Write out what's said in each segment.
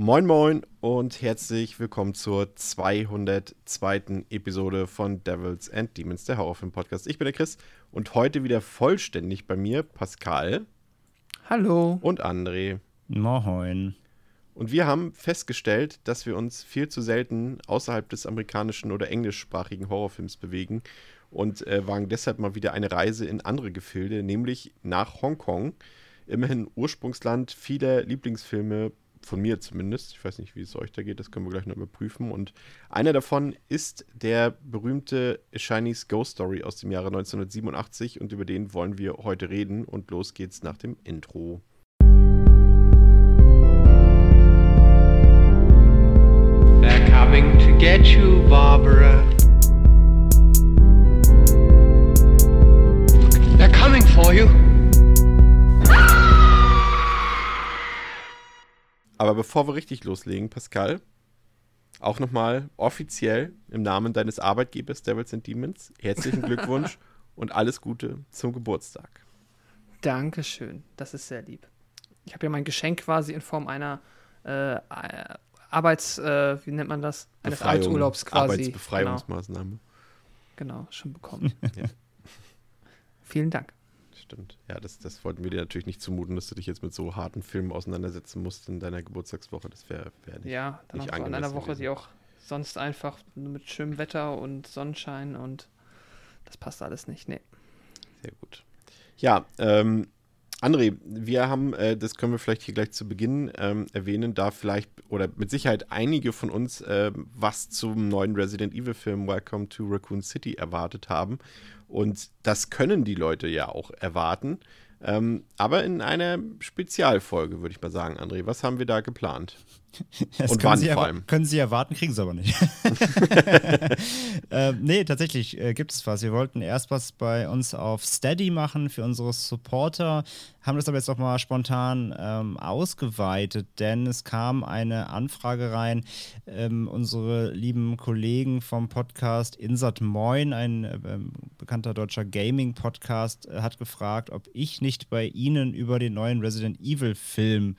Moin Moin und herzlich willkommen zur 202. Episode von Devils and Demons, der Horrorfilm-Podcast. Ich bin der Chris und heute wieder vollständig bei mir Pascal. Hallo. Und André. Moin. Und wir haben festgestellt, dass wir uns viel zu selten außerhalb des amerikanischen oder englischsprachigen Horrorfilms bewegen und äh, wagen deshalb mal wieder eine Reise in andere Gefilde, nämlich nach Hongkong. Immerhin Ursprungsland vieler Lieblingsfilme von mir zumindest. Ich weiß nicht, wie es euch da geht, das können wir gleich noch überprüfen. Und einer davon ist der berühmte Chinese Ghost Story aus dem Jahre 1987 und über den wollen wir heute reden. Und los geht's nach dem Intro. Aber bevor wir richtig loslegen, Pascal, auch nochmal offiziell im Namen deines Arbeitgebers Devils and Demons herzlichen Glückwunsch und alles Gute zum Geburtstag. Dankeschön. Das ist sehr lieb. Ich habe ja mein Geschenk quasi in Form einer äh, Arbeits, äh, wie nennt man das? Eines Befreiung, Arbeitsurlaubs quasi. Arbeitsbefreiungsmaßnahme. Genau, genau schon bekommen. Ja. Vielen Dank. Stimmt. Ja, das, das wollten wir dir natürlich nicht zumuten, dass du dich jetzt mit so harten Filmen auseinandersetzen musst in deiner Geburtstagswoche. Das wäre wär nicht. Ja, dann nicht auch so in einer Woche, die gewesen. auch sonst einfach mit schönem Wetter und Sonnenschein und das passt alles nicht. Nee. Sehr gut. Ja, ähm, André, wir haben, äh, das können wir vielleicht hier gleich zu Beginn ähm, erwähnen, da vielleicht oder mit Sicherheit einige von uns äh, was zum neuen Resident Evil Film Welcome to Raccoon City erwartet haben. Und das können die Leute ja auch erwarten. Ähm, aber in einer Spezialfolge, würde ich mal sagen, André. Was haben wir da geplant? Das Und wann Sie vor allem? Können Sie erwarten, kriegen Sie aber nicht. ähm, nee, tatsächlich äh, gibt es was. Wir wollten erst was bei uns auf Steady machen für unsere Supporter, haben das aber jetzt auch mal spontan ähm, ausgeweitet, denn es kam eine Anfrage rein. Ähm, unsere lieben Kollegen vom Podcast Insert Moin, ein äh, bekannter deutscher Gaming-Podcast, äh, hat gefragt, ob ich nicht bei Ihnen über den neuen Resident Evil-Film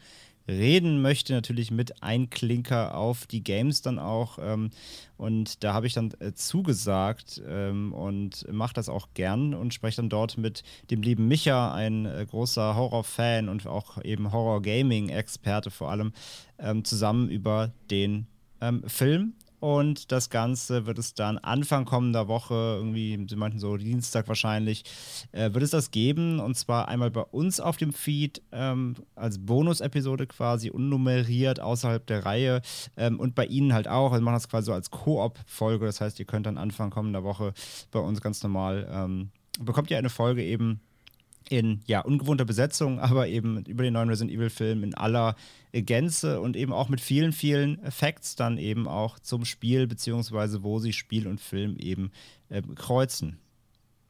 reden möchte, natürlich mit Einklinker auf die Games dann auch. Ähm, und da habe ich dann äh, zugesagt ähm, und mache das auch gern und spreche dann dort mit dem lieben Micha, ein äh, großer Horror-Fan und auch eben Horror-Gaming-Experte vor allem, ähm, zusammen über den ähm, Film. Und das Ganze wird es dann Anfang kommender Woche, irgendwie, sie meinten so Dienstag wahrscheinlich, äh, wird es das geben. Und zwar einmal bei uns auf dem Feed ähm, als Bonus-Episode quasi unnummeriert außerhalb der Reihe. Ähm, und bei Ihnen halt auch. Also wir machen das quasi so als Koop-Folge. Das heißt, ihr könnt dann Anfang kommender Woche bei uns ganz normal, ähm, bekommt ihr eine Folge eben in ja, ungewohnter Besetzung, aber eben über den neuen Resident Evil-Film in aller Gänze und eben auch mit vielen, vielen Facts dann eben auch zum Spiel, beziehungsweise wo sie Spiel und Film eben äh, kreuzen.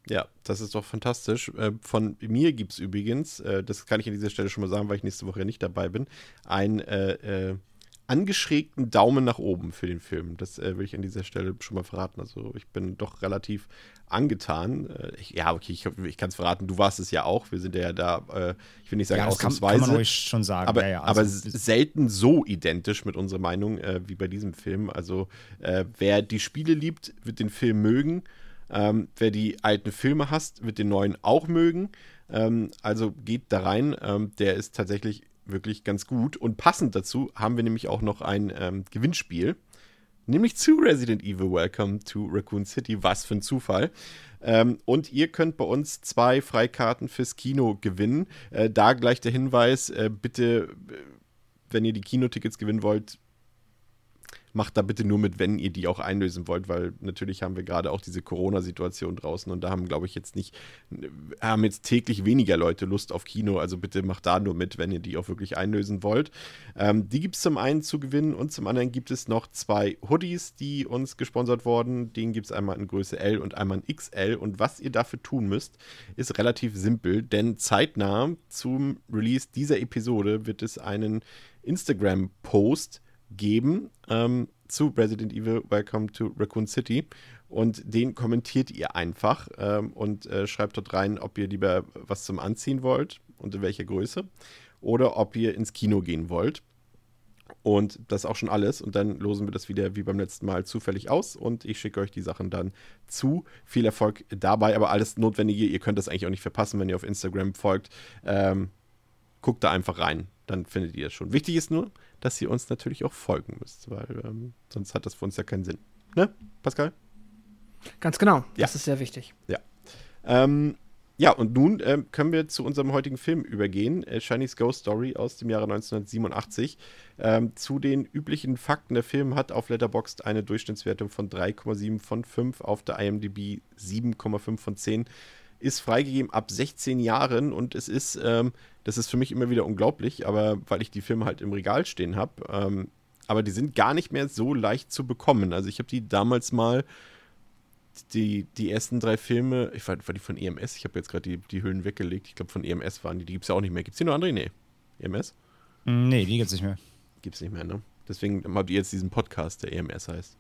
Ja, das ist doch fantastisch. Äh, Von mir gibt es übrigens, äh, das kann ich an dieser Stelle schon mal sagen, weil ich nächste Woche nicht dabei bin, einen äh, äh, angeschrägten Daumen nach oben für den Film. Das äh, will ich an dieser Stelle schon mal verraten. Also ich bin doch relativ angetan. Äh, ich, ja, okay, ich, ich kann es verraten, du warst es ja auch. Wir sind ja da, äh, ich will nicht sagen Ja, das kann, ausnahmsweise. kann man euch schon sagen. aber, ja, ja, aber also, selten so identisch mit unserer Meinung äh, wie bei diesem Film. Also äh, wer die Spiele liebt, wird den Film mögen. Ähm, wer die alten Filme hasst, wird den neuen auch mögen. Ähm, also geht da rein. Ähm, der ist tatsächlich wirklich ganz gut. Und passend dazu haben wir nämlich auch noch ein ähm, Gewinnspiel. Nämlich zu Resident Evil Welcome to Raccoon City. Was für ein Zufall. Ähm, und ihr könnt bei uns zwei Freikarten fürs Kino gewinnen. Äh, da gleich der Hinweis, äh, bitte, äh, wenn ihr die Kinotickets gewinnen wollt, macht da bitte nur mit, wenn ihr die auch einlösen wollt, weil natürlich haben wir gerade auch diese Corona-Situation draußen und da haben, glaube ich, jetzt nicht, haben jetzt täglich weniger Leute Lust auf Kino. Also bitte macht da nur mit, wenn ihr die auch wirklich einlösen wollt. Ähm, die gibt es zum einen zu gewinnen und zum anderen gibt es noch zwei Hoodies, die uns gesponsert wurden. Den gibt es einmal in Größe L und einmal in XL. Und was ihr dafür tun müsst, ist relativ simpel, denn zeitnah zum Release dieser Episode wird es einen Instagram-Post geben ähm, zu Resident Evil Welcome to Raccoon City. Und den kommentiert ihr einfach ähm, und äh, schreibt dort rein, ob ihr lieber was zum Anziehen wollt und in welcher Größe oder ob ihr ins Kino gehen wollt. Und das ist auch schon alles. Und dann losen wir das wieder wie beim letzten Mal zufällig aus. Und ich schicke euch die Sachen dann zu. Viel Erfolg dabei, aber alles Notwendige. Ihr könnt das eigentlich auch nicht verpassen, wenn ihr auf Instagram folgt. Ähm, guckt da einfach rein. Dann findet ihr es schon. Wichtig ist nur, dass ihr uns natürlich auch folgen müsst, weil ähm, sonst hat das für uns ja keinen Sinn. Ne, Pascal? Ganz genau. Ja. Das ist sehr wichtig. Ja. Ähm, ja, und nun ähm, können wir zu unserem heutigen Film übergehen. Äh, Shiny's Ghost Story aus dem Jahre 1987. Ähm, zu den üblichen Fakten. Der Film hat auf Letterboxd eine Durchschnittswertung von 3,7 von 5, auf der IMDb 7,5 von 10. Ist freigegeben ab 16 Jahren und es ist, ähm, das ist für mich immer wieder unglaublich, aber weil ich die Filme halt im Regal stehen habe, ähm, aber die sind gar nicht mehr so leicht zu bekommen. Also ich habe die damals mal die, die ersten drei Filme, ich war, war die von EMS, ich habe jetzt gerade die, die Hüllen weggelegt, ich glaube von EMS waren die, die gibt es ja auch nicht mehr. Gibt es die noch andere? Nee. EMS? Nee, die gibt's nicht mehr. Gibt es nicht mehr, ne? Deswegen habt ihr jetzt diesen Podcast, der EMS heißt.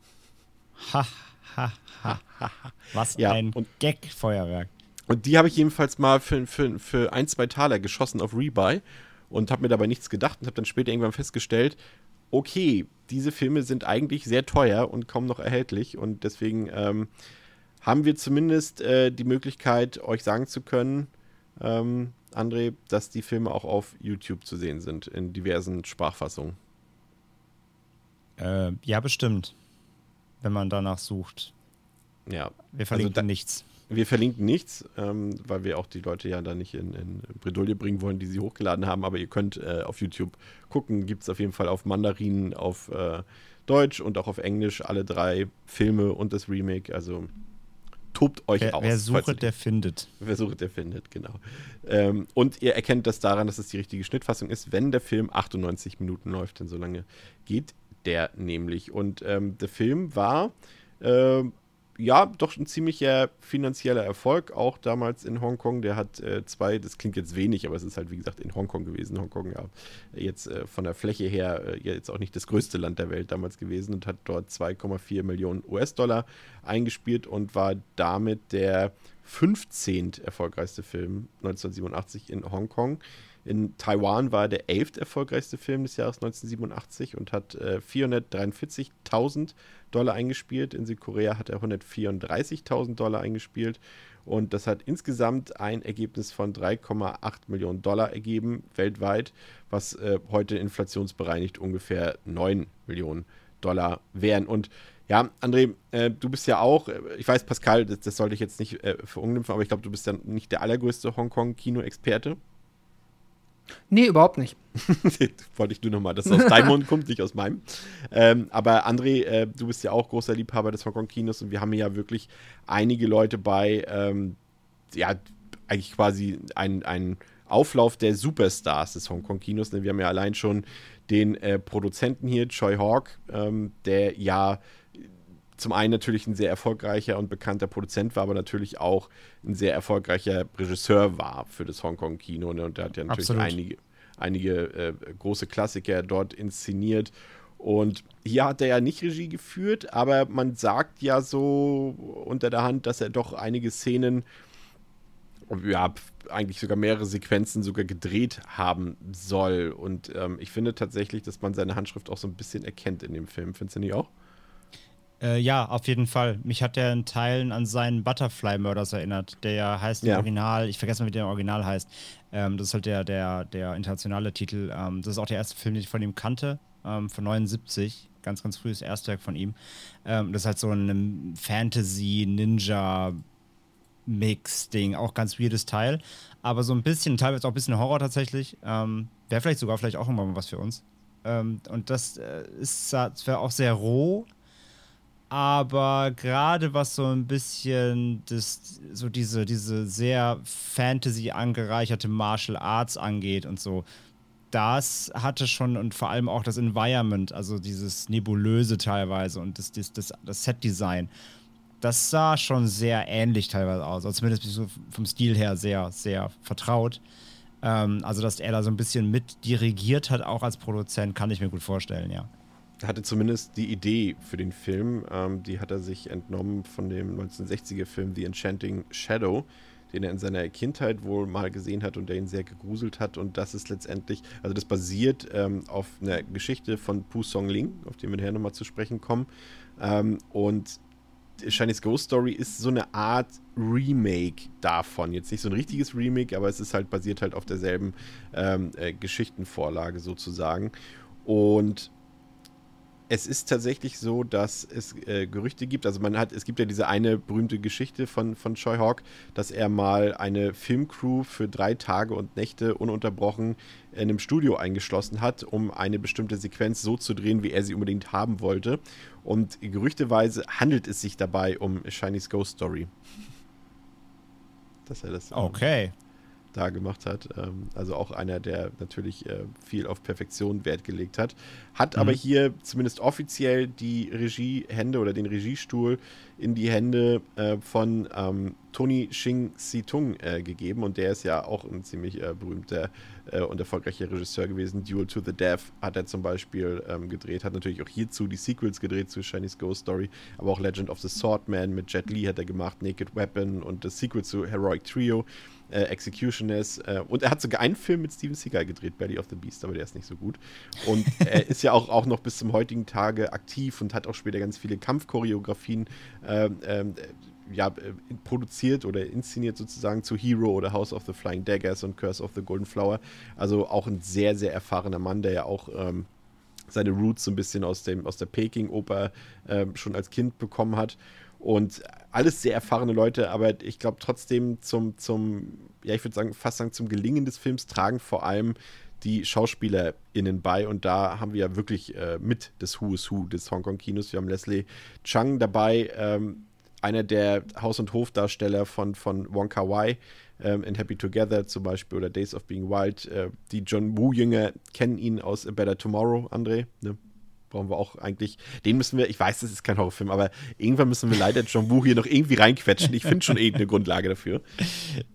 Ha, ha, ha. Was Ja, ein Gag-Feuerwerk. Und die habe ich jedenfalls mal für, für, für ein, zwei Taler geschossen auf Rebuy und habe mir dabei nichts gedacht und habe dann später irgendwann festgestellt, okay, diese Filme sind eigentlich sehr teuer und kaum noch erhältlich und deswegen ähm, haben wir zumindest äh, die Möglichkeit, euch sagen zu können, ähm, André, dass die Filme auch auf YouTube zu sehen sind, in diversen Sprachfassungen. Äh, ja, bestimmt. Wenn man danach sucht. Ja, Wir verlinken da- nichts. Wir verlinken nichts, ähm, weil wir auch die Leute ja da nicht in, in Bredouille bringen wollen, die sie hochgeladen haben. Aber ihr könnt äh, auf YouTube gucken. Gibt es auf jeden Fall auf Mandarin, auf äh, Deutsch und auch auf Englisch alle drei Filme und das Remake. Also tobt euch Wer, aus. wer sucht, der findet. Wer sucht, der findet, genau. Ähm, und ihr erkennt das daran, dass es die richtige Schnittfassung ist, wenn der Film 98 Minuten läuft, denn so lange geht der nämlich. Und ähm, der Film war ähm, ja doch ein ziemlicher finanzieller Erfolg, auch damals in Hongkong. Der hat äh, zwei, das klingt jetzt wenig, aber es ist halt wie gesagt in Hongkong gewesen. Hongkong ja jetzt äh, von der Fläche her äh, jetzt auch nicht das größte Land der Welt damals gewesen und hat dort 2,4 Millionen US-Dollar eingespielt und war damit der 15. erfolgreichste Film 1987 in Hongkong. In Taiwan war er der 11. erfolgreichste Film des Jahres 1987 und hat äh, 443.000 Dollar eingespielt. In Südkorea hat er 134.000 Dollar eingespielt. Und das hat insgesamt ein Ergebnis von 3,8 Millionen Dollar ergeben, weltweit, was äh, heute inflationsbereinigt ungefähr 9 Millionen Dollar wären. Und ja, André, äh, du bist ja auch, äh, ich weiß, Pascal, das, das sollte ich jetzt nicht äh, verunglimpfen, aber ich glaube, du bist ja nicht der allergrößte Hongkong-Kino-Experte. Nee, überhaupt nicht. Wollte ich nur nochmal, dass es aus deinem Mund kommt, nicht aus meinem. Ähm, aber André, äh, du bist ja auch großer Liebhaber des Hongkong-Kinos und wir haben ja wirklich einige Leute bei, ähm, ja, eigentlich quasi ein, ein Auflauf der Superstars des Hongkong-Kinos. Ne? Wir haben ja allein schon den äh, Produzenten hier, Choi Hawk, ähm, der ja zum einen natürlich ein sehr erfolgreicher und bekannter Produzent war, aber natürlich auch ein sehr erfolgreicher Regisseur war für das Hongkong-Kino. Ne? Und der hat ja natürlich Absolut. einige, einige äh, große Klassiker dort inszeniert. Und hier hat er ja nicht Regie geführt, aber man sagt ja so unter der Hand, dass er doch einige Szenen, ja, eigentlich sogar mehrere Sequenzen sogar gedreht haben soll. Und ähm, ich finde tatsächlich, dass man seine Handschrift auch so ein bisschen erkennt in dem Film. Findest du nicht auch? Äh, ja, auf jeden Fall. Mich hat der in Teilen an seinen Butterfly Murders erinnert, der ja heißt im Ja. Original, ich vergesse mal, wie der im Original heißt. Ähm, das ist halt der, der, der internationale Titel. Ähm, das ist auch der erste Film, den ich von ihm kannte, ähm, von 79. Ganz, ganz frühes Erstwerk von ihm. Ähm, das ist halt so ein Fantasy-Ninja-Mix-Ding. Auch ganz weirdes Teil. Aber so ein bisschen, teilweise auch ein bisschen Horror tatsächlich. Ähm, Wäre vielleicht sogar vielleicht auch irgendwann mal was für uns. Ähm, und das äh, ist zwar auch sehr roh, aber gerade was so ein bisschen das, so diese, diese sehr Fantasy angereicherte Martial Arts angeht und so, das hatte schon und vor allem auch das Environment, also dieses Nebulöse teilweise und das, das, das, das Set-Design, das sah schon sehr ähnlich teilweise aus. Also zumindest so vom Stil her sehr, sehr vertraut. Ähm, also, dass er da so ein bisschen mit dirigiert hat, auch als Produzent, kann ich mir gut vorstellen, ja. Hatte zumindest die Idee für den Film. Ähm, die hat er sich entnommen von dem 1960er-Film The Enchanting Shadow den er in seiner Kindheit wohl mal gesehen hat und der ihn sehr gegruselt hat. Und das ist letztendlich, also das basiert ähm, auf einer Geschichte von Pu Song Ling, auf die wir nachher nochmal zu sprechen kommen. Ähm, und Chinese Ghost Story ist so eine Art Remake davon. Jetzt nicht so ein richtiges Remake, aber es ist halt basiert halt auf derselben ähm, äh, Geschichtenvorlage sozusagen. Und es ist tatsächlich so, dass es äh, Gerüchte gibt. Also man hat, es gibt ja diese eine berühmte Geschichte von, von Choi Hawk, dass er mal eine Filmcrew für drei Tage und Nächte ununterbrochen in einem Studio eingeschlossen hat, um eine bestimmte Sequenz so zu drehen, wie er sie unbedingt haben wollte. Und gerüchteweise handelt es sich dabei um Shiny's Ghost Story. Dass er das. Okay da gemacht hat. Ähm, also auch einer, der natürlich äh, viel auf Perfektion Wert gelegt hat. Hat mhm. aber hier zumindest offiziell die Regiehände oder den Regiestuhl in die Hände äh, von ähm, Tony Xing Situng äh, gegeben. Und der ist ja auch ein ziemlich äh, berühmter äh, und erfolgreicher Regisseur gewesen. Duel to the Death hat er zum Beispiel ähm, gedreht. Hat natürlich auch hierzu die Sequels gedreht zu Chinese Ghost Story. Aber auch Legend of the Swordman mit Jet Li hat er gemacht. Naked Weapon und das Sequel zu Heroic Trio äh, Executionist. Äh, und er hat sogar einen Film mit Steven Seagal gedreht, Belly of the Beast, aber der ist nicht so gut. Und er ist ja auch, auch noch bis zum heutigen Tage aktiv und hat auch später ganz viele Kampfchoreografien äh, ja, äh, produziert oder inszeniert sozusagen zu Hero oder House of the Flying Daggers und Curse of the Golden Flower. Also auch ein sehr, sehr erfahrener Mann, der ja auch ähm, seine Roots so ein bisschen aus, dem, aus der Peking-Oper äh, schon als Kind bekommen hat. Und alles sehr erfahrene Leute, aber ich glaube trotzdem zum, zum, ja, ich würde sagen, fast sagen, zum Gelingen des Films tragen vor allem die SchauspielerInnen bei. Und da haben wir ja wirklich äh, mit des Who is Who des Hongkong-Kinos. Wir haben Leslie Chang dabei, ähm, einer der Haus- und Hofdarsteller von, von Wong Kar Wai ähm, in Happy Together zum Beispiel oder Days of Being Wild. Äh, die John Woo-Jünger kennen ihn aus A Better Tomorrow, André. Ne? Brauchen wir auch eigentlich, den müssen wir, ich weiß, das ist kein Horrorfilm, aber irgendwann müssen wir leider John Woo hier noch irgendwie reinquetschen. Ich finde schon irgendeine Grundlage dafür.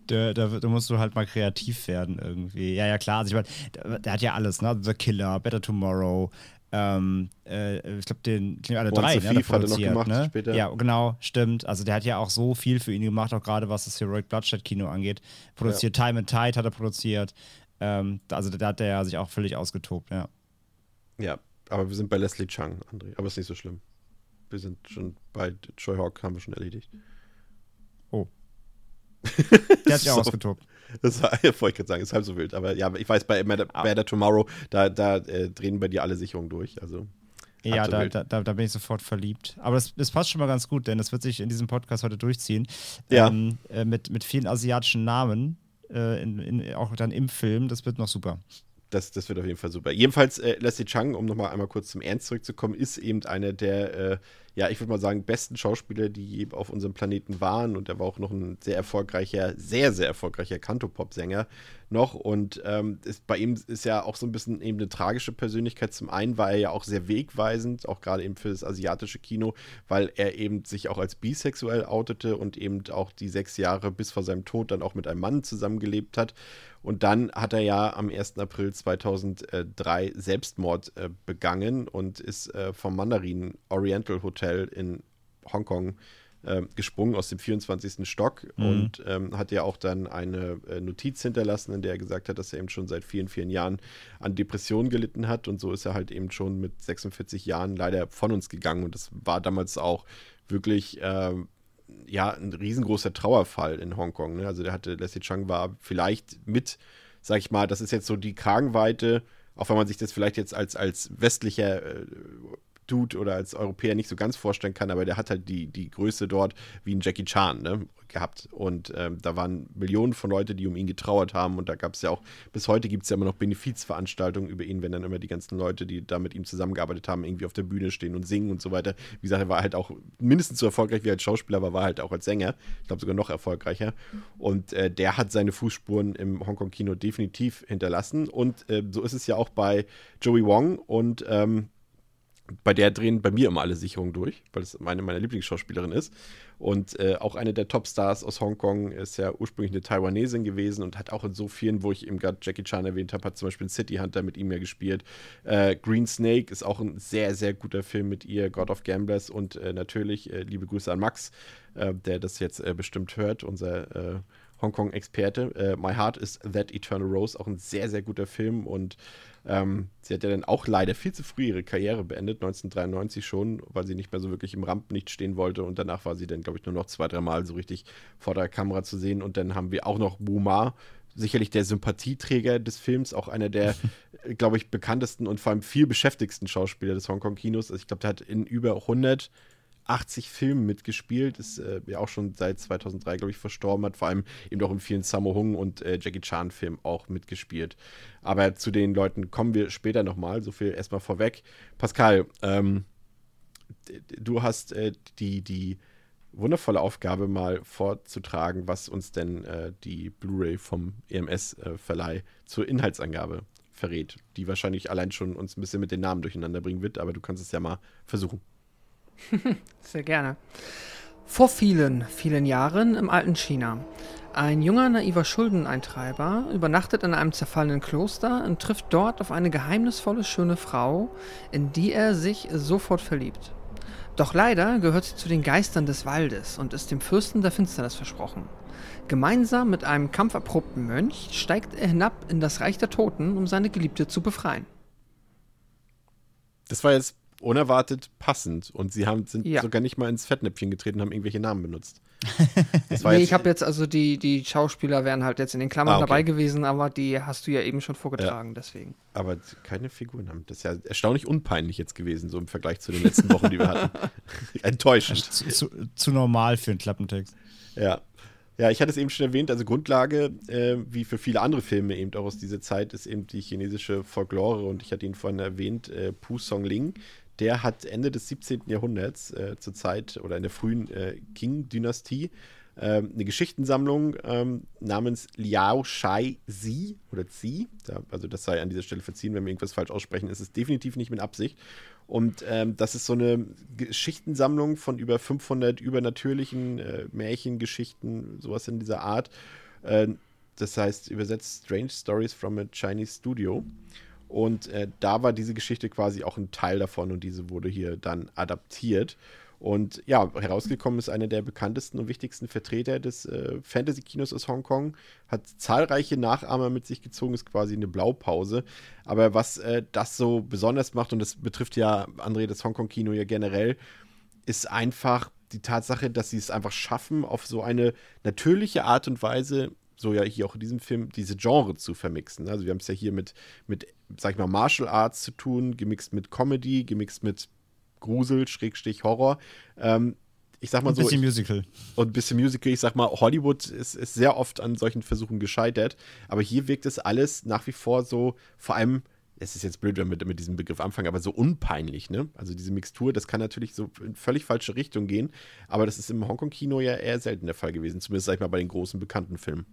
Da, da, da, musst du halt mal kreativ werden irgendwie. Ja, ja, klar. Also ich meine, der, der, hat ja alles, ne? The Killer, Better Tomorrow, ähm, äh, ich glaube, den, den alle drei, ne, hat er noch gemacht ne? später. Ja, genau, stimmt. Also der hat ja auch so viel für ihn gemacht, auch gerade was das Heroic Bloodshed Kino angeht. Produziert ja. Time and Tide hat er produziert. Ähm, also da hat er sich auch völlig ausgetobt, ja. Ja, aber wir sind bei Leslie Chung, André. Aber ist nicht so schlimm. Wir sind schon bei Joy Hawk, haben wir schon erledigt. Oh. Der hat sich so, ausgetobt. Das war, ja, wollte ich gerade sagen, ist halb so wild. Aber ja, ich weiß, bei Better. Better Tomorrow, da, da äh, drehen bei dir alle Sicherungen durch. Also. Ja, so da, da, da, bin ich sofort verliebt. Aber das, das, passt schon mal ganz gut, denn das wird sich in diesem Podcast heute durchziehen. Ja. Ähm, äh, mit, mit vielen asiatischen Namen, äh, in, in, auch dann im Film. Das wird noch super das, das wird auf jeden Fall super. Jedenfalls, äh, Leslie Chang, um nochmal einmal kurz zum Ernst zurückzukommen, ist eben einer der, äh, ja, ich würde mal sagen, besten Schauspieler, die auf unserem Planeten waren. Und er war auch noch ein sehr erfolgreicher, sehr, sehr erfolgreicher Kantopop-Sänger noch. Und ähm, ist, bei ihm ist ja auch so ein bisschen eben eine tragische Persönlichkeit. Zum einen war er ja auch sehr wegweisend, auch gerade eben für das asiatische Kino, weil er eben sich auch als bisexuell outete und eben auch die sechs Jahre bis vor seinem Tod dann auch mit einem Mann zusammengelebt hat. Und dann hat er ja am 1. April 2003 Selbstmord äh, begangen und ist äh, vom Mandarin Oriental Hotel in Hongkong äh, gesprungen aus dem 24. Stock mhm. und ähm, hat ja auch dann eine äh, Notiz hinterlassen, in der er gesagt hat, dass er eben schon seit vielen, vielen Jahren an Depressionen gelitten hat. Und so ist er halt eben schon mit 46 Jahren leider von uns gegangen. Und das war damals auch wirklich ähm, ja, ein riesengroßer Trauerfall in Hongkong. Ne? Also der hatte, Leslie Chang war vielleicht mit, sag ich mal, das ist jetzt so die Kragenweite, auch wenn man sich das vielleicht jetzt als, als westlicher äh, Dude oder als Europäer nicht so ganz vorstellen kann, aber der hat halt die, die Größe dort wie ein Jackie Chan ne, gehabt. Und ähm, da waren Millionen von Leuten, die um ihn getrauert haben. Und da gab es ja auch, bis heute gibt es ja immer noch Benefizveranstaltungen über ihn, wenn dann immer die ganzen Leute, die da mit ihm zusammengearbeitet haben, irgendwie auf der Bühne stehen und singen und so weiter. Wie gesagt, er war halt auch mindestens so erfolgreich wie als Schauspieler, aber war halt auch als Sänger. Ich glaube sogar noch erfolgreicher. Und äh, der hat seine Fußspuren im Hongkong-Kino definitiv hinterlassen. Und äh, so ist es ja auch bei Joey Wong und ähm, bei der drehen bei mir immer alle Sicherungen durch, weil es meine meiner Lieblingsschauspielerin ist. Und äh, auch eine der Topstars aus Hongkong ist ja ursprünglich eine Taiwanesin gewesen und hat auch in so vielen, wo ich eben gerade Jackie Chan erwähnt habe, hat zum Beispiel City Hunter mit ihm ja gespielt. Äh, Green Snake ist auch ein sehr, sehr guter Film mit ihr, God of Gamblers und äh, natürlich äh, liebe Grüße an Max, äh, der das jetzt äh, bestimmt hört, unser Hongkong-Experte. My Heart is That Eternal Rose, auch ein sehr, sehr guter Film und ähm, sie hat ja dann auch leider viel zu früh ihre Karriere beendet, 1993 schon, weil sie nicht mehr so wirklich im Rampenlicht stehen wollte. Und danach war sie dann, glaube ich, nur noch zwei, drei Mal so richtig vor der Kamera zu sehen. Und dann haben wir auch noch Buma, sicherlich der Sympathieträger des Films, auch einer der, glaube ich, bekanntesten und vor allem viel beschäftigsten Schauspieler des Hongkong-Kinos. Also ich glaube, der hat in über 100 80 Filmen mitgespielt, ist äh, ja auch schon seit 2003, glaube ich, verstorben, hat vor allem eben auch in vielen Sammo Hung und äh, Jackie Chan-Filmen auch mitgespielt. Aber zu den Leuten kommen wir später nochmal, so viel erstmal vorweg. Pascal, ähm, du hast äh, die, die wundervolle Aufgabe, mal vorzutragen, was uns denn äh, die Blu-ray vom EMS-Verleih äh, zur Inhaltsangabe verrät, die wahrscheinlich allein schon uns ein bisschen mit den Namen durcheinander bringen wird, aber du kannst es ja mal versuchen. Sehr gerne. Vor vielen, vielen Jahren im alten China. Ein junger, naiver Schuldeneintreiber übernachtet in einem zerfallenen Kloster und trifft dort auf eine geheimnisvolle, schöne Frau, in die er sich sofort verliebt. Doch leider gehört sie zu den Geistern des Waldes und ist dem Fürsten der Finsternis versprochen. Gemeinsam mit einem kampferprobten Mönch steigt er hinab in das Reich der Toten, um seine Geliebte zu befreien. Das war jetzt unerwartet passend und sie haben, sind ja. sogar nicht mal ins Fettnäpfchen getreten und haben irgendwelche Namen benutzt. nee, ich habe jetzt also die, die Schauspieler wären halt jetzt in den Klammern ah, okay. dabei gewesen, aber die hast du ja eben schon vorgetragen, ja. deswegen. Aber keine Figuren haben. Das ist ja erstaunlich unpeinlich jetzt gewesen, so im Vergleich zu den letzten Wochen, die wir hatten. Enttäuschend. Zu, zu, zu normal für einen Klappentext. Ja. Ja, ich hatte es eben schon erwähnt, also Grundlage, äh, wie für viele andere Filme eben auch aus dieser Zeit, ist eben die chinesische Folklore und ich hatte ihn vorhin erwähnt, äh, Pu Song Ling, der hat Ende des 17. Jahrhunderts äh, zur Zeit oder in der frühen äh, Qing-Dynastie äh, eine Geschichtensammlung ähm, namens Liao Shai Zi oder Zi, da, also das sei an dieser Stelle verziehen, wenn wir irgendwas falsch aussprechen, ist es definitiv nicht mit Absicht. Und ähm, das ist so eine Geschichtensammlung von über 500 übernatürlichen äh, Märchengeschichten, sowas in dieser Art. Äh, das heißt übersetzt Strange Stories from a Chinese Studio. Und äh, da war diese Geschichte quasi auch ein Teil davon und diese wurde hier dann adaptiert. Und ja, herausgekommen ist einer der bekanntesten und wichtigsten Vertreter des äh, Fantasy-Kinos aus Hongkong, hat zahlreiche Nachahmer mit sich gezogen, ist quasi eine Blaupause. Aber was äh, das so besonders macht, und das betrifft ja, André, das Hongkong-Kino ja generell, ist einfach die Tatsache, dass sie es einfach schaffen, auf so eine natürliche Art und Weise so ja hier auch in diesem Film, diese Genre zu vermixen. Also wir haben es ja hier mit, mit, sag ich mal, Martial Arts zu tun, gemixt mit Comedy, gemixt mit Grusel, Schrägstich, Horror. Ähm, ich sag mal und so. Ein bisschen Musical. Und ein bisschen Musical. Ich sag mal, Hollywood ist, ist sehr oft an solchen Versuchen gescheitert. Aber hier wirkt es alles nach wie vor so, vor allem es ist jetzt blöd, wenn wir mit diesem Begriff anfangen, aber so unpeinlich, ne? Also diese Mixtur, das kann natürlich so in völlig falsche Richtung gehen, aber das ist im Hongkong-Kino ja eher selten der Fall gewesen, zumindest sag ich mal bei den großen bekannten Filmen.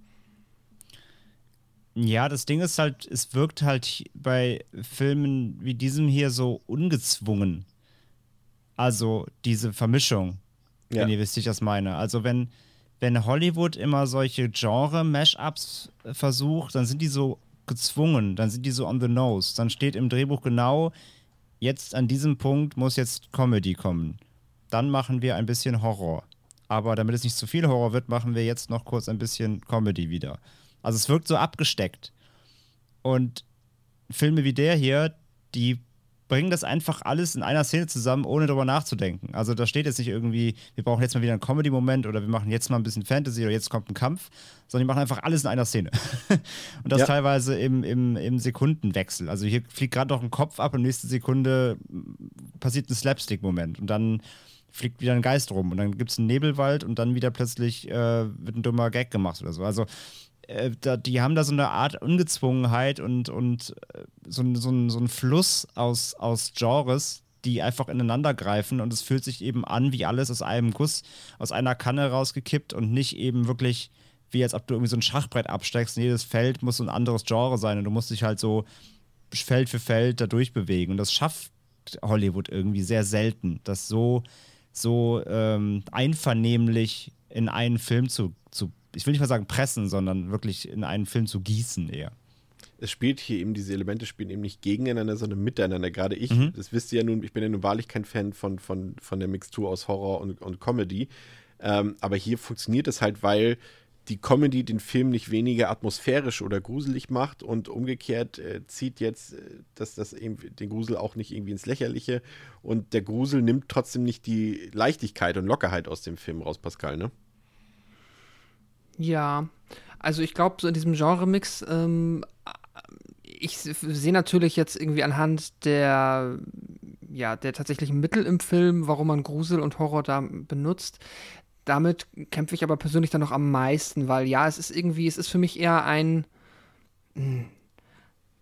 Ja, das Ding ist halt, es wirkt halt bei Filmen wie diesem hier so ungezwungen. Also diese Vermischung, ja. wenn ihr wisst, wie ich das meine. Also wenn, wenn Hollywood immer solche Genre-Mashups versucht, dann sind die so gezwungen, dann sind die so on the nose. Dann steht im Drehbuch genau, jetzt an diesem Punkt muss jetzt Comedy kommen. Dann machen wir ein bisschen Horror. Aber damit es nicht zu viel Horror wird, machen wir jetzt noch kurz ein bisschen Comedy wieder. Also es wirkt so abgesteckt. Und Filme wie der hier, die bringen das einfach alles in einer Szene zusammen, ohne darüber nachzudenken. Also da steht jetzt nicht irgendwie, wir brauchen jetzt mal wieder einen Comedy-Moment oder wir machen jetzt mal ein bisschen Fantasy oder jetzt kommt ein Kampf, sondern die machen einfach alles in einer Szene. und das Ja. teilweise im, im, im Sekundenwechsel. Also hier fliegt gerade noch ein Kopf ab und nächste Sekunde passiert ein Slapstick-Moment und dann fliegt wieder ein Geist rum und dann gibt es einen Nebelwald und dann wieder plötzlich äh, wird ein dummer Gag gemacht oder so. Also äh, da, die haben da so eine Art Ungezwungenheit und, und äh, so, so, so ein Fluss aus, aus Genres, die einfach ineinander greifen und es fühlt sich eben an wie alles aus einem Guss, aus einer Kanne rausgekippt und nicht eben wirklich wie als ob du irgendwie so ein Schachbrett absteckst und jedes Feld muss so ein anderes Genre sein und du musst dich halt so Feld für Feld da durchbewegen. Und das schafft Hollywood irgendwie sehr selten, das so, so ähm, einvernehmlich in einen Film zu, ich will nicht mal sagen pressen, sondern wirklich in einen Film zu gießen eher. es spielt hier eben, diese Elemente spielen eben nicht gegeneinander, sondern miteinander. Gerade ich, Mhm. das wisst ihr ja nun, ich bin ja nun wahrlich kein Fan von, von, von der Mixtur aus Horror und, und Comedy. Ähm, aber hier funktioniert es halt, weil die Comedy den Film nicht weniger atmosphärisch oder gruselig macht und umgekehrt äh, zieht jetzt äh, dass das eben den Grusel auch nicht irgendwie ins Lächerliche und der Grusel nimmt trotzdem nicht die Leichtigkeit und Lockerheit aus dem Film raus, Pascal, ne? Ja, also ich glaube, so in diesem Genre-Mix, ähm, ich sehe natürlich jetzt irgendwie anhand der, ja, der tatsächlichen Mittel im Film, warum man Grusel und Horror da benutzt. Damit kämpfe ich aber persönlich dann noch am meisten, weil ja, es ist irgendwie, es ist für mich eher ein, hm,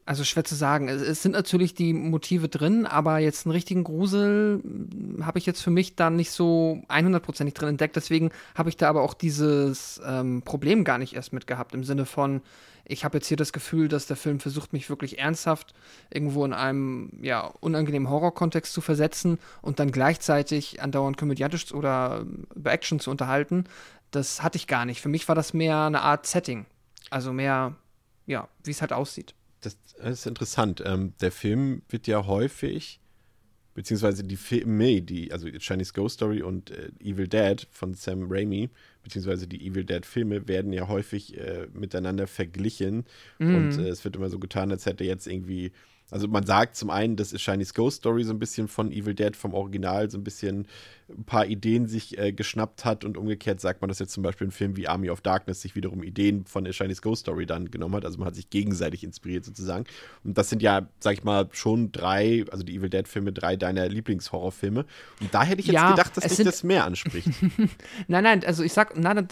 also schwer zu sagen. Es, es sind natürlich die Motive drin, aber jetzt einen richtigen Grusel hm, habe ich jetzt für mich dann nicht so 100%ig drin entdeckt. Deswegen habe ich da aber auch dieses ähm, Problem gar nicht erst mit gehabt. Im Sinne von, ich habe jetzt hier das Gefühl, dass der Film versucht, mich wirklich ernsthaft irgendwo in einem ja, unangenehmen Horrorkontext zu versetzen und dann gleichzeitig andauernd komödiantisch oder ähm, über Action zu unterhalten. Das hatte ich gar nicht. Für mich war das mehr eine Art Setting. Also mehr, ja, wie es halt aussieht. Das, das ist interessant. Ähm, der Film wird ja häufig, beziehungsweise die Filme, die, also Chinese Ghost Story und äh, Evil Dead von Sam Raimi, beziehungsweise die Evil Dead Filme werden ja häufig äh, miteinander verglichen und äh, es wird immer so getan, als hätte jetzt irgendwie, also man sagt zum einen, das ist Chinese Ghost Story so ein bisschen von Evil Dead vom Original so ein bisschen ein paar Ideen sich äh, geschnappt hat und umgekehrt sagt man, dass jetzt zum Beispiel ein Film wie Army of Darkness sich wiederum Ideen von A Chinese Ghost Story dann genommen hat. Also man hat sich gegenseitig inspiriert sozusagen. Und das sind ja, sag ich mal, schon drei, also die Evil Dead Filme, drei deiner Lieblingshorrorfilme. Und da hätte ich jetzt Ja, gedacht, dass es dich das mehr anspricht. Nein, nein, also ich sag, nein,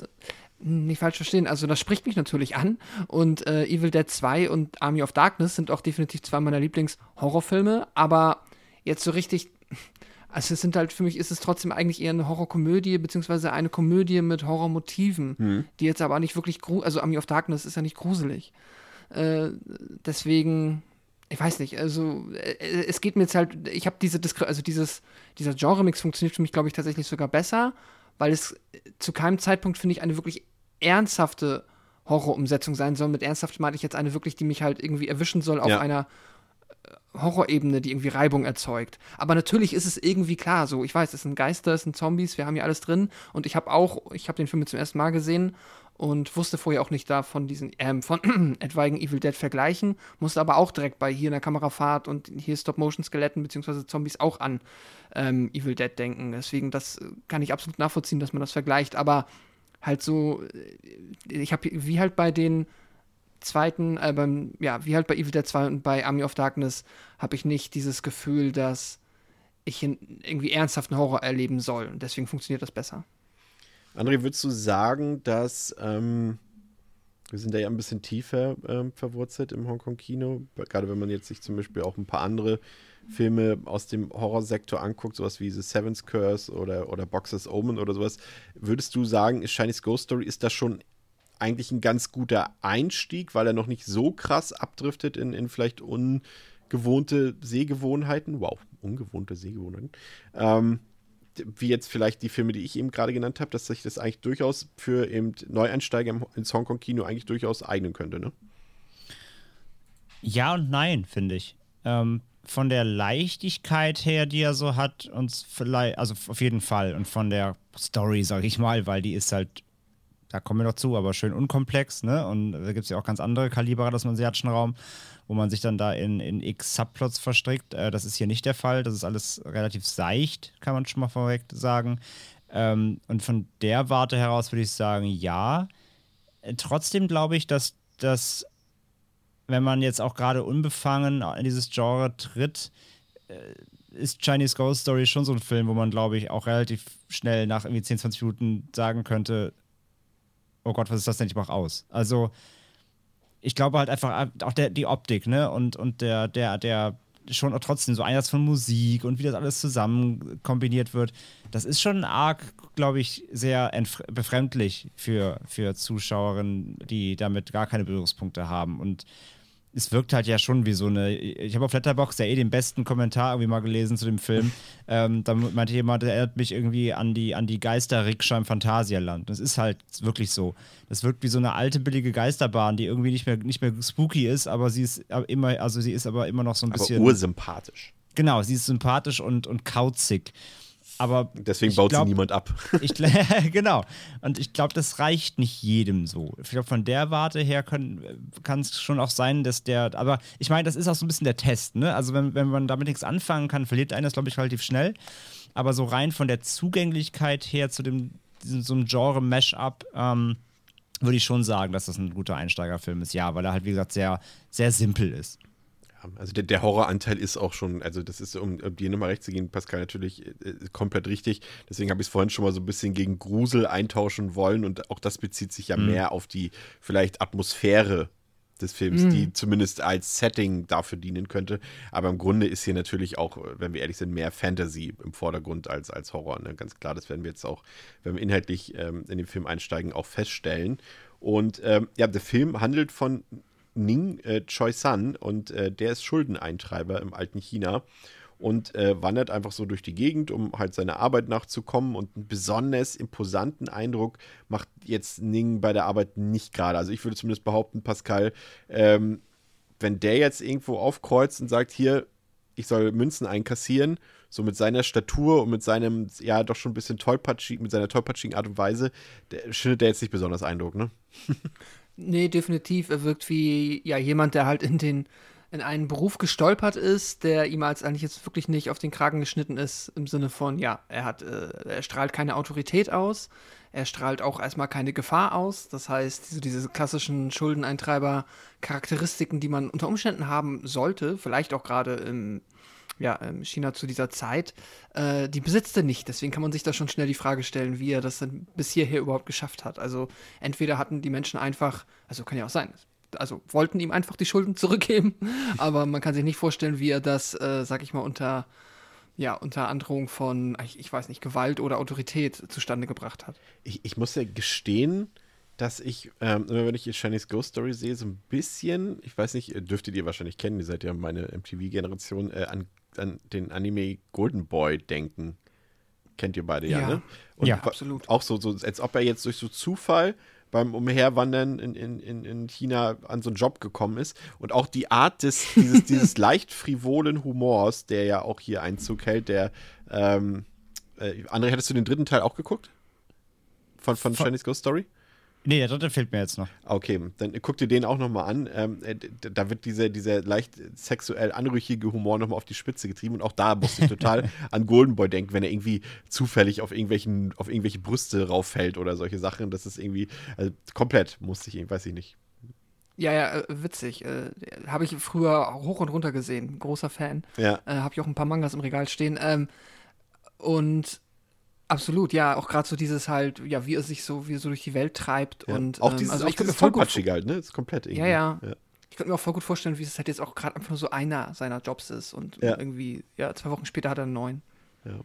nicht falsch verstehen, also das spricht mich natürlich an. Und äh, Evil Dead 2 und Army of Darkness sind auch definitiv zwei meiner Lieblings-Horrorfilme, aber jetzt so richtig, also es sind halt, für mich ist es trotzdem eigentlich eher eine Horrorkomödie, beziehungsweise eine Komödie mit Horrormotiven, die jetzt aber nicht wirklich, also Army of Darkness ist ja nicht gruselig. Äh, deswegen, ich weiß nicht, also äh, es geht mir jetzt halt, ich habe diese, Diskre also dieses, dieser Genre-Mix funktioniert für mich, glaube ich, tatsächlich sogar besser, weil es zu keinem Zeitpunkt, finde ich, eine wirklich ernsthafte Horrorumsetzung sein soll. Mit ernsthaft meine ich jetzt eine wirklich, die mich halt irgendwie erwischen soll auf Ja. einer äh, Horrorebene, die irgendwie Reibung erzeugt. Aber natürlich ist es irgendwie klar so. Ich weiß, es sind Geister, es sind Zombies, wir haben hier alles drin. Und ich habe auch, ich habe den Film zum ersten Mal gesehen und wusste vorher auch nicht da von diesen, ähm, von etwaigen Evil Dead vergleichen, musste aber auch direkt bei hier in der Kamerafahrt und hier Stop-Motion-Skeletten beziehungsweise Zombies auch an ähm, Evil Dead denken. Deswegen, das äh, kann ich absolut nachvollziehen, dass man das vergleicht. Aber halt so, äh, ich habe wie halt bei den zweiten, äh, beim, ja, wie halt bei Evil Dead 2 und bei Army of Darkness, habe ich nicht dieses Gefühl, dass ich irgendwie ernsthaften Horror erleben soll. Und deswegen funktioniert das besser. André, würdest du sagen, dass ähm, wir sind da ja ein bisschen tiefer ähm, verwurzelt im Hongkong-Kino, gerade wenn man jetzt sich zum Beispiel auch ein paar andere Filme aus dem Horrorsektor anguckt, sowas wie The Seventh Curse oder, oder Boxes Omen oder sowas, würdest du sagen, ist Chinese Ghost Story, ist das schon eigentlich ein ganz guter Einstieg, weil er noch nicht so krass abdriftet in, in vielleicht ungewohnte Sehgewohnheiten, wow, ungewohnte Sehgewohnheiten, ähm, wie jetzt vielleicht die Filme, die ich eben gerade genannt habe, dass sich das eigentlich durchaus für eben Neueinsteiger ins Hongkong-Kino eigentlich durchaus eignen könnte, ne? Ja und nein, finde ich. Ähm, von der Leichtigkeit her, die er so hat, uns vielleicht, also auf jeden Fall. Und von der Story, sage ich mal, weil die ist halt da kommen wir noch zu, aber schön unkomplex, ne? Und da gibt es ja auch ganz andere Kaliber des asiatischen Raum, wo man sich dann da in, in x Subplots verstrickt. Äh, das ist hier nicht der Fall. Das ist alles relativ seicht, kann man schon mal vorweg sagen. Ähm, und von der Warte heraus würde ich sagen, ja. Äh, trotzdem glaube ich, dass das, wenn man jetzt auch gerade unbefangen in dieses Genre tritt, äh, ist Chinese Ghost Story schon so ein Film, wo man, glaube ich, auch relativ schnell nach irgendwie 10, 20 Minuten sagen könnte, oh Gott, was ist das denn? Ich mach aus. Also, ich glaube halt einfach auch der, die Optik, ne? Und, und der, der, der schon trotzdem so Einsatz von Musik und wie das alles zusammen kombiniert wird, das ist schon arg, glaube ich, sehr befremdlich für, für Zuschauerinnen, die damit gar keine Berührungspunkte haben. Und es wirkt halt ja schon wie so eine. Ich habe auf Letterbox ja eh den besten Kommentar irgendwie mal gelesen zu dem Film. ähm, da meinte jemand, der erinnert mich irgendwie an die, an die Geisterrikscha im Phantasialand. Das ist halt wirklich so. Das wirkt wie so eine alte, billige Geisterbahn, die irgendwie nicht mehr, nicht mehr spooky ist, aber sie ist immer, also sie ist aber immer noch so ein aber bisschen. ursympathisch. Genau, sie ist sympathisch und, und kauzig. Aber Deswegen baut glaub, sie niemand ab. Ich, genau. Und ich glaube, das reicht nicht jedem so. Ich glaube, von der Warte her kann es schon auch sein, dass der. Aber ich meine, das ist auch so ein bisschen der Test, ne? Also, wenn, wenn man damit nichts anfangen kann, verliert einer das, glaube ich, relativ schnell. Aber so rein von der Zugänglichkeit her zu dem, diesem, so einem Genre-Mash-up, ähm, würde ich schon sagen, dass das ein guter Einsteigerfilm ist. Ja, weil er halt, wie gesagt, sehr, sehr simpel ist also der, der, Horroranteil ist auch schon, also das ist, um, um dir nochmal recht zu gehen, Pascal, natürlich äh, komplett richtig. Deswegen habe ich es vorhin schon mal so ein bisschen gegen Grusel eintauschen wollen und auch das bezieht sich ja mhm. mehr auf die vielleicht Atmosphäre des Films, mhm. die zumindest als Setting dafür dienen könnte. Aber im Grunde ist hier natürlich auch, wenn wir ehrlich sind, mehr Fantasy im Vordergrund als, als Horror. Ne? Ganz klar, das werden wir jetzt auch, wenn wir inhaltlich ähm, in den Film einsteigen, auch feststellen. Und ähm, ja, der Film handelt von Ning äh, Choi-san und äh, der ist Schuldeneintreiber im alten China und äh, wandert einfach so durch die Gegend, um halt seiner Arbeit nachzukommen. Und einen besonders imposanten Eindruck macht jetzt Ning bei der Arbeit nicht gerade. Also ich würde zumindest behaupten, Pascal, ähm, wenn der jetzt irgendwo aufkreuzt und sagt, hier, ich soll Münzen einkassieren, so mit seiner Statur und mit seinem, ja, doch schon ein bisschen tollpatschig, mit seiner tollpatschigen Art und Weise, der, schindet der jetzt nicht besonders Eindruck, ne? Nee, definitiv. Er wirkt wie ja jemand, der halt in den in einen Beruf gestolpert ist, der ihm als eigentlich jetzt wirklich nicht auf den Kragen geschnitten ist, im Sinne von, ja, er hat, äh, er strahlt keine Autorität aus, er strahlt auch erstmal keine Gefahr aus. Das heißt, diese, diese klassischen Schuldeneintreiber-Charakteristiken, die man unter Umständen haben sollte, vielleicht auch gerade im ja, ähm, China zu dieser Zeit, äh, die besitzt er nicht. Deswegen kann man sich da schon schnell die Frage stellen, wie er das dann bis hierher überhaupt geschafft hat. Also entweder hatten die Menschen einfach, also kann ja auch sein, also wollten ihm einfach die Schulden zurückgeben, aber man kann sich nicht vorstellen, wie er das, äh, sag ich mal, unter ja, unter Androhung von, ich, ich, weiß nicht, Gewalt oder Autorität zustande gebracht hat. Ich, ich muss ja gestehen, dass ich, ähm, wenn ich Chinese Ghost Story sehe, so ein bisschen, ich weiß nicht, dürftet ihr wahrscheinlich kennen, ihr seid ja meine MTV-Generation, äh, an an den Anime Golden Boy denken. Kennt ihr beide ja, ja ne? Und ja, absolut. Auch so, so, als ob er jetzt durch so Zufall beim Umherwandern in, in, in China an so einen Job gekommen ist. Und auch die Art des, dieses, dieses leicht frivolen Humors, der ja auch hier Einzug hält, der, ähm, äh, André, hättest du den dritten Teil auch geguckt? Von, von, von Chinese Ghost Story? Nee, der dritte fehlt mir jetzt noch. Okay, dann guck dir den auch nochmal an. Ähm, äh, da wird dieser, dieser leicht sexuell anrüchige Humor nochmal auf die Spitze getrieben und auch da musste ich total an Golden Boy denken, wenn er irgendwie zufällig auf, irgendwelchen, auf irgendwelche Brüste rauffällt oder solche Sachen. Das ist irgendwie also komplett, musste ich, weiß ich nicht. Ja, ja, äh, witzig. Äh, Habe ich früher hoch und runter gesehen. Großer Fan. Ja. Äh, Habe ich auch ein paar Mangas im Regal stehen. Ähm, und Absolut, ja, auch gerade so dieses halt, ja, wie er sich so, wie er so durch die Welt treibt ja. und auch ähm, dieses, also auch ich könnte mir voll gut halt, ne? Ist komplett irgendwie. Ja, ja, ja. Ich könnte mir auch voll gut vorstellen, wie es halt jetzt auch gerade einfach nur so einer seiner Jobs ist und ja. irgendwie, ja, zwei Wochen später hat er einen neuen. Ja.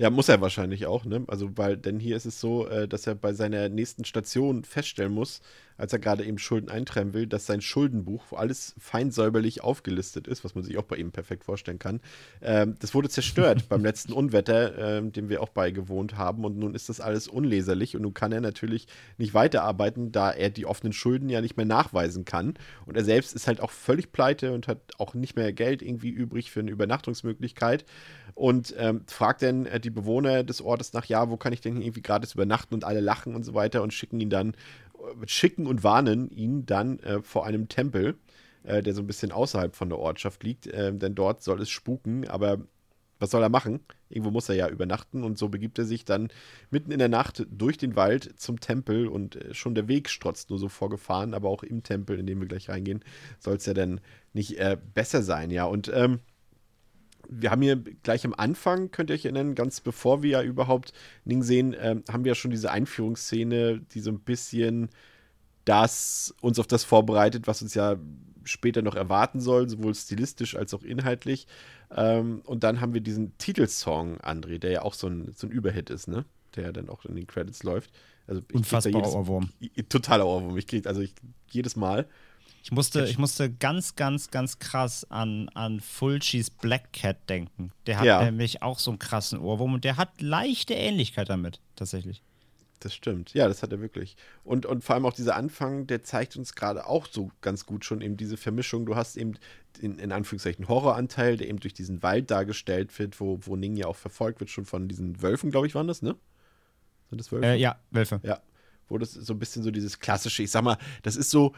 Ja, muss er wahrscheinlich auch, ne? Also, weil, denn hier ist es so, äh, dass er bei seiner nächsten Station feststellen muss, als er gerade eben Schulden eintreiben will, dass sein Schuldenbuch, wo alles fein säuberlich aufgelistet ist, was man sich auch bei ihm perfekt vorstellen kann, ähm, das wurde zerstört beim letzten Unwetter, ähm, dem wir auch beigewohnt haben. Und nun ist das alles unleserlich und nun kann er natürlich nicht weiterarbeiten, da er die offenen Schulden ja nicht mehr nachweisen kann. Und er selbst ist halt auch völlig pleite und hat auch nicht mehr Geld irgendwie übrig für eine Übernachtungsmöglichkeit und ähm, fragt dann äh, die Bewohner des Ortes nach, ja, wo kann ich denn irgendwie gratis übernachten und alle lachen und so weiter und schicken ihn dann, äh, schicken und warnen ihn dann äh, vor einem Tempel, äh, der so ein bisschen außerhalb von der Ortschaft liegt, äh, denn dort soll es spuken, aber was soll er machen? Irgendwo muss er ja übernachten und so begibt er sich dann mitten in der Nacht durch den Wald zum Tempel und äh, schon der Weg strotzt nur so vorgefahren, aber auch im Tempel, in dem wir gleich reingehen, soll es ja dann nicht äh, besser sein, ja. Und ähm, wir haben hier gleich am Anfang, könnt ihr euch erinnern, ganz bevor wir ja überhaupt Ning sehen, ähm, haben wir ja schon diese Einführungsszene, die so ein bisschen das uns auf das vorbereitet, was uns ja später noch erwarten soll, sowohl stilistisch als auch inhaltlich. Ähm, und dann haben wir diesen Titelsong, André, der ja auch so ein, so ein Überhit ist, ne? Der ja dann auch in den Credits läuft. Also Unfassbarer Ohrwurm. Totaler Ohrwurm. Ich krieg, also ich, jedes Mal. Ich musste, ich musste ganz, ganz, ganz krass an, an Fulcis Black Cat denken. Der hat ja. nämlich auch so einen krassen Ohrwurm und der hat leichte Ähnlichkeit damit, tatsächlich. Das stimmt. Ja, das hat er wirklich. Und, und vor allem auch dieser Anfang, der zeigt uns gerade auch so ganz gut schon eben diese Vermischung. Du hast eben in, in Anführungszeichen Horroranteil, der eben durch diesen Wald dargestellt wird, wo, wo Ning ja auch verfolgt wird, schon von diesen Wölfen, glaube ich, waren das, ne? Sind das Wölfe? Äh, ja, Wölfe. Ja. Wo das so ein bisschen so dieses klassische, ich sag mal, das ist so,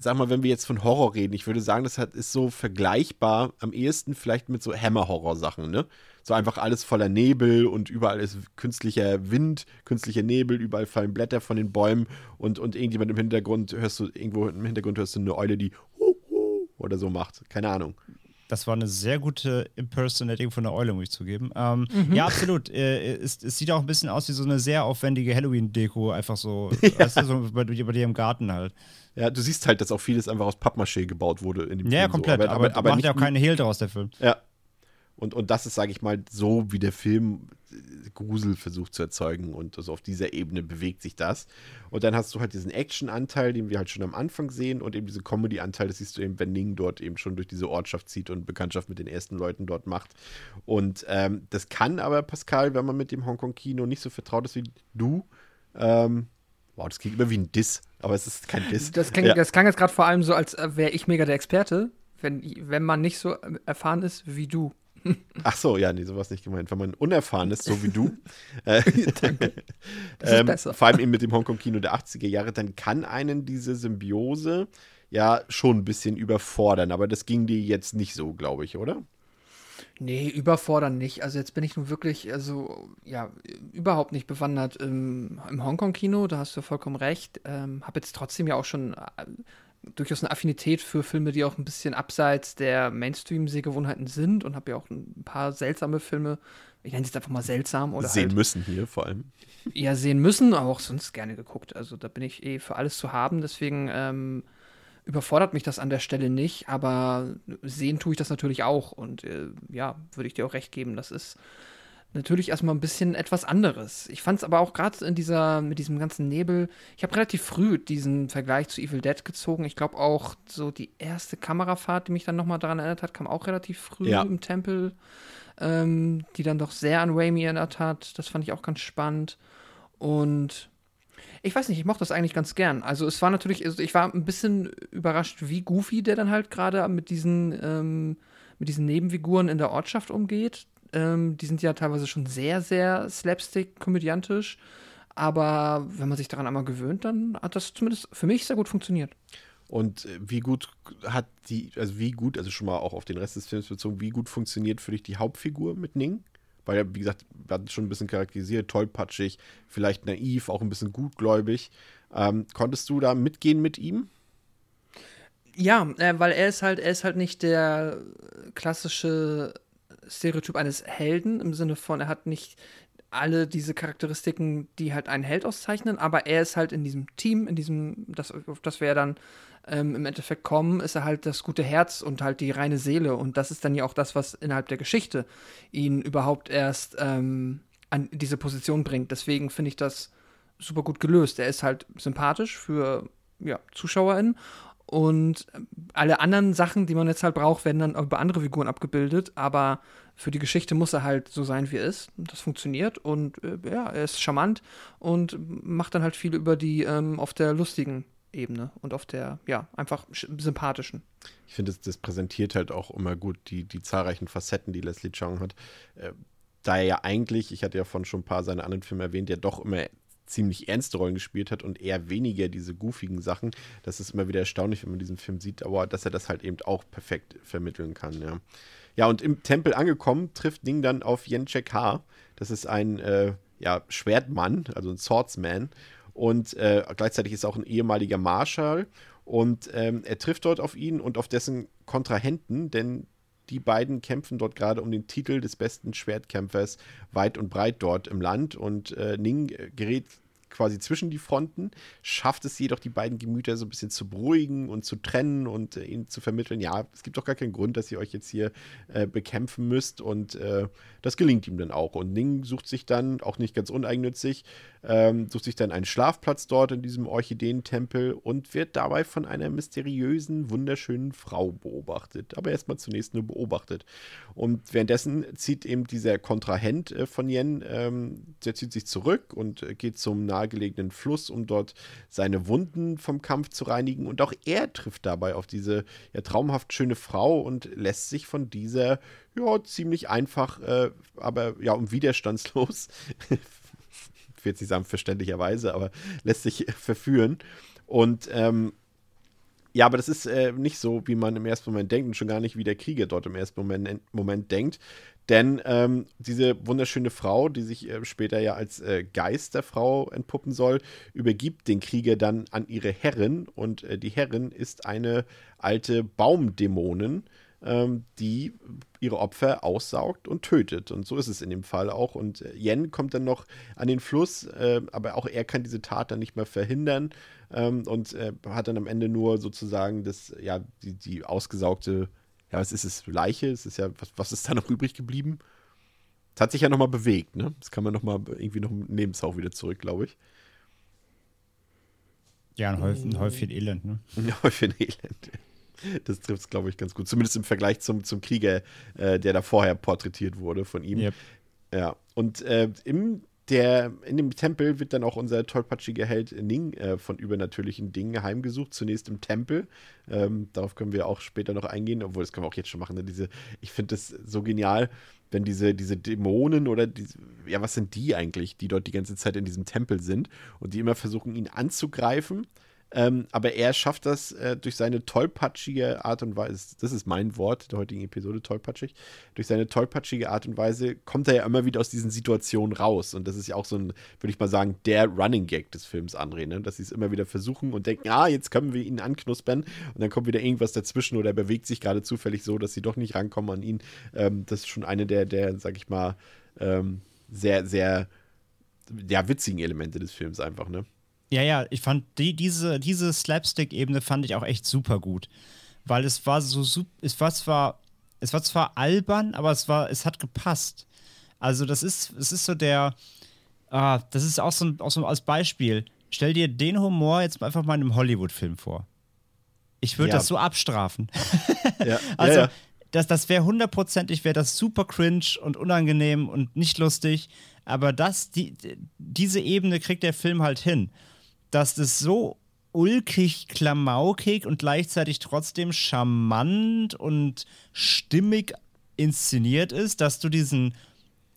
sag mal, wenn wir jetzt von Horror reden, ich würde sagen, das hat, ist so vergleichbar am ehesten vielleicht mit so Hammer-Horror-Sachen, ne? So einfach alles voller Nebel und überall ist künstlicher Wind, künstlicher Nebel, überall fallen Blätter von den Bäumen und, und irgendjemand im Hintergrund hörst du, irgendwo im Hintergrund hörst du eine Eule, die oder so macht. Keine Ahnung. Das war eine sehr gute Impersonating von der Eule, muss ich zugeben. Ähm, mhm. Ja, absolut. Äh, es, es, sieht auch ein bisschen aus wie so eine sehr aufwendige Halloween-Deko, einfach so, ja. weißt du, so bei, bei dir im Garten halt. Ja, du siehst halt, dass auch vieles einfach aus Pappmaché gebaut wurde in dem ja, Film. Ja, komplett. So. Aber, aber, aber, aber macht ja auch keine Hehl daraus, der Film. Ja, und, und das ist, sage ich mal, so, wie der Film äh, Grusel versucht zu erzeugen und also auf dieser Ebene bewegt sich das. Und dann hast du halt diesen Action-Anteil, den wir halt schon am Anfang sehen und eben diesen Comedy-Anteil, das siehst du eben, wenn Ning dort eben schon durch diese Ortschaft zieht und Bekanntschaft mit den ersten Leuten dort macht. Und ähm, das kann aber, Pascal, wenn man mit dem Hongkong-Kino nicht so vertraut ist wie du, ähm, Wow, das klingt immer wie ein Diss, aber es ist kein Diss. Das, klingt, ja. das klang jetzt gerade vor allem so, als äh, wäre ich mega der Experte, wenn, wenn man nicht so äh, erfahren ist wie du. Ach so, ja, nee, sowas nicht gemeint. Wenn man unerfahren ist, so wie du, äh, ähm, vor allem eben mit dem Hongkong-Kino der 80er Jahre, dann kann einen diese Symbiose ja schon ein bisschen überfordern. Aber das ging dir jetzt nicht so, glaube ich, oder? Nee, überfordern nicht. Also jetzt bin ich nun wirklich, also ja, überhaupt nicht bewandert im, im Hongkong-Kino, da hast du vollkommen recht. Ähm, habe jetzt trotzdem ja auch schon äh, durchaus eine Affinität für Filme, die auch ein bisschen abseits der Mainstream-Sehgewohnheiten sind und habe ja auch ein paar seltsame Filme, ich nenne es jetzt einfach mal seltsam oder sehen halt, müssen hier vor allem. Ja, sehen müssen, aber auch sonst gerne geguckt. Also da bin ich eh für alles zu haben, deswegen ähm, überfordert mich das an der Stelle nicht, aber sehen tue ich das natürlich auch und äh, ja, würde ich dir auch recht geben, das ist natürlich erstmal ein bisschen etwas anderes. Ich fand es aber auch gerade in dieser, mit diesem ganzen Nebel, ich habe relativ früh diesen Vergleich zu Evil Dead gezogen. Ich glaube auch so die erste Kamerafahrt, die mich dann nochmal daran erinnert hat, kam auch relativ früh ja. im Tempel, ähm, die dann doch sehr an Raimi erinnert hat. Das fand ich auch ganz spannend. Und ich weiß nicht, ich mochte das eigentlich ganz gern. Also es war natürlich, also ich war ein bisschen überrascht, wie goofy der dann halt gerade mit diesen, ähm, mit diesen Nebenfiguren in der Ortschaft umgeht. Ähm, die sind ja teilweise schon sehr, sehr slapstick-komödiantisch. Aber wenn man sich daran einmal gewöhnt, dann hat das zumindest für mich sehr gut funktioniert. Und äh, wie gut hat die, also wie gut, also schon mal auch auf den Rest des Films bezogen, wie gut funktioniert für dich die Hauptfigur mit Ning? Weil er, wie gesagt, wir hatten schon ein bisschen charakterisiert, tollpatschig, vielleicht naiv, auch ein bisschen gutgläubig. Ähm, konntest du da mitgehen mit ihm? Ja, äh, weil er ist halt, er ist halt nicht der klassische Stereotyp eines Helden im Sinne von, er hat nicht alle diese Charakteristiken, die halt einen Held auszeichnen, aber er ist halt in diesem Team, in diesem, das, auf das wir ja dann ähm, im Endeffekt kommen, ist er halt das gute Herz und halt die reine Seele. Und das ist dann ja auch das, was innerhalb der Geschichte ihn überhaupt erst ähm, an diese Position bringt. Deswegen finde ich das super gut gelöst. Er ist halt sympathisch für ja, ZuschauerInnen und alle anderen Sachen, die man jetzt halt braucht, werden dann über andere Figuren abgebildet. Aber für die Geschichte muss er halt so sein, wie er ist. Das funktioniert und äh, ja, er ist charmant und macht dann halt viel über die ähm, auf der lustigen Ebene und auf der, ja, einfach sympathischen. Ich finde, das, präsentiert halt auch immer gut die, die zahlreichen Facetten, die Leslie Chong hat. Äh, da er ja eigentlich, ich hatte ja von schon ein paar seiner anderen Filme erwähnt, ja doch immer ziemlich ernste Rollen gespielt hat und eher weniger diese goofigen Sachen. Das ist immer wieder erstaunlich, wenn man diesen Film sieht, aber dass er das halt eben auch perfekt vermitteln kann, ja. Ja, und im Tempel angekommen, trifft Ning dann auf Yenchek Ha. Das ist ein äh, ja, Schwertmann, also ein Swordsman. Und äh, gleichzeitig ist er auch ein ehemaliger Marschall. Und ähm, er trifft dort auf ihn und auf dessen Kontrahenten, denn die beiden kämpfen dort gerade um den Titel des besten Schwertkämpfers weit und breit dort im Land. Und äh, Ning gerät quasi zwischen die Fronten, schafft es jedoch, die beiden Gemüter so ein bisschen zu beruhigen und zu trennen und äh, ihnen zu vermitteln, ja, es gibt doch gar keinen Grund, dass ihr euch jetzt hier äh, bekämpfen müsst und äh, das gelingt ihm dann auch. Und Ning sucht sich dann, auch nicht ganz uneigennützig, ähm, sucht sich dann einen Schlafplatz dort in diesem Orchideentempel und wird dabei von einer mysteriösen, wunderschönen Frau beobachtet. Aber erstmal zunächst nur beobachtet. Und währenddessen zieht eben dieser Kontrahent äh, von Yen, ähm, der zieht sich zurück und äh, geht zum nahegelegenen Fluss, um dort seine Wunden vom Kampf zu reinigen. Und auch er trifft dabei auf diese ja, traumhaft schöne Frau und lässt sich von dieser ja, ziemlich einfach, äh, aber ja, und widerstandslos jetzt nicht sagen verständlicherweise, aber lässt sich verführen. Und ähm, ja, aber das ist äh, nicht so, wie man im ersten Moment denkt und schon gar nicht, wie der Krieger dort im ersten Moment, Moment denkt. Denn ähm, diese wunderschöne Frau, die sich äh, später ja als äh, Geist der Frau entpuppen soll, übergibt den Krieger dann an ihre Herrin. Und äh, die Herrin ist eine alte Baumdämonin, ähm, die ihre Opfer aussaugt und tötet. Und so ist es in dem Fall auch. Und äh, Yen kommt dann noch an den Fluss, äh, aber auch er kann diese Tat dann nicht mehr verhindern ähm, und äh, hat dann am Ende nur sozusagen das, ja, die, die ausgesaugte, ja, was ist es, Leiche? Es ist ja, was, was ist da noch übrig geblieben? Es hat sich ja nochmal bewegt, ne? Das kann man nochmal irgendwie noch im Lebenshauch wieder zurück, glaube ich. Ja, ein Häufchen, Häufchen Elend, ne? Ein Häufchen Elend. Das trifft es, glaube ich, ganz gut. Zumindest im Vergleich zum, zum Krieger, äh, der da vorher porträtiert wurde von ihm. Yep. Ja. Und äh, im der, in dem Tempel wird dann auch unser tollpatschige Held Ning äh, von übernatürlichen Dingen heimgesucht. Zunächst im Tempel. Ähm, darauf können wir auch später noch eingehen, obwohl das können wir auch jetzt schon machen. Ne? Diese, ich finde das so genial, wenn diese, diese Dämonen oder diese, ja, was sind die eigentlich, die dort die ganze Zeit in diesem Tempel sind und die immer versuchen, ihn anzugreifen ähm, aber er schafft das äh, durch seine tollpatschige Art und Weise, das ist mein Wort der heutigen Episode, tollpatschig, durch seine tollpatschige Art und Weise kommt er ja immer wieder aus diesen Situationen raus. Und das ist ja auch so ein, würde ich mal sagen, der Running Gag des Films, André, ne? dass sie es immer wieder versuchen und denken, ah, jetzt können wir ihn anknuspern und dann kommt wieder irgendwas dazwischen oder er bewegt sich gerade zufällig so, dass sie doch nicht rankommen an ihn. Ähm, das ist schon eine der, der sag ich mal, ähm, sehr, sehr ja, witzigen Elemente des Films einfach, ne? Ja, ja, ich fand die, diese, diese Slapstick-Ebene fand ich auch echt super gut. Weil es war so, es war zwar, es war zwar albern, aber es war, es hat gepasst. Also, das ist, es ist so der, ah, das ist auch so, auch so als Beispiel. Stell dir den Humor jetzt einfach mal in einem Hollywood-Film vor. Ich würde ja. das so abstrafen. Ja. also, ja, ja. das, das wäre hundertprozentig, wäre das super cringe und unangenehm und nicht lustig. Aber das, die, diese Ebene kriegt der Film halt hin dass das so ulkig, klamaukig und gleichzeitig trotzdem charmant und stimmig inszeniert ist, dass du diesen,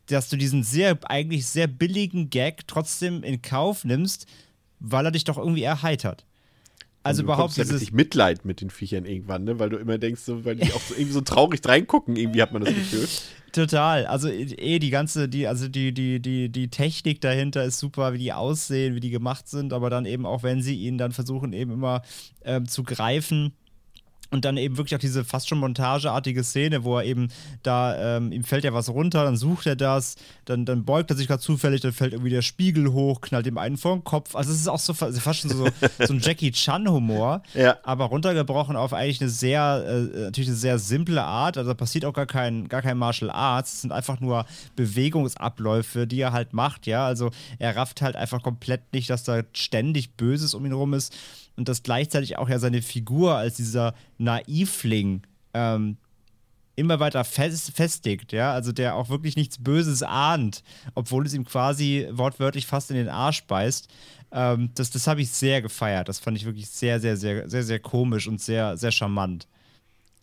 dass du diesen sehr, eigentlich sehr billigen Gag trotzdem in Kauf nimmst, weil er dich doch irgendwie erheitert. Also du überhaupt dieses ja Mitleid mit den Viechern irgendwann, ne? Weil du immer denkst, so, weil die auch so irgendwie so traurig reingucken, irgendwie hat man das Gefühl. Total. Also eh die ganze, die, also die, die, die, die Technik dahinter ist super, wie die aussehen, wie die gemacht sind, aber dann eben auch, wenn sie ihn dann versuchen, eben immer ähm, zu greifen und dann eben wirklich auch diese fast schon montageartige Szene, wo er eben da, ähm, ihm fällt ja was runter, dann sucht er das, dann, dann beugt er sich gerade zufällig, dann fällt irgendwie der Spiegel hoch, knallt ihm einen vor den Kopf. Also es ist auch so fast schon so, so ein Jackie Chan-Humor, ja. aber runtergebrochen auf eigentlich eine sehr, äh, natürlich eine sehr simple Art. Also da passiert auch gar kein, gar kein Martial Arts. Es sind einfach nur Bewegungsabläufe, die er halt macht, ja. Also er rafft halt einfach komplett nicht, dass da ständig Böses um ihn rum ist und dass gleichzeitig auch ja seine Figur als dieser Naivling ähm, immer weiter fest, festigt, ja, also der auch wirklich nichts Böses ahnt, obwohl es ihm quasi wortwörtlich fast in den Arsch beißt. Ähm, das das habe ich sehr gefeiert. Das fand ich wirklich sehr, sehr, sehr, sehr, sehr komisch und sehr, sehr charmant.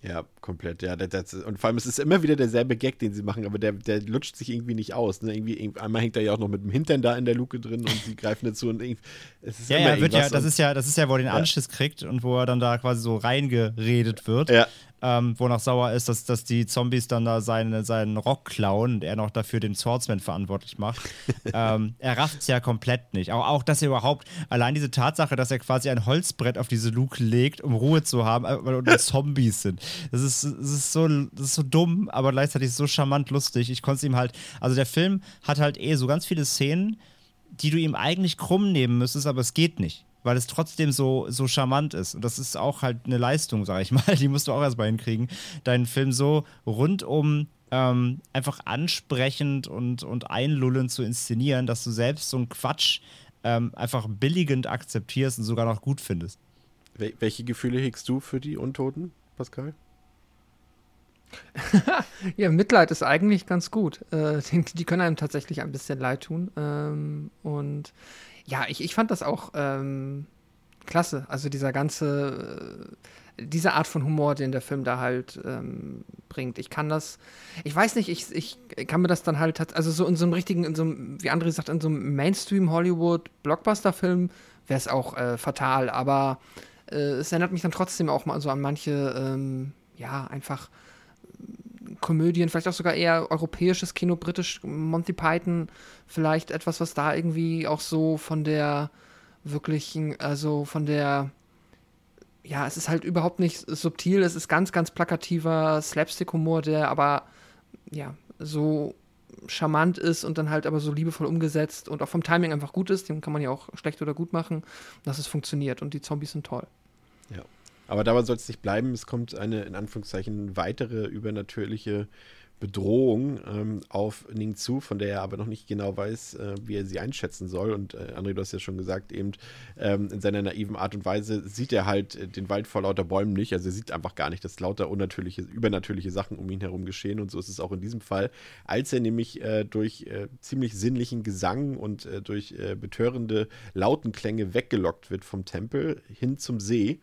Ja, komplett, ja. Das, das, und vor allem, es ist immer wieder derselbe Gag, den sie machen, aber der, der lutscht sich irgendwie nicht aus. Ne? Irgendwie, einmal hängt er ja auch noch mit dem Hintern da in der Luke drin und sie greifen dazu und irgendwie, es ist ja, immer ja, wird ja, das ist ja, das ist ja, wo er den Ja. Anschiss kriegt und wo er dann da quasi so reingeredet wird. Ja, ähm, wo noch sauer ist, dass, dass die Zombies dann da seine, seinen Rock klauen und er noch dafür den Swordsman verantwortlich macht. ähm, er rafft es ja komplett nicht. Auch, auch, dass er überhaupt, allein diese Tatsache, dass er quasi ein Holzbrett auf diese Luke legt, um Ruhe zu haben, äh, weil unten Zombies sind. Das ist, das, ist so, das ist so dumm, aber gleichzeitig so charmant lustig. Ich konnte es ihm halt, also der Film hat halt eh so ganz viele Szenen, die du ihm eigentlich krumm nehmen müsstest, aber es geht nicht. Weil es trotzdem so, so charmant ist. Und das ist auch halt eine Leistung, sag ich mal. Die musst du auch erstmal hinkriegen. Deinen Film so rundum ähm, einfach ansprechend und, und einlullend zu inszenieren, dass du selbst so einen Quatsch ähm, einfach billigend akzeptierst und sogar noch gut findest. Wel welche Gefühle hegst du für die Untoten, Pascal? Ja, Mitleid ist eigentlich ganz gut. Äh, die, die können einem tatsächlich ein bisschen leid tun. Ähm, und ja, ich, ich fand das auch ähm, klasse. Also dieser ganze, äh, diese Art von Humor, den der Film da halt ähm, bringt. Ich kann das, ich weiß nicht, ich, ich kann mir das dann halt, also so in so einem richtigen, in so einem, wie André sagt, in so einem Mainstream-Hollywood-Blockbuster-Film wäre es auch äh, fatal. Aber äh, es erinnert mich dann trotzdem auch mal so an manche, ähm, ja, einfach Komödien, vielleicht auch sogar eher europäisches Kino, britisch, Monty Python, vielleicht etwas, was da irgendwie auch so von der wirklichen, also von der, ja, es ist halt überhaupt nicht subtil, es ist ganz, ganz plakativer Slapstick-Humor, der aber, ja, so charmant ist und dann halt aber so liebevoll umgesetzt und auch vom Timing einfach gut ist, den kann man ja auch schlecht oder gut machen, dass es funktioniert und die Zombies sind toll. Aber dabei soll es nicht bleiben. Es kommt eine, in Anführungszeichen, weitere übernatürliche Bedrohung ähm, auf Ning zu, von der er aber noch nicht genau weiß, äh, wie er sie einschätzen soll. Und äh, André, du hast ja schon gesagt, eben ähm, in seiner naiven Art und Weise sieht er halt äh, den Wald vor lauter Bäumen nicht. Also er sieht einfach gar nicht, dass lauter unnatürliche, übernatürliche Sachen um ihn herum geschehen. Und so ist es auch in diesem Fall. Als er nämlich äh, durch äh, ziemlich sinnlichen Gesang und äh, durch äh, betörende Lautenklänge weggelockt wird vom Tempel hin zum See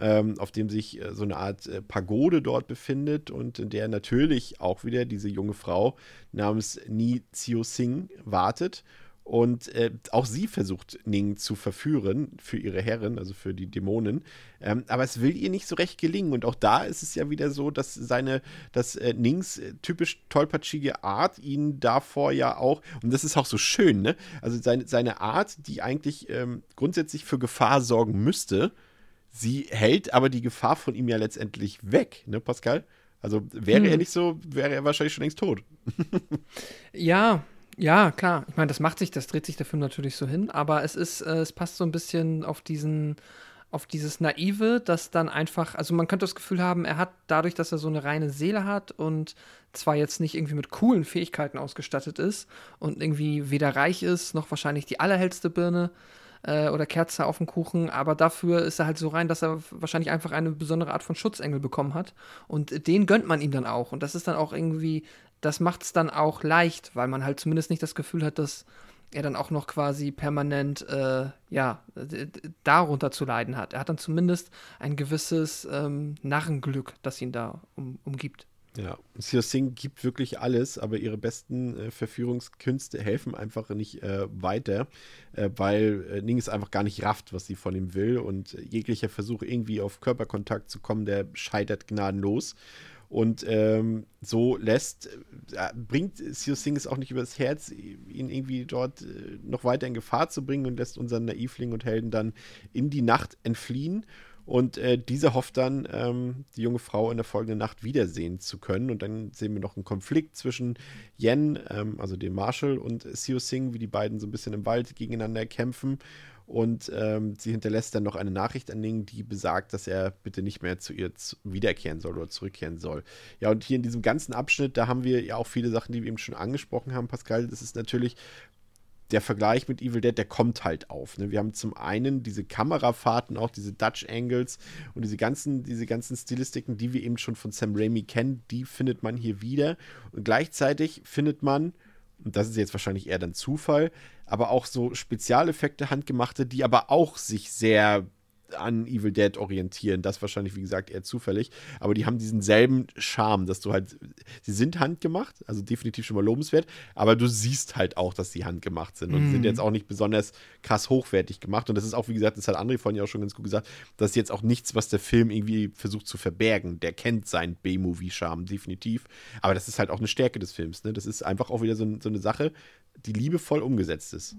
ähm, auf dem sich äh, so eine Art äh, Pagode dort befindet und in der natürlich auch wieder diese junge Frau namens Ni Zio Sing wartet. Und äh, auch sie versucht, Ning zu verführen für ihre Herren, also für die Dämonen. Ähm, aber es will ihr nicht so recht gelingen. Und auch da ist es ja wieder so, dass seine, dass äh, Nings äh, typisch tollpatschige Art ihn davor ja auch, und das ist auch so schön, ne? Also seine, seine Art, die eigentlich ähm, grundsätzlich für Gefahr sorgen müsste, sie hält aber die Gefahr von ihm ja letztendlich weg, ne, Pascal? Also wäre er Hm. nicht so, wäre er wahrscheinlich schon längst tot. Ja, ja, klar. Ich meine, das macht sich, das dreht sich der Film natürlich so hin, aber es ist, äh, es passt so ein bisschen auf diesen, auf dieses Naive, das dann einfach, also man könnte das Gefühl haben, er hat dadurch, dass er so eine reine Seele hat und zwar jetzt nicht irgendwie mit coolen Fähigkeiten ausgestattet ist und irgendwie weder reich ist, noch wahrscheinlich die allerhellste Birne äh, oder Kerze auf dem Kuchen, aber dafür ist er halt so rein, dass er wahrscheinlich einfach eine besondere Art von Schutzengel bekommen hat und den gönnt man ihm dann auch und das ist dann auch irgendwie das macht es dann auch leicht, weil man halt zumindest nicht das Gefühl hat, dass er dann auch noch quasi permanent, äh, ja, darunter zu leiden hat. Er hat dann zumindest ein gewisses ähm, Narrenglück, das ihn da um, umgibt. Ja, Sio Singh gibt wirklich alles, aber ihre besten äh, Verführungskünste helfen einfach nicht äh, weiter, äh, weil äh, Ning es einfach gar nicht rafft, was sie von ihm will und jeglicher Versuch irgendwie auf Körperkontakt zu kommen, der scheitert gnadenlos. Und ähm, so lässt, äh, bringt Sio Singh es auch nicht übers Herz, ihn irgendwie dort äh, noch weiter in Gefahr zu bringen und lässt unseren Naivling und Helden dann in die Nacht entfliehen. Und äh, diese hofft dann, ähm, die junge Frau in der folgenden Nacht wiedersehen zu können. Und dann sehen wir noch einen Konflikt zwischen Yen, ähm, also dem Marshall, und Sio Singh, wie die beiden so ein bisschen im Wald gegeneinander kämpfen. Und ähm, sie hinterlässt dann noch eine Nachricht an Ning, die besagt, dass er bitte nicht mehr zu ihr zu wiederkehren soll oder zurückkehren soll. Ja, und hier in diesem ganzen Abschnitt, da haben wir ja auch viele Sachen, die wir eben schon angesprochen haben, Pascal. Das ist natürlich der Vergleich mit Evil Dead, der kommt halt auf. Ne? Wir haben zum einen diese Kamerafahrten, auch diese Dutch Angles und diese ganzen, diese ganzen Stilistiken, die wir eben schon von Sam Raimi kennen, die findet man hier wieder. Und gleichzeitig findet man, und das ist jetzt wahrscheinlich eher dann Zufall, aber auch so Spezialeffekte, handgemachte, die aber auch sich sehr an Evil Dead orientieren. Das wahrscheinlich, wie gesagt, eher zufällig. Aber die haben diesen selben Charme, dass du halt, sie sind handgemacht, also definitiv schon mal lobenswert, aber du siehst halt auch, dass sie handgemacht sind und mm. sind mhm. jetzt auch nicht besonders krass hochwertig gemacht. Und das ist auch, wie gesagt, das hat André vorhin ja auch schon ganz gut gesagt, das ist jetzt auch nichts, was der Film irgendwie versucht zu verbergen. Der kennt seinen B-Movie-Charme, definitiv. Aber das ist halt auch eine Stärke des Films. Ne? Das ist einfach auch wieder so, so eine Sache, die liebevoll umgesetzt ist.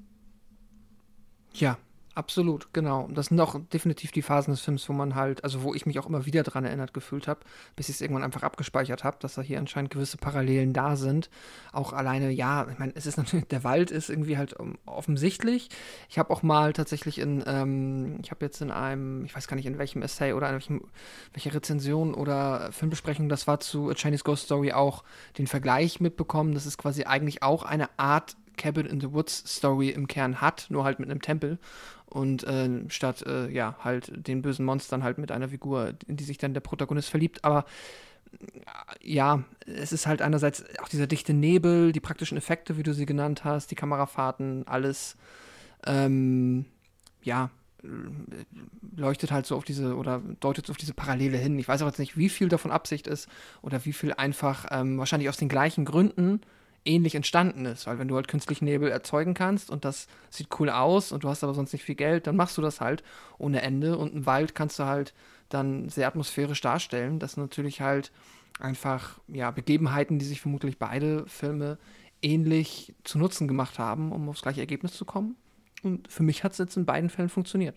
Ja, Absolut, genau. Das sind auch definitiv die Phasen des Films, wo man halt, also wo ich mich auch immer wieder dran erinnert gefühlt habe, bis ich es irgendwann einfach abgespeichert habe, dass da hier anscheinend gewisse Parallelen da sind. Auch alleine, ja, ich meine, es ist natürlich, der Wald ist irgendwie halt um, offensichtlich. Ich habe auch mal tatsächlich in, ähm, ich habe jetzt in einem, ich weiß gar nicht in welchem Essay oder in welchem, welcher Rezension oder Filmbesprechung das war zu A Chinese Ghost Story auch den Vergleich mitbekommen. Das ist quasi eigentlich auch eine Art Cabin in the Woods Story im Kern hat, nur halt mit einem Tempel und äh, statt äh, ja halt den bösen Monstern halt mit einer Figur, in die sich dann der Protagonist verliebt. Aber äh, ja, es ist halt einerseits auch dieser dichte Nebel, die praktischen Effekte, wie du sie genannt hast, die Kamerafahrten, alles, ähm, ja, leuchtet halt so auf diese oder deutet auf diese Parallele hin. Ich weiß aber jetzt nicht, wie viel davon Absicht ist oder wie viel einfach ähm, wahrscheinlich aus den gleichen Gründen ähnlich entstanden ist. Weil wenn du halt künstlichen Nebel erzeugen kannst und das sieht cool aus und du hast aber sonst nicht viel Geld, dann machst du das halt ohne Ende. Und einen Wald kannst du halt dann sehr atmosphärisch darstellen. Das sind natürlich halt einfach ja, Begebenheiten, die sich vermutlich beide Filme ähnlich zu Nutzen gemacht haben, um aufs gleiche Ergebnis zu kommen. Und für mich hat es jetzt in beiden Fällen funktioniert.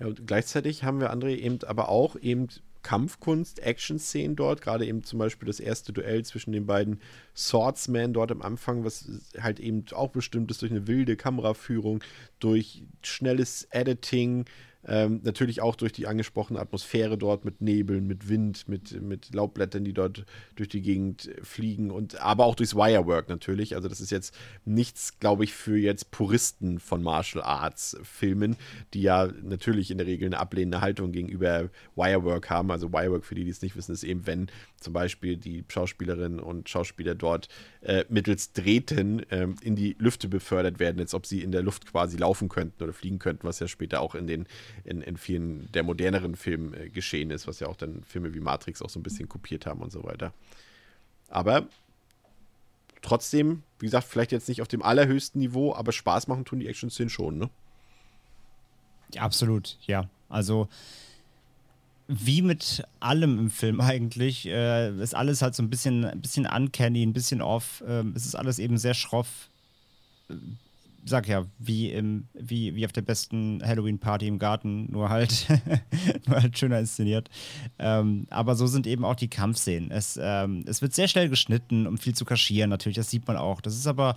Ja, und gleichzeitig haben wir, André, eben aber auch eben Kampfkunst, Action-Szenen dort, gerade eben zum Beispiel das erste Duell zwischen den beiden Swordsmen dort am Anfang, was halt eben auch bestimmt ist durch eine wilde Kameraführung, durch schnelles Editing, ähm, natürlich auch durch die angesprochene Atmosphäre dort mit Nebeln, mit Wind, mit, mit Laubblättern, die dort durch die Gegend fliegen und aber auch durchs Wirework natürlich. Also das ist jetzt nichts, glaube ich, für jetzt Puristen von Martial Arts Filmen, die ja natürlich in der Regel eine ablehnende Haltung gegenüber Wirework haben. Also Wirework, für die, die es nicht wissen, ist eben, wenn zum Beispiel die Schauspielerinnen und Schauspieler dort äh, mittels Drähten äh, in die Lüfte befördert werden, als ob sie in der Luft quasi laufen könnten oder fliegen könnten, was ja später auch in den in, in vielen der moderneren Filmen äh, geschehen ist, was ja auch dann Filme wie Matrix auch so ein bisschen kopiert haben und so weiter. Aber trotzdem, wie gesagt, vielleicht jetzt nicht auf dem allerhöchsten Niveau, aber Spaß machen tun die Action-Szenen schon, ne? Absolut, ja. Also wie mit allem im Film eigentlich, äh, ist alles halt so ein bisschen, ein bisschen uncanny, ein bisschen off. Äh, es ist alles eben sehr schroff sag ja, wie, im, wie, wie auf der besten Halloween-Party im Garten, nur halt, nur halt schöner inszeniert. Ähm, aber so sind eben auch die Kampfszenen. Es, ähm, es wird sehr schnell geschnitten, um viel zu kaschieren, natürlich, das sieht man auch. Das ist aber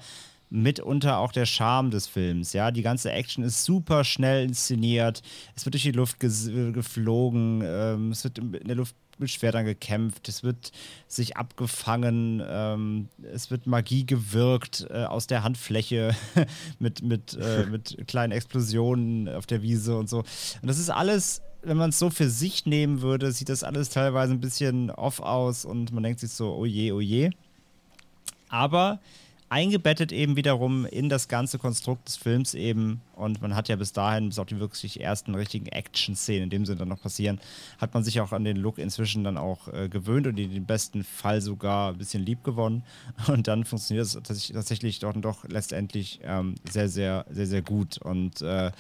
mitunter auch der Charme des Films. Ja, die ganze Action ist super schnell inszeniert. Es wird durch die Luft geflogen. Ähm, es wird in der Luft mit Schwertern gekämpft, es wird sich abgefangen, ähm, es wird Magie gewirkt äh, aus der Handfläche mit, mit, äh, mit kleinen Explosionen auf der Wiese und so. Und das ist alles, wenn man es so für sich nehmen würde, sieht das alles teilweise ein bisschen off aus und man denkt sich so, oh je, oh je. Aber eingebettet eben wiederum in das ganze Konstrukt des Films eben. Und man hat ja bis dahin, bis auf die wirklich ersten richtigen Action-Szenen, in dem Sinne dann noch passieren, hat man sich auch an den Look inzwischen dann auch äh, gewöhnt und in den besten Fall sogar ein bisschen lieb gewonnen. Und dann funktioniert es tatsächlich doch, doch letztendlich ähm, sehr, sehr, sehr, sehr gut. Und äh,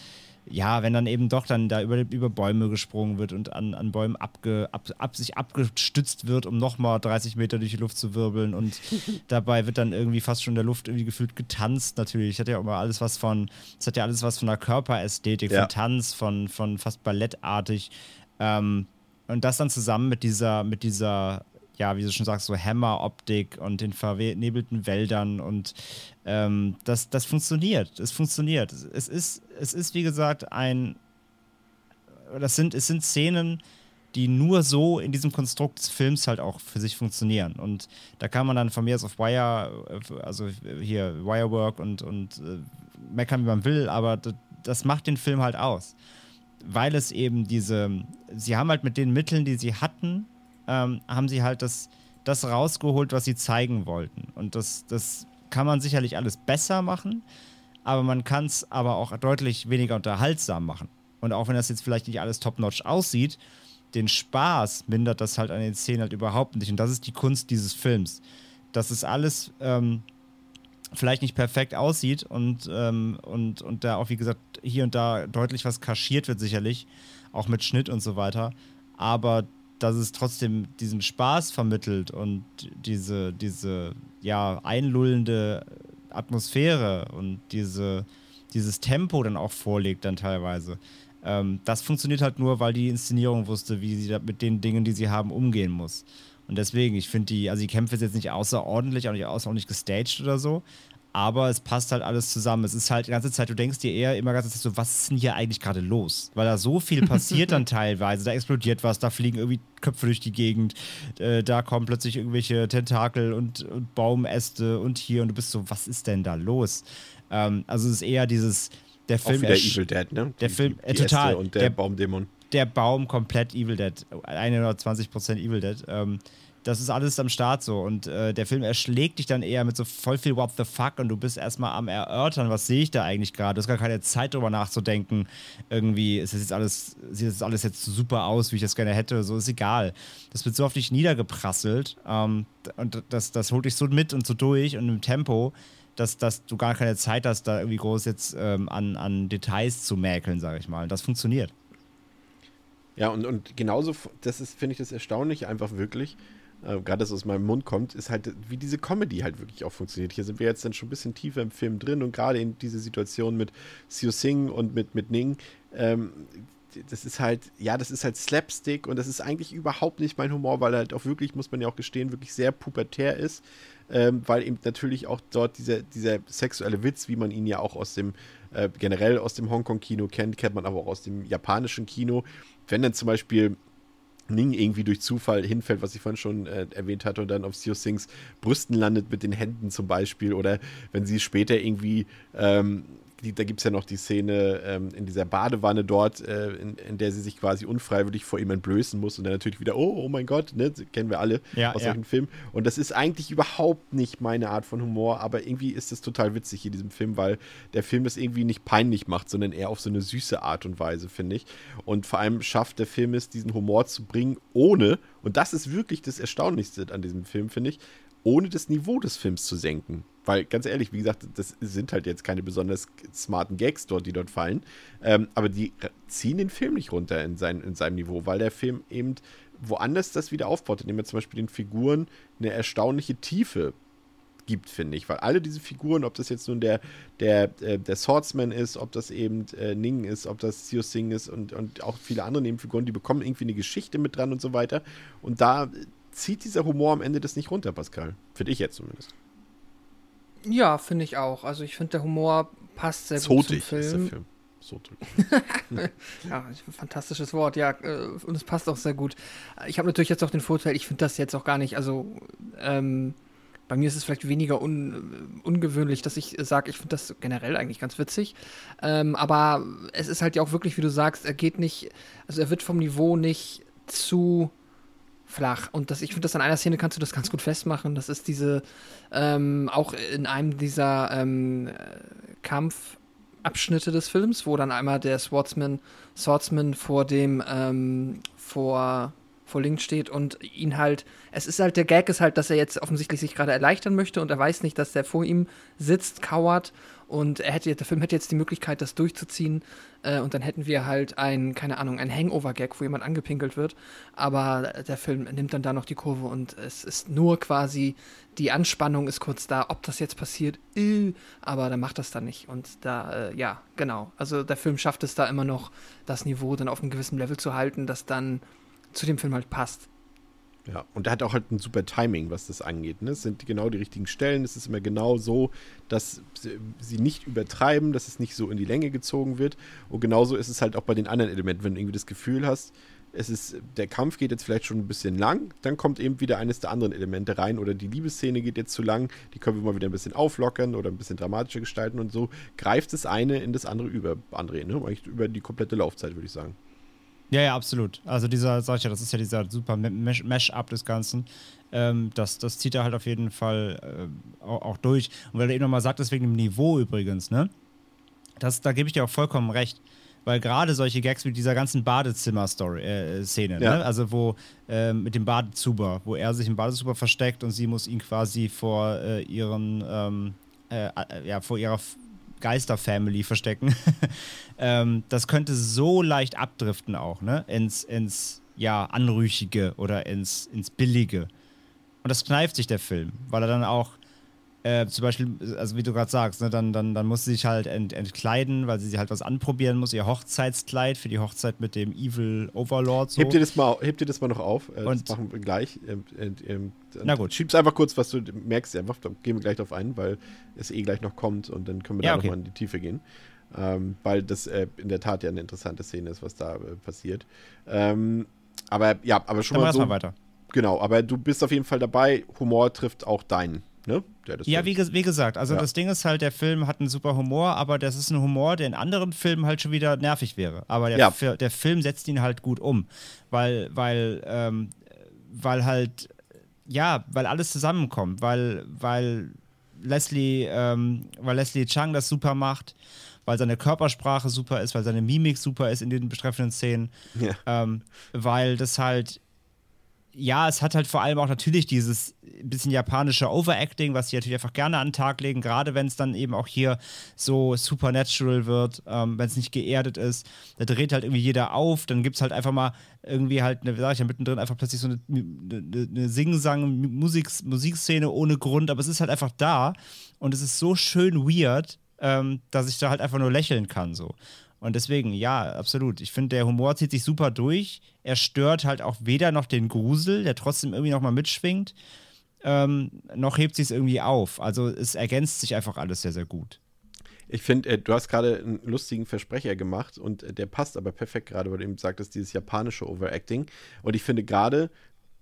ja, wenn dann eben doch dann da über, über Bäume gesprungen wird und an, an Bäumen abge, ab, ab, sich abgestützt wird, um nochmal 30 Meter durch die Luft zu wirbeln und dabei wird dann irgendwie fast schon in der Luft irgendwie gefühlt getanzt natürlich. Das hat ja auch immer alles was von, das hat ja alles was von der Körperästhetik, ja. von Tanz, von, von fast ballettartig. Ähm, und das dann zusammen mit dieser, mit dieser ja, wie du schon sagst, so Hammer-Optik und den vernebelten Wäldern und ähm, das, das funktioniert. Es funktioniert. Es ist, es ist, wie gesagt, ein. Das sind, es sind Szenen, die nur so in diesem Konstrukt des Films halt auch für sich funktionieren. Und da kann man dann von mir aus auf Wire, also hier Wirework und, und äh, meckern, wie man will, aber das, das macht den Film halt aus. Weil es eben diese, sie haben halt mit den Mitteln, die sie hatten, ähm, haben sie halt das, das rausgeholt, was sie zeigen wollten. Und das, das kann man sicherlich alles besser machen, aber man kann es aber auch deutlich weniger unterhaltsam machen. Und auch wenn das jetzt vielleicht nicht alles top-notch aussieht, den Spaß mindert das halt an den Szenen halt überhaupt nicht. Und das ist die Kunst dieses Films. Das ist alles ähm, vielleicht nicht perfekt aussieht und, ähm, und, und da auch, wie gesagt, hier und da deutlich was kaschiert wird, sicherlich, auch mit Schnitt und so weiter. Aber dass es trotzdem diesen Spaß vermittelt und diese, diese ja, einlullende Atmosphäre und diese, dieses Tempo dann auch vorlegt, dann teilweise. Ähm, das funktioniert halt nur, weil die Inszenierung wusste, wie sie mit den Dingen, die sie haben, umgehen muss. Und deswegen, ich finde die, also die Kämpfe ist jetzt nicht außerordentlich, auch nicht außerordentlich gestaged oder so, aber es passt halt alles zusammen. Es ist halt die ganze Zeit, du denkst dir eher immer ganz so, was ist denn hier eigentlich gerade los? Weil da so viel passiert dann teilweise. Da explodiert was, da fliegen irgendwie Köpfe durch die Gegend, äh, da kommen plötzlich irgendwelche Tentakel und, und, Baumäste und hier und du bist so, was ist denn da los? Ähm, also es ist eher dieses, der Film. Auch wieder Evil Dead, ne? Der die, Film, die, äh, total. und der, der Baumdämon. Der Baum komplett Evil Dead. 120% Evil Dead. Ähm, das ist alles am Start so. Und äh, der Film erschlägt dich dann eher mit so voll viel What the fuck und du bist erstmal am Erörtern, was sehe ich da eigentlich gerade. Du hast gar keine Zeit drüber nachzudenken. Irgendwie ist das jetzt alles, sieht das alles jetzt super aus, wie ich das gerne hätte. So ist egal. Das wird so auf dich niedergeprasselt. Ähm, und das, das holt dich so mit und so durch und im Tempo. Dass, dass du gar keine Zeit hast, da irgendwie groß jetzt ähm, an, an Details zu mäkeln, sage ich mal. Das funktioniert. Ja, und, und genauso, das ist, finde ich, das erstaunlich einfach wirklich, äh, gerade dass es aus meinem Mund kommt, ist halt, wie diese Comedy halt wirklich auch funktioniert. Hier sind wir jetzt dann schon ein bisschen tiefer im Film drin und gerade in diese Situation mit Siu Sing und mit, mit Ning, ähm, das ist halt, ja, das ist halt Slapstick und das ist eigentlich überhaupt nicht mein Humor, weil er halt auch wirklich, muss man ja auch gestehen, wirklich sehr pubertär ist. Ähm, weil eben natürlich auch dort dieser, dieser sexuelle Witz, wie man ihn ja auch aus dem, äh, generell aus dem Hongkong-Kino kennt, kennt man aber auch aus dem japanischen Kino. Wenn dann zum Beispiel Ning irgendwie durch Zufall hinfällt, was ich vorhin schon äh, erwähnt hatte, und dann auf Sio Sings Brüsten landet mit den Händen zum Beispiel, oder wenn sie später irgendwie ähm, die, da gibt es ja noch die Szene ähm, in dieser Badewanne dort, äh, in, in, der sie sich quasi unfreiwillig vor ihm entblößen muss und dann natürlich wieder, oh, oh mein Gott, ne, kennen wir alle ja, aus ja. solchen Filmen. Und das ist eigentlich überhaupt nicht meine Art von Humor, aber irgendwie ist es total witzig in diesem Film, weil der Film es irgendwie nicht peinlich macht, sondern eher auf so eine süße Art und Weise, finde ich. Und vor allem schafft der Film es, diesen Humor zu bringen, ohne, und das ist wirklich das Erstaunlichste an diesem Film, finde ich, ohne das Niveau des Films zu senken. Weil, ganz ehrlich, wie gesagt, das sind halt jetzt keine besonders smarten Gags dort, die dort fallen. Ähm, aber die ziehen den Film nicht runter in, sein, in seinem Niveau, weil der Film eben woanders das wieder aufbaut, indem er zum Beispiel den Figuren eine erstaunliche Tiefe gibt, finde ich. Weil alle diese Figuren, ob das jetzt nun der, der, äh, der Swordsman ist, ob das eben äh, Ning ist, ob das Sio Sing ist und, und auch viele andere Nebenfiguren, die bekommen irgendwie eine Geschichte mit dran und so weiter. Und da zieht dieser Humor am Ende das nicht runter, Pascal. Finde ich jetzt zumindest. Ja, finde ich auch. Also ich finde, der Humor passt sehr gut zum Film. Ist der Film. Ja, fantastisches Wort, ja. Äh, und es passt auch sehr gut. Ich habe natürlich jetzt auch den Vorteil, ich finde das jetzt auch gar nicht, also ähm, bei mir ist es vielleicht weniger un, ungewöhnlich, dass ich sage, ich finde das generell eigentlich ganz witzig. Ähm, aber es ist halt ja auch wirklich, wie du sagst, er geht nicht, also er wird vom Niveau nicht zu flach. Und das, ich finde, das an einer Szene kannst du das ganz gut festmachen. Das ist diese, ähm, auch in einem dieser ähm, Kampfabschnitte des Films, wo dann einmal der Swordsman, Swordsman vor dem, ähm, vor, vor Link steht und ihn halt, es ist halt, der Gag ist halt, dass er jetzt offensichtlich sich gerade erleichtern möchte und er weiß nicht, dass der vor ihm sitzt, kauert und er hätte, der Film hätte jetzt die Möglichkeit, das durchzuziehen. Äh, und dann hätten wir halt ein, keine Ahnung, ein Hangover-Gag, wo jemand angepinkelt wird. Aber der Film nimmt dann da noch die Kurve und es ist nur quasi, die Anspannung ist kurz da, ob das jetzt passiert, äh, aber dann macht das dann nicht. Und da, äh, ja, genau. Also der Film schafft es da immer noch, das Niveau dann auf einem gewissen Level zu halten, das dann zu dem Film halt passt. Ja, und er hat auch halt ein super Timing, was das angeht. Ne? Es sind genau die richtigen Stellen. Es ist immer genau so, dass sie nicht übertreiben, dass es nicht so in die Länge gezogen wird. Und genauso ist es halt auch bei den anderen Elementen, wenn du irgendwie das Gefühl hast, es ist, der Kampf geht jetzt vielleicht schon ein bisschen lang, dann kommt eben wieder eines der anderen Elemente rein oder die Liebesszene geht jetzt zu lang, die können wir mal wieder ein bisschen auflockern oder ein bisschen dramatischer gestalten und so greift das eine in das andere über, André, ne? Über die komplette Laufzeit, würde ich sagen. Ja, ja, absolut. Also dieser, sag ich ja, das ist ja dieser super Mesh-Up des Ganzen. Ähm, das, das zieht er halt auf jeden Fall äh, auch, auch, durch. Und weil er eben nochmal sagt, deswegen im Niveau übrigens, ne? Das, da gebe ich dir auch vollkommen recht. Weil gerade solche Gags mit dieser ganzen Badezimmer-Szene, äh, Ja. ne? also wo äh, mit dem Badezuber, wo er sich im Badezuber versteckt und sie muss ihn quasi vor äh, ihren, ähm, äh, äh, ja, vor ihrer Geister-Family verstecken. ähm, das könnte so leicht abdriften auch, ne? Ins, ins ja, Anrüchige oder ins, ins Billige. Und das kneift sich der Film, weil er dann auch äh, zum Beispiel, also wie du gerade sagst, ne, dann, dann, dann muss sie sich halt ent, entkleiden, weil sie sich halt was anprobieren muss, ihr Hochzeitskleid für die Hochzeit mit dem Evil Overlord. So. Hebt dir das mal, hebt dir das mal noch auf. Äh, Und- das machen wir gleich. Ähm, ähm, ähm, Na gut. Schieb's einfach kurz, was du merkst, einfach. Da gehen wir gleich drauf ein, weil es eh gleich noch kommt und dann können wir Ja, da okay. nochmal in die Tiefe gehen. Ähm, weil das äh, in der Tat ja eine interessante Szene ist, was da äh, passiert. Ähm, aber ja, aber schon Dann mal so. erstmal weiter. Genau, aber du bist auf jeden Fall dabei. Humor trifft auch deinen, ne? Der das Ja, wie, wie gesagt, also Ja. das Ding ist halt, der Film hat einen super Humor, aber das ist ein Humor, der in anderen Filmen halt schon wieder nervig wäre. Aber der, Ja. Der Film setzt ihn halt gut um, weil, weil, ähm, weil halt, ja, weil alles zusammenkommt, weil, weil Leslie, ähm, weil Leslie Chang das super macht, weil seine Körpersprache super ist, weil seine Mimik super ist in den betreffenden Szenen, Ja. ähm, weil das halt ja, es hat halt vor allem auch natürlich dieses bisschen japanische Overacting, was sie natürlich einfach gerne an den Tag legen, gerade wenn es dann eben auch hier so supernatural wird, ähm, wenn es nicht geerdet ist. Da dreht halt irgendwie jeder auf, dann gibt es halt einfach mal irgendwie halt, eine, sag ich ja, mittendrin einfach plötzlich so eine, eine, eine Sing-Sang-Musikszene ohne Grund, aber es ist halt einfach da und es ist so schön weird, ähm, dass ich da halt einfach nur lächeln kann so. Und deswegen, ja, absolut. Ich finde, der Humor zieht sich super durch. Er stört halt auch weder noch den Grusel, der trotzdem irgendwie nochmal mitschwingt, ähm, noch hebt sich es irgendwie auf. Also es ergänzt sich einfach alles sehr, sehr gut. Ich finde, äh, du hast gerade einen lustigen Versprecher gemacht und äh, der passt aber perfekt gerade, weil du eben sagtest, dieses japanische Overacting. Und ich finde gerade,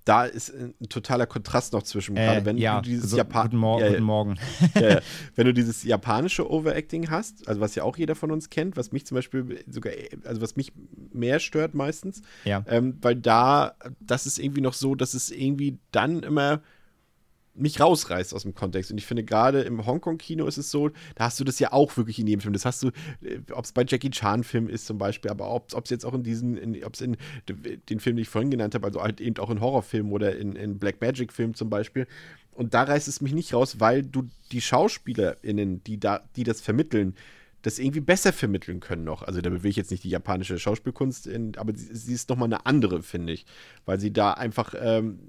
da ist ein totaler Kontrast noch zwischen, gerade Äh, wenn ja, du dieses so, Japan guten, Mor ja, guten Morgen. ja, wenn du dieses japanische Overacting hast, also was ja auch jeder von uns kennt, was mich zum Beispiel sogar, also was mich mehr stört meistens, ähm, weil da, das ist irgendwie noch so, dass es irgendwie dann immer mich rausreißt aus dem Kontext. Und ich finde, gerade im Hongkong-Kino ist es so, da hast du das ja auch wirklich in jedem Film. Das hast du, ob es bei Jackie Chan-Filmen ist zum Beispiel, aber ob es jetzt auch in diesen, ob es in den Film, den ich vorhin genannt habe, also halt eben auch in Horrorfilmen oder in, in Black Magic-Filmen zum Beispiel. Und da reißt es mich nicht raus, weil du die SchauspielerInnen, die, da, die das vermitteln, das irgendwie besser vermitteln können noch. Also da will ich jetzt nicht die japanische Schauspielkunst, in, aber sie, sie ist nochmal eine andere, finde ich. Weil sie da einfach ähm,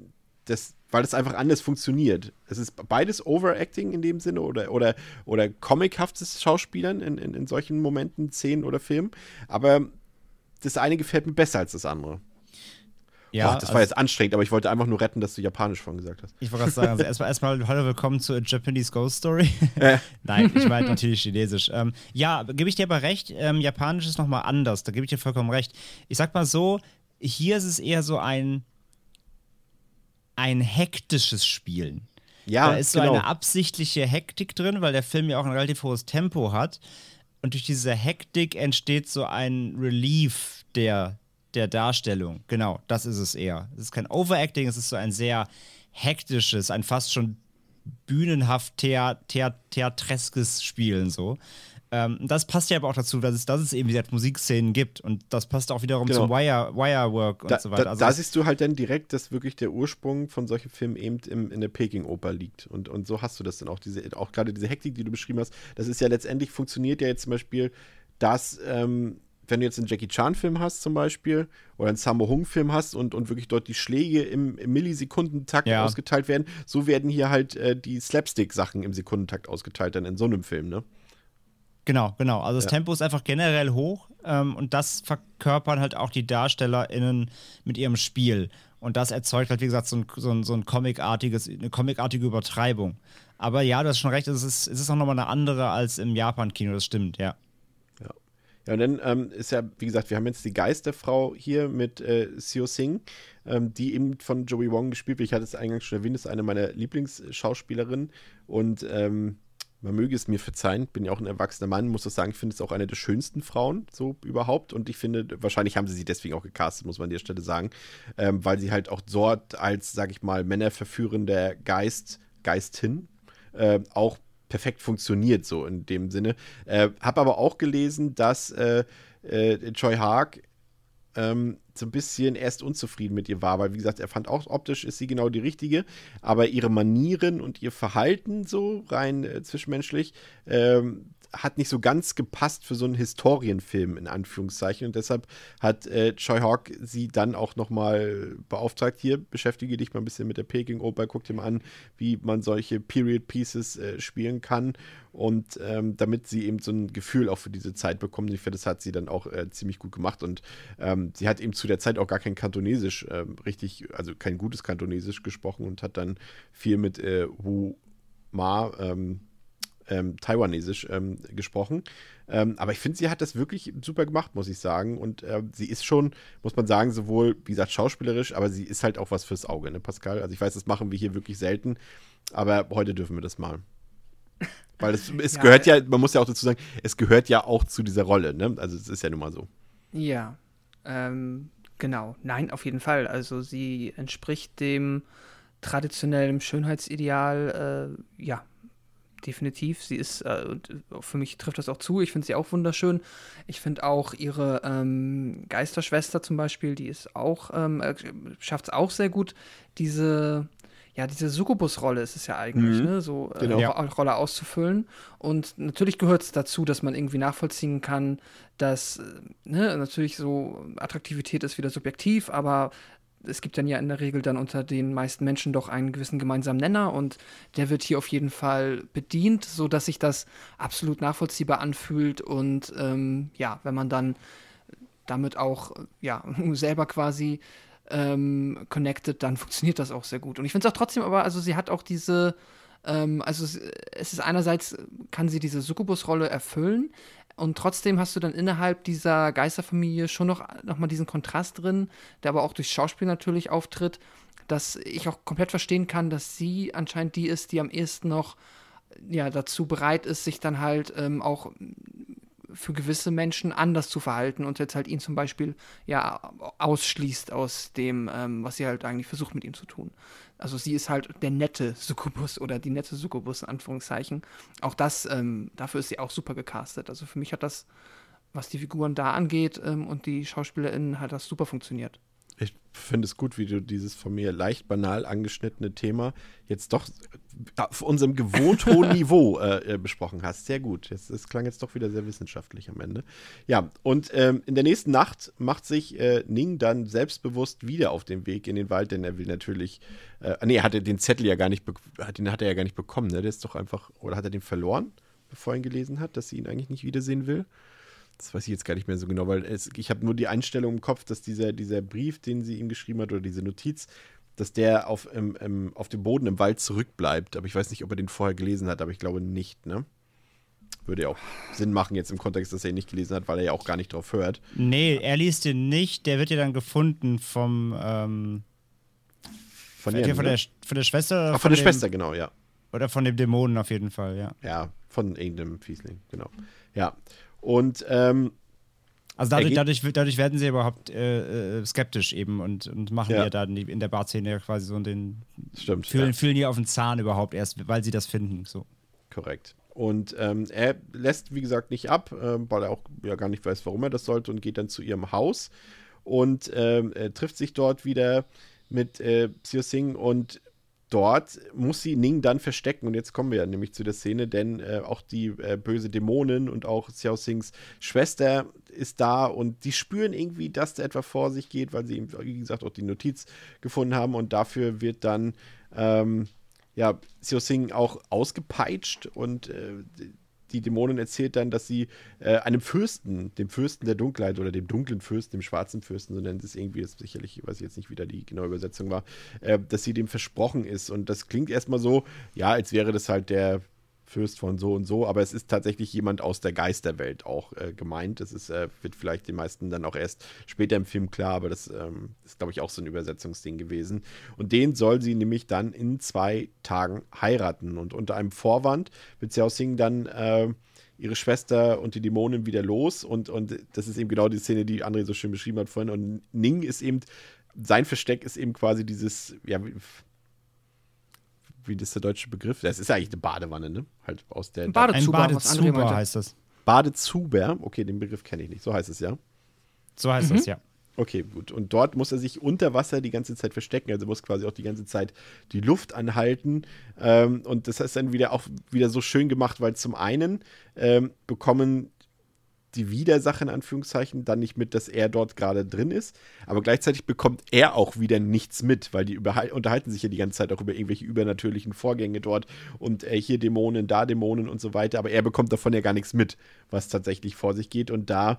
das, weil das einfach anders funktioniert. Es ist beides Overacting in dem Sinne oder, oder, oder comichaftes Schauspielern in, in, in solchen Momenten, Szenen oder Filmen. Aber das eine gefällt mir besser als das andere. Ja, Boah, das war also- jetzt anstrengend, aber ich wollte einfach nur retten, dass du Japanisch vorhin gesagt hast. Ich wollte gerade sagen, also erstmal, erstmal hallo, willkommen zu A Japanese Ghost Story. Nein, ich meine natürlich Chinesisch. Ähm, ja, gebe ich dir aber recht, ähm, Japanisch ist nochmal anders, da gebe ich dir vollkommen recht. Ich sag mal so, hier ist es eher so ein, ein hektisches Spielen. Ja, da ist so genau. eine absichtliche Hektik drin, weil der Film ja auch ein relativ hohes Tempo hat. Und durch diese Hektik entsteht so ein Relief der, der Darstellung. Genau, das ist es eher. Es ist kein Overacting, es ist so ein sehr hektisches, ein fast schon bühnenhaft thea thea theatreskes Spielen so. Ähm, das passt ja aber auch dazu, dass es, dass es eben diese Musikszenen gibt. Und das passt auch wiederum Genau. zum Wire, Wirework und Da, so weiter. da, Also da das- siehst du halt dann direkt, dass wirklich der Ursprung von solchen Filmen eben im, in der Peking-Oper liegt. Und, und so hast du das dann auch, diese, auch gerade diese Hektik, die du beschrieben hast. Das ist ja letztendlich, funktioniert ja jetzt zum Beispiel, dass, ähm, wenn du jetzt einen Jackie Chan-Film hast zum Beispiel oder einen Sammo Hung-Film hast und, und wirklich dort die Schläge im, im Millisekundentakt Ja. ausgeteilt werden, so werden hier halt äh, die Slapstick-Sachen im Sekundentakt ausgeteilt dann in so einem Film, ne? Genau, genau. Also das Ja. Tempo ist einfach generell hoch ähm, und das verkörpern halt auch die DarstellerInnen mit ihrem Spiel. Und das erzeugt halt, wie gesagt, so ein, so ein, so ein comicartiges, eine comicartige Übertreibung. Aber ja, du hast schon recht, es ist, es ist auch nochmal eine andere als im Japan-Kino, das stimmt, ja. Ja, und dann ähm, ist ja, wie gesagt, wir haben jetzt die Geisterfrau hier mit äh, Seo Sing, ähm, die eben von Joey Wong gespielt wird. Ich hatte es eingangs schon erwähnt, ist eine meiner Lieblingsschauspielerinnen und ähm, man möge es mir verzeihen, bin ja auch ein erwachsener Mann, muss das sagen, ich finde es auch eine der schönsten Frauen so überhaupt und ich finde, wahrscheinlich haben sie sie deswegen auch gecastet, muss man an der Stelle sagen, ähm, weil sie halt auch dort als, sag ich mal, männerverführender Geist, Geistin äh, auch perfekt funktioniert, so in dem Sinne. Äh, hab aber auch gelesen, dass äh, äh, Choi Haag ähm, so ein bisschen erst unzufrieden mit ihr war, weil wie gesagt, er fand auch optisch ist sie genau die richtige, aber ihre Manieren und ihr Verhalten so rein äh, zwischenmenschlich ähm, hat nicht so ganz gepasst für so einen Historienfilm in Anführungszeichen. Und deshalb hat äh, Choi Hawk sie dann auch nochmal beauftragt, hier beschäftige dich mal ein bisschen mit der Peking-Oper, guck dir mal an, wie man solche Period Pieces äh, spielen kann. Und ähm, damit sie eben so ein Gefühl auch für diese Zeit bekommen. Ich finde, das hat sie dann auch äh, ziemlich gut gemacht. Und ähm, sie hat eben zu der Zeit auch gar kein Kantonesisch äh, richtig, also kein gutes Kantonesisch gesprochen und hat dann viel mit äh, Wu Ma ähm, ähm, Taiwanesisch ähm, gesprochen. Ähm, aber ich finde, sie hat das wirklich super gemacht, muss ich sagen. Und äh, sie ist schon, muss man sagen, sowohl, wie gesagt, schauspielerisch, aber sie ist halt auch was fürs Auge, ne, Pascal? Also ich weiß, das machen wir hier wirklich selten, aber heute dürfen wir das mal. Weil es, es ja, gehört ja, man muss ja auch dazu sagen, es gehört ja auch zu dieser Rolle, ne? Also es ist ja nun mal so. Ja, ähm, genau. Nein, auf jeden Fall. Also sie entspricht dem traditionellen Schönheitsideal, äh, ja, definitiv. Sie ist, äh, für mich trifft das auch zu. Ich finde sie auch wunderschön. Ich finde auch ihre ähm, Geisterschwester zum Beispiel, die ist auch, ähm, äh, schafft es auch sehr gut, diese, ja, diese Succubus-Rolle ist es ja eigentlich, mhm. ne, so äh, genau. Rolle auszufüllen. Und natürlich gehört es dazu, dass man irgendwie nachvollziehen kann, dass, äh, ne, natürlich so Attraktivität ist wieder subjektiv, aber es gibt dann ja in der Regel dann unter den meisten Menschen doch einen gewissen gemeinsamen Nenner und der wird hier auf jeden Fall bedient, sodass sich das absolut nachvollziehbar anfühlt und ähm, ja, wenn man dann damit auch ja selber quasi ähm, connected, dann funktioniert das auch sehr gut. Und ich finde es auch trotzdem, aber also sie hat auch diese ähm, also es ist einerseits kann sie diese Succubus-Rolle erfüllen, und trotzdem hast du dann innerhalb dieser Geisterfamilie schon noch, noch mal diesen Kontrast drin, der aber auch durch Schauspiel natürlich auftritt, dass ich auch komplett verstehen kann, dass sie anscheinend die ist, die am ehesten noch ja, dazu bereit ist, sich dann halt ähm, auch für gewisse Menschen anders zu verhalten und jetzt halt ihn zum Beispiel ja ausschließt aus dem, ähm, was sie halt eigentlich versucht mit ihm zu tun. Also sie ist halt der nette Succubus oder die nette Succubus in Anführungszeichen. Auch das, ähm, dafür ist sie auch super gecastet. Also für mich hat das, was die Figuren da angeht ähm, und die SchauspielerInnen, hat das super funktioniert ich finde es gut, wie du dieses von mir leicht banal angeschnittene Thema jetzt doch auf unserem gewohnt hohen Niveau äh, äh, besprochen hast. Sehr gut. Es klang jetzt doch wieder sehr wissenschaftlich am Ende. Ja, und ähm, in der nächsten Nacht macht sich äh, Ning dann selbstbewusst wieder auf den Weg in den Wald, denn er will natürlich. Äh, nee, er hatte den Zettel ja gar nicht, den hat er ja gar nicht bekommen. Ne? Der ist doch einfach. Oder hat er den verloren, bevor er ihn gelesen hat, dass sie ihn eigentlich nicht wiedersehen will? Das weiß ich jetzt gar nicht mehr so genau, weil es, ich habe nur die Einstellung im Kopf, dass dieser, dieser Brief, den sie ihm geschrieben hat, oder diese Notiz, dass der auf, im, im, auf dem Boden im Wald zurückbleibt. Aber ich weiß nicht, ob er den vorher gelesen hat, aber ich glaube nicht, ne? Würde ja auch Sinn machen jetzt im Kontext, dass er ihn nicht gelesen hat, weil er ja auch gar nicht drauf hört. Nee, er liest den nicht, der wird ja dann gefunden vom ähm, von, Jan, von, der, von der Schwester. Ach, von, von der dem, Schwester, genau, ja. Oder von dem Dämonen auf jeden Fall, ja. Ja, von irgendeinem Fiesling, genau. Ja. Und ähm, also dadurch, dadurch, dadurch, werden sie überhaupt äh, äh, skeptisch eben und, und machen ja, ja dann in der Barszene quasi so den. Stimmt. Fühlen, ja. fühlen die auf den Zahn überhaupt erst, weil sie das finden. So. Korrekt. Und ähm, er lässt, wie gesagt, nicht ab, äh, weil er auch ja gar nicht weiß, warum er das sollte und geht dann zu ihrem Haus und ähm, trifft sich dort wieder mit äh, Sio Singh und dort muss sie Ning dann verstecken. Und jetzt kommen wir ja nämlich zu der Szene, denn äh, auch die äh, böse Dämonin und auch Xiao Sings Schwester ist da und die spüren irgendwie, dass da etwas vor sich geht, weil sie, wie gesagt, auch die Notiz gefunden haben. Und dafür wird dann ähm, ja, Xiao Sing auch ausgepeitscht und äh, die Dämonin erzählt dann, dass sie äh, einem Fürsten, dem Fürsten der Dunkelheit oder dem dunklen Fürsten, dem schwarzen Fürsten, so nennt es irgendwie, das sicherlich, ich weiß jetzt nicht, wie da die genaue Übersetzung war, äh, dass sie dem versprochen ist. Und das klingt erstmal so, ja, als wäre das halt der Fürst von so und so, aber es ist tatsächlich jemand aus der Geisterwelt auch äh, gemeint. Das ist, äh, wird vielleicht den meisten dann auch erst später im Film klar, aber das ähm, ist, glaube ich, auch so ein Übersetzungsding gewesen. Und den soll sie nämlich dann in zwei Tagen heiraten. Und unter einem Vorwand wird Xiao Sing dann äh, ihre Schwester und die Dämonen wieder los. Und, und das ist eben genau die Szene, die André so schön beschrieben hat vorhin. Und Ning ist eben, sein Versteck ist eben quasi dieses, ja, wie das der deutsche Begriff? Das ist eigentlich eine Badewanne, ne? Halt aus der. Badezuber, Ein Badezuber heißt das. Badezuber. Okay, den Begriff kenne ich nicht. So heißt es ja. So heißt das, ja. Okay, gut. Und dort muss er sich unter Wasser die ganze Zeit verstecken. Also muss quasi auch die ganze Zeit die Luft anhalten. Ähm, und das ist dann wieder auch wieder so schön gemacht, weil zum einen ähm, bekommen die Widersacher in Anführungszeichen dann nicht mit, dass er dort gerade drin ist. Aber gleichzeitig bekommt er auch wieder nichts mit, weil die unterhalten sich ja die ganze Zeit auch über irgendwelche übernatürlichen Vorgänge dort und äh, hier Dämonen, da Dämonen und so weiter. Aber er bekommt davon ja gar nichts mit, was tatsächlich vor sich geht. Und da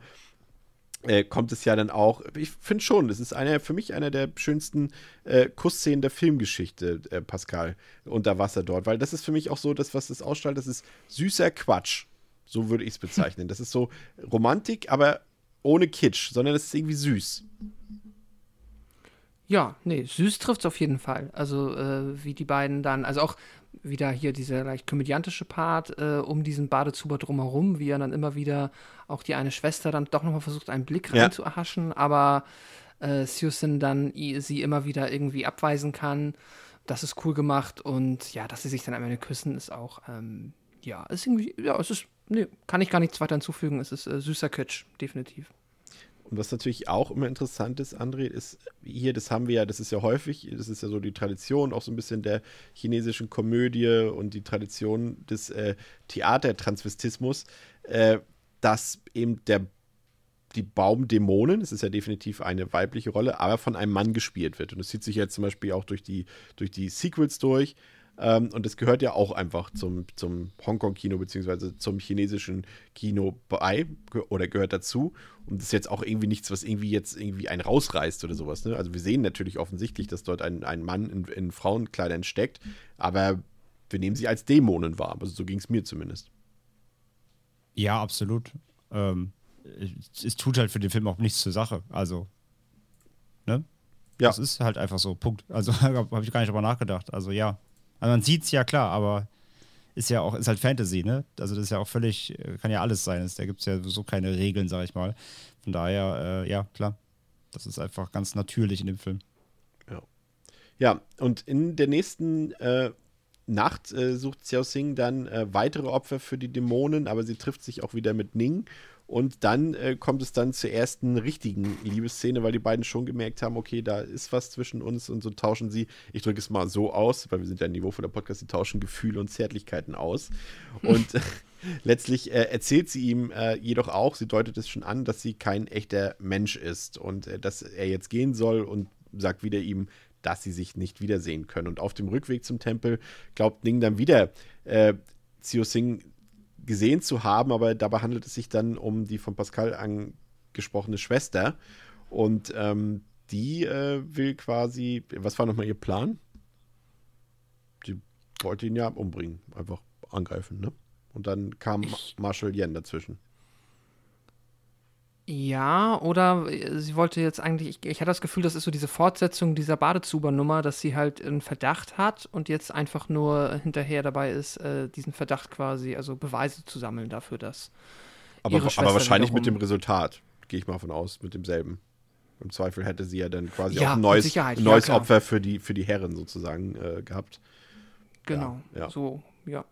äh, kommt es ja dann auch, ich finde schon, das ist einer, für mich einer der schönsten äh, Kussszenen der Filmgeschichte, äh, Pascal, unter Wasser dort, weil das ist für mich auch so, das, was das ausstrahlt, das ist süßer Quatsch. So würde ich es bezeichnen. Das ist so Romantik, aber ohne Kitsch, sondern es ist irgendwie süß. Ja, nee, süß trifft es auf jeden Fall. Also, äh, wie die beiden dann, also auch wieder hier dieser leicht komödiantische Part äh, um diesen Badezuber drumherum, wie er dann immer wieder auch die eine Schwester dann doch nochmal versucht, einen Blick Ja. reinzuerhaschen, aber äh, Susan dann sie immer wieder irgendwie abweisen kann. Das ist cool gemacht und ja, dass sie sich dann am Ende küssen, ist auch, ähm, ja, ist irgendwie, ja, es ist, nee, kann ich gar nichts weiter hinzufügen. Es ist äh, süßer Kitsch, definitiv. Und was natürlich auch immer interessant ist, André, ist hier, das haben wir ja, das ist ja häufig, das ist ja so die Tradition, auch so ein bisschen der chinesischen Komödie und die Tradition des äh, Theatertransvestismus, äh, dass eben der die Baumdämonen, es ist ja definitiv eine weibliche Rolle, aber von einem Mann gespielt wird. Und das zieht sich jetzt zum Beispiel auch durch die, durch die Sequels durch. Ähm, und das gehört ja auch einfach zum, zum Hongkong-Kino beziehungsweise zum chinesischen Kino bei oder gehört dazu. Und das ist jetzt auch irgendwie nichts, was irgendwie jetzt irgendwie einen rausreißt oder sowas. Ne? Also wir sehen natürlich offensichtlich, dass dort ein, ein Mann in, in Frauenkleidern steckt, aber wir nehmen sie als Dämonen wahr. Also so ging es mir zumindest. Ja, absolut. Ähm, es, es tut halt für den Film auch nichts zur Sache. Also, ne? Ja. Das ist halt einfach so, Punkt. Also habe hab ich gar nicht drüber nachgedacht. Also ja. Also man sieht es ja klar, aber ist ja auch, ist halt Fantasy, ne? Also das ist ja auch völlig, kann ja alles sein. Da gibt es ja so keine Regeln, sag ich mal. Von daher, äh, ja, klar. Das ist einfach ganz natürlich in dem Film. Ja, und in der nächsten äh, Nacht äh, sucht Xiao Xing dann äh, weitere Opfer für die Dämonen, aber sie trifft sich auch wieder mit Ning. Und dann äh, kommt es dann zur ersten richtigen Liebesszene, weil die beiden schon gemerkt haben, okay, da ist was zwischen uns und so tauschen sie, ich drücke es mal so aus, weil wir sind ja ein Niveau von der Podcast, die tauschen Gefühle und Zärtlichkeiten aus. Und letztlich äh, erzählt sie ihm äh, jedoch auch, sie deutet es schon an, dass sie kein echter Mensch ist und äh, dass er jetzt gehen soll und sagt wieder ihm, dass sie sich nicht wiedersehen können. Und auf dem Rückweg zum Tempel glaubt Ning dann wieder, äh, Xiao Xing gesehen zu haben, aber dabei handelt es sich dann um die von Pascal angesprochene Schwester. Und ähm, die äh, will quasi, was war nochmal ihr Plan? Sie wollte ihn ja umbringen, einfach angreifen, ne? Und dann kam Marshall Yen dazwischen. Ja, oder äh, sie wollte jetzt eigentlich, ich, ich hatte das Gefühl, das ist so diese Fortsetzung dieser Badezuber-Nummer, dass sie halt einen Verdacht hat und jetzt einfach nur hinterher dabei ist, äh, diesen Verdacht quasi, also Beweise zu sammeln dafür, dass. Aber, aber wahrscheinlich mit dem Resultat, gehe ich mal von aus, mit demselben. Im Zweifel hätte sie ja dann quasi Ja, auch ein neues, ein ja, neues klar. Opfer für die, für die Herren sozusagen äh, gehabt. Genau, ja. so, ja.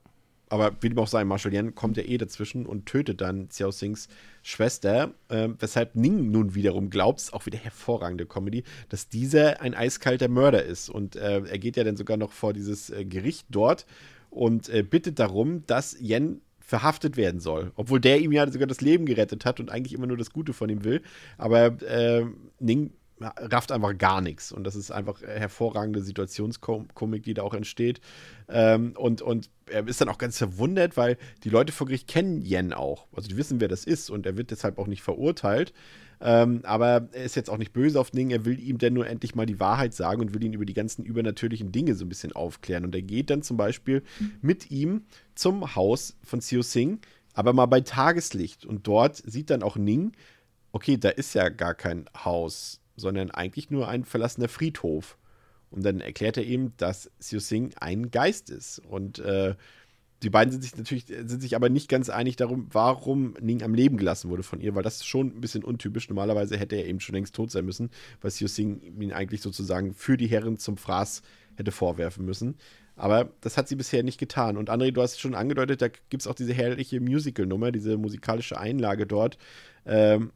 Aber wie dem auch sei, Marshall Yen kommt ja eh dazwischen und tötet dann Xiao Xings Schwester, ähm, weshalb Ning nun wiederum glaubt, auch wieder hervorragende Comedy, dass dieser ein eiskalter Mörder ist. Und äh, er geht ja dann sogar noch vor dieses äh, Gericht dort und äh, bittet darum, dass Yen verhaftet werden soll. Obwohl der ihm ja sogar das Leben gerettet hat und eigentlich immer nur das Gute von ihm will. Aber äh, Ning rafft einfach gar nichts. Und das ist einfach hervorragende Situationskomik, die da auch entsteht. Ähm, und, und er ist dann auch ganz verwundert, weil die Leute vor Gericht kennen Yen auch. Also die wissen, wer das ist und er wird deshalb auch nicht verurteilt. Ähm, aber er ist jetzt auch nicht böse auf Ning, er will ihm dann nur endlich mal die Wahrheit sagen und will ihn über die ganzen übernatürlichen Dinge so ein bisschen aufklären. Und er geht dann zum Beispiel mit ihm zum Haus von Xiu Xing, aber mal bei Tageslicht. Und dort sieht dann auch Ning, okay, da ist ja gar kein Haus, sondern eigentlich nur ein verlassener Friedhof. Und dann erklärt er ihm, dass Xiu Xing ein Geist ist. Und äh, die beiden sind sich natürlich, sind sich aber nicht ganz einig darum, warum Ning am Leben gelassen wurde von ihr, weil das ist schon ein bisschen untypisch. Normalerweise hätte er eben schon längst tot sein müssen, weil Xiu Xing ihn eigentlich sozusagen für die Herren zum Fraß hätte vorwerfen müssen. Aber das hat sie bisher nicht getan. Und André, du hast schon angedeutet, da gibt es auch diese herrliche Musical-Nummer, diese musikalische Einlage dort. Ähm,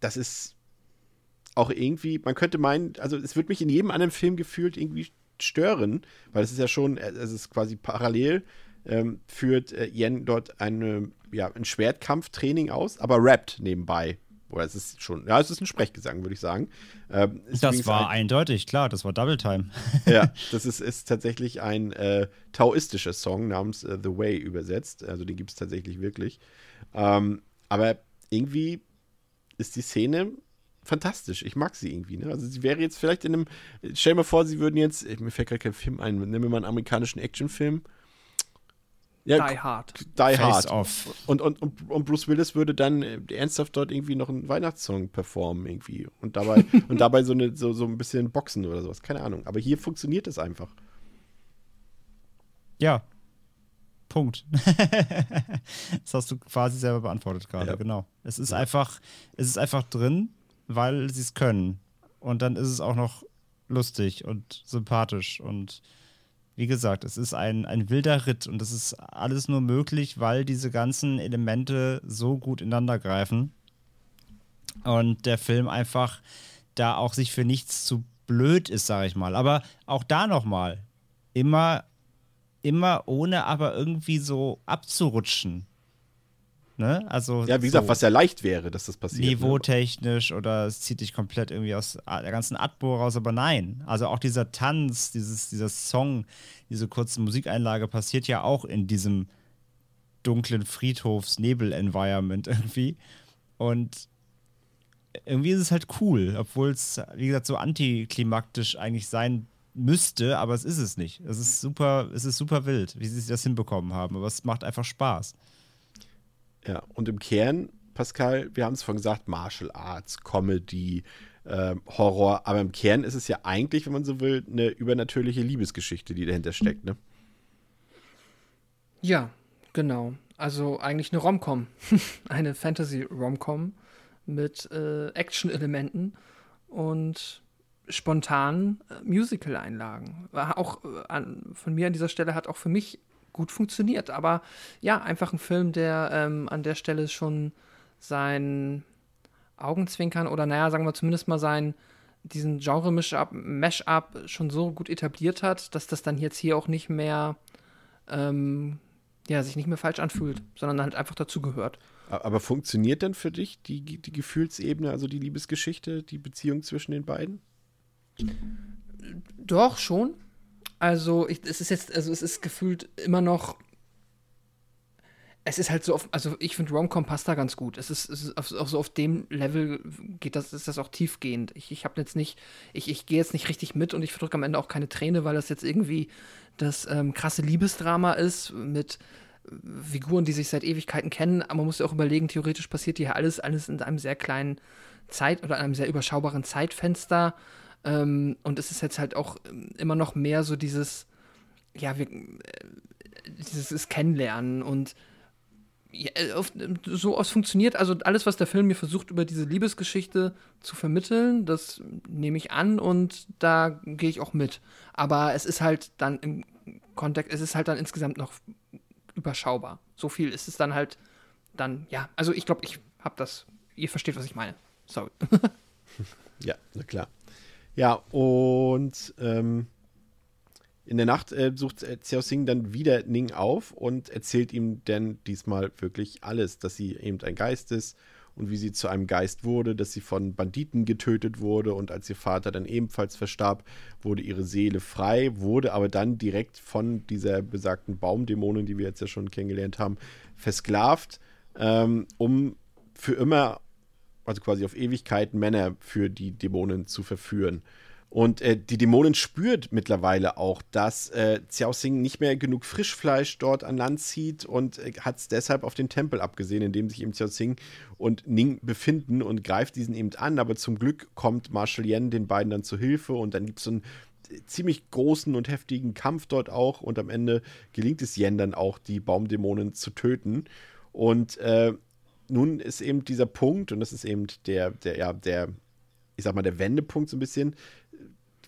das ist auch irgendwie, man könnte meinen, also es wird mich in jedem anderen Film gefühlt irgendwie stören, weil es ist ja schon, es ist quasi parallel, ähm, führt äh, Yen dort eine, ja, ein Schwertkampftraining aus, aber rappt nebenbei. Oder es ist schon, ja, es ist ein Sprechgesang, würde ich sagen. Ähm, das war ein, eindeutig, klar, das war Double Time. ja, das ist, ist tatsächlich ein äh, taoistischer Song namens uh, The Way übersetzt. Also den gibt es tatsächlich wirklich. Ähm, aber irgendwie ist die Szene fantastisch. Ich mag sie irgendwie. Ne? Also sie wäre jetzt vielleicht in einem, stell mal vor, sie würden jetzt, mir fällt gerade kein Film ein, nehmen wir mal einen amerikanischen Actionfilm. Ja, Die Hard. Die Face Hard. Off. Und, und, und, Bruce Willis würde dann äh, ernsthaft dort irgendwie noch einen Weihnachtssong performen irgendwie und dabei und dabei so, eine, so, so ein bisschen boxen oder sowas. Keine Ahnung. Aber hier funktioniert es einfach. Ja. Punkt. das hast du quasi selber beantwortet gerade, ja. genau. Es ist ja. einfach, es ist einfach drin, weil sie es können. Und dann ist es auch noch lustig und sympathisch und wie gesagt, es ist ein, ein wilder Ritt und es ist alles nur möglich, weil diese ganzen Elemente so gut ineinander greifen und der Film einfach da auch sich für nichts zu blöd ist, sage ich mal. Aber auch da nochmal, immer, immer ohne aber irgendwie so abzurutschen. Ne? Also ja, wie gesagt, so was ja leicht wäre, dass das passiert. Ne? Niveautechnisch ne? oder es zieht dich komplett irgendwie aus der ganzen Atmo raus, aber nein. Also auch dieser Tanz, dieses, dieser Song, diese kurze Musikeinlage passiert ja auch in diesem dunklen Friedhofs-Nebel-Environment irgendwie. Und irgendwie ist es halt cool, obwohl es, wie gesagt, so antiklimaktisch eigentlich sein müsste, aber es ist es nicht. Es ist super, es ist super wild, wie sie das hinbekommen haben, aber es macht einfach Spaß. Ja, und im Kern, Pascal, wir haben es vorhin gesagt, Martial Arts, Comedy, äh, Horror, aber im Kern ist es ja eigentlich, wenn man so will, eine übernatürliche Liebesgeschichte, die dahinter steckt, ne? Ja, genau. Also eigentlich eine Romcom, eine Fantasy-Romcom mit äh, Action-Elementen und spontanen äh, Musical-Einlagen. Auch äh, an, von mir an dieser Stelle hat auch für mich gut funktioniert. Aber ja, einfach ein Film, der ähm, an der Stelle schon sein Augenzwinkern oder naja, sagen wir zumindest mal sein diesen Genre-Mash-up schon so gut etabliert hat, dass das dann jetzt hier auch nicht mehr ähm, ja, sich nicht mehr falsch anfühlt, sondern halt einfach dazugehört. Aber funktioniert denn für dich die, die Gefühlsebene, also die Liebesgeschichte, die Beziehung zwischen den beiden? Doch, schon. Also, ich, es ist jetzt, also es ist gefühlt immer noch. Es ist halt so auf, also ich finde Romcom passt da ganz gut. Es ist, es ist auf, auch so auf dem Level geht das, ist das auch tiefgehend. Ich, ich habe jetzt nicht, ich, ich gehe jetzt nicht richtig mit und ich verdrücke am Ende auch keine Träne, weil das jetzt irgendwie das ähm, krasse Liebesdrama ist mit Figuren, die sich seit Ewigkeiten kennen. Aber man muss ja auch überlegen, theoretisch passiert hier alles, alles in einem sehr kleinen Zeit- oder einem sehr überschaubaren Zeitfenster. Ähm, und es ist jetzt halt auch ähm, immer noch mehr so dieses, ja, wir, äh, dieses Kennenlernen und ja, äh, auf, so aus funktioniert, also alles, was der Film mir versucht, über diese Liebesgeschichte zu vermitteln, das nehme ich an und da gehe ich auch mit. Aber es ist halt dann im Kontext, es ist halt dann insgesamt noch überschaubar. So viel ist es dann halt dann, ja, also ich glaube, ich habe das, ihr versteht, was ich meine. Sorry. ja, na klar. Ja, und ähm, in der Nacht äh, sucht äh, Xiao Xing dann wieder Ning auf und erzählt ihm dann diesmal wirklich alles, dass sie eben ein Geist ist und wie sie zu einem Geist wurde, dass sie von Banditen getötet wurde und als ihr Vater dann ebenfalls verstarb, wurde ihre Seele frei, wurde aber dann direkt von dieser besagten Baumdämonin, die wir jetzt ja schon kennengelernt haben, versklavt, ähm, um für immer also quasi auf Ewigkeit Männer für die Dämonen zu verführen. Und äh, die Dämonen spürt mittlerweile auch, dass äh, Xiao Xing nicht mehr genug Frischfleisch dort an Land zieht und äh, hat es deshalb auf den Tempel abgesehen, in dem sich eben Xiao Xing und Ning befinden und greift diesen eben an. Aber zum Glück kommt Marshal Yen den beiden dann zu Hilfe und dann gibt es so einen äh, ziemlich großen und heftigen Kampf dort auch und am Ende gelingt es Yen dann auch, die Baumdämonen zu töten. Und äh, nun ist eben dieser Punkt, und das ist eben der, der, ja, der, ich sag mal, der Wendepunkt so ein bisschen.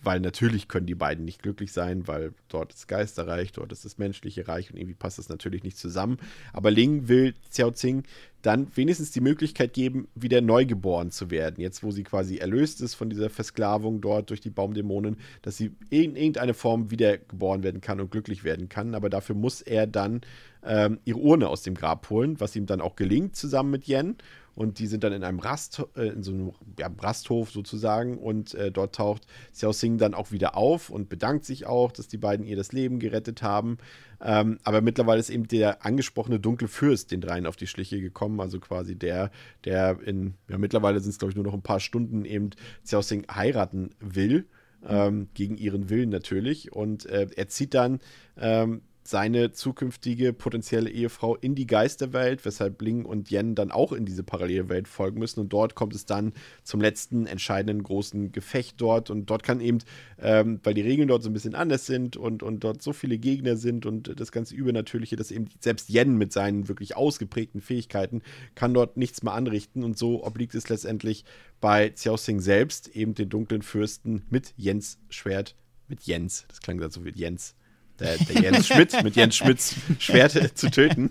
weil natürlich können die beiden nicht glücklich sein, weil dort ist Geisterreich, dort ist das menschliche Reich und irgendwie passt das natürlich nicht zusammen. Aber Ling will Xiao Zing dann wenigstens die Möglichkeit geben, wieder neugeboren zu werden. Jetzt, wo sie quasi erlöst ist von dieser Versklavung dort durch die Baumdämonen, dass sie in irgendeine Form wiedergeboren werden kann und glücklich werden kann. Aber dafür muss er dann ähm, ihre Urne aus dem Grab holen, was ihm dann auch gelingt, zusammen mit Yen. Und die sind dann in einem Rast, äh, in so einem ja, Rasthof sozusagen. Und äh, dort taucht Xiao Xing dann auch wieder auf und bedankt sich auch, dass die beiden ihr das Leben gerettet haben. Ähm, aber mittlerweile ist eben der angesprochene dunkle Fürst den dreien auf die Schliche gekommen. Also quasi der, der in, ja, mittlerweile sind es, glaube ich, nur noch ein paar Stunden eben Xiao Xing heiraten will. Ähm, gegen ihren Willen natürlich. Und äh, er zieht dann ähm, seine zukünftige potenzielle Ehefrau in die Geisterwelt, weshalb Ling und Yen dann auch in diese Parallelwelt folgen müssen. Und dort kommt es dann zum letzten entscheidenden großen Gefecht dort. Und dort kann eben, ähm, weil die Regeln dort so ein bisschen anders sind und, und dort so viele Gegner sind und das ganze Übernatürliche, dass eben selbst Yen mit seinen wirklich ausgeprägten Fähigkeiten kann dort nichts mehr anrichten. Und so obliegt es letztendlich bei Xiao Xing selbst, eben den dunklen Fürsten mit Jens Schwert, mit Jens, das klang gerade so wie Jens, der, der Jens Schmidt mit Jens Schmidts Schwert zu töten.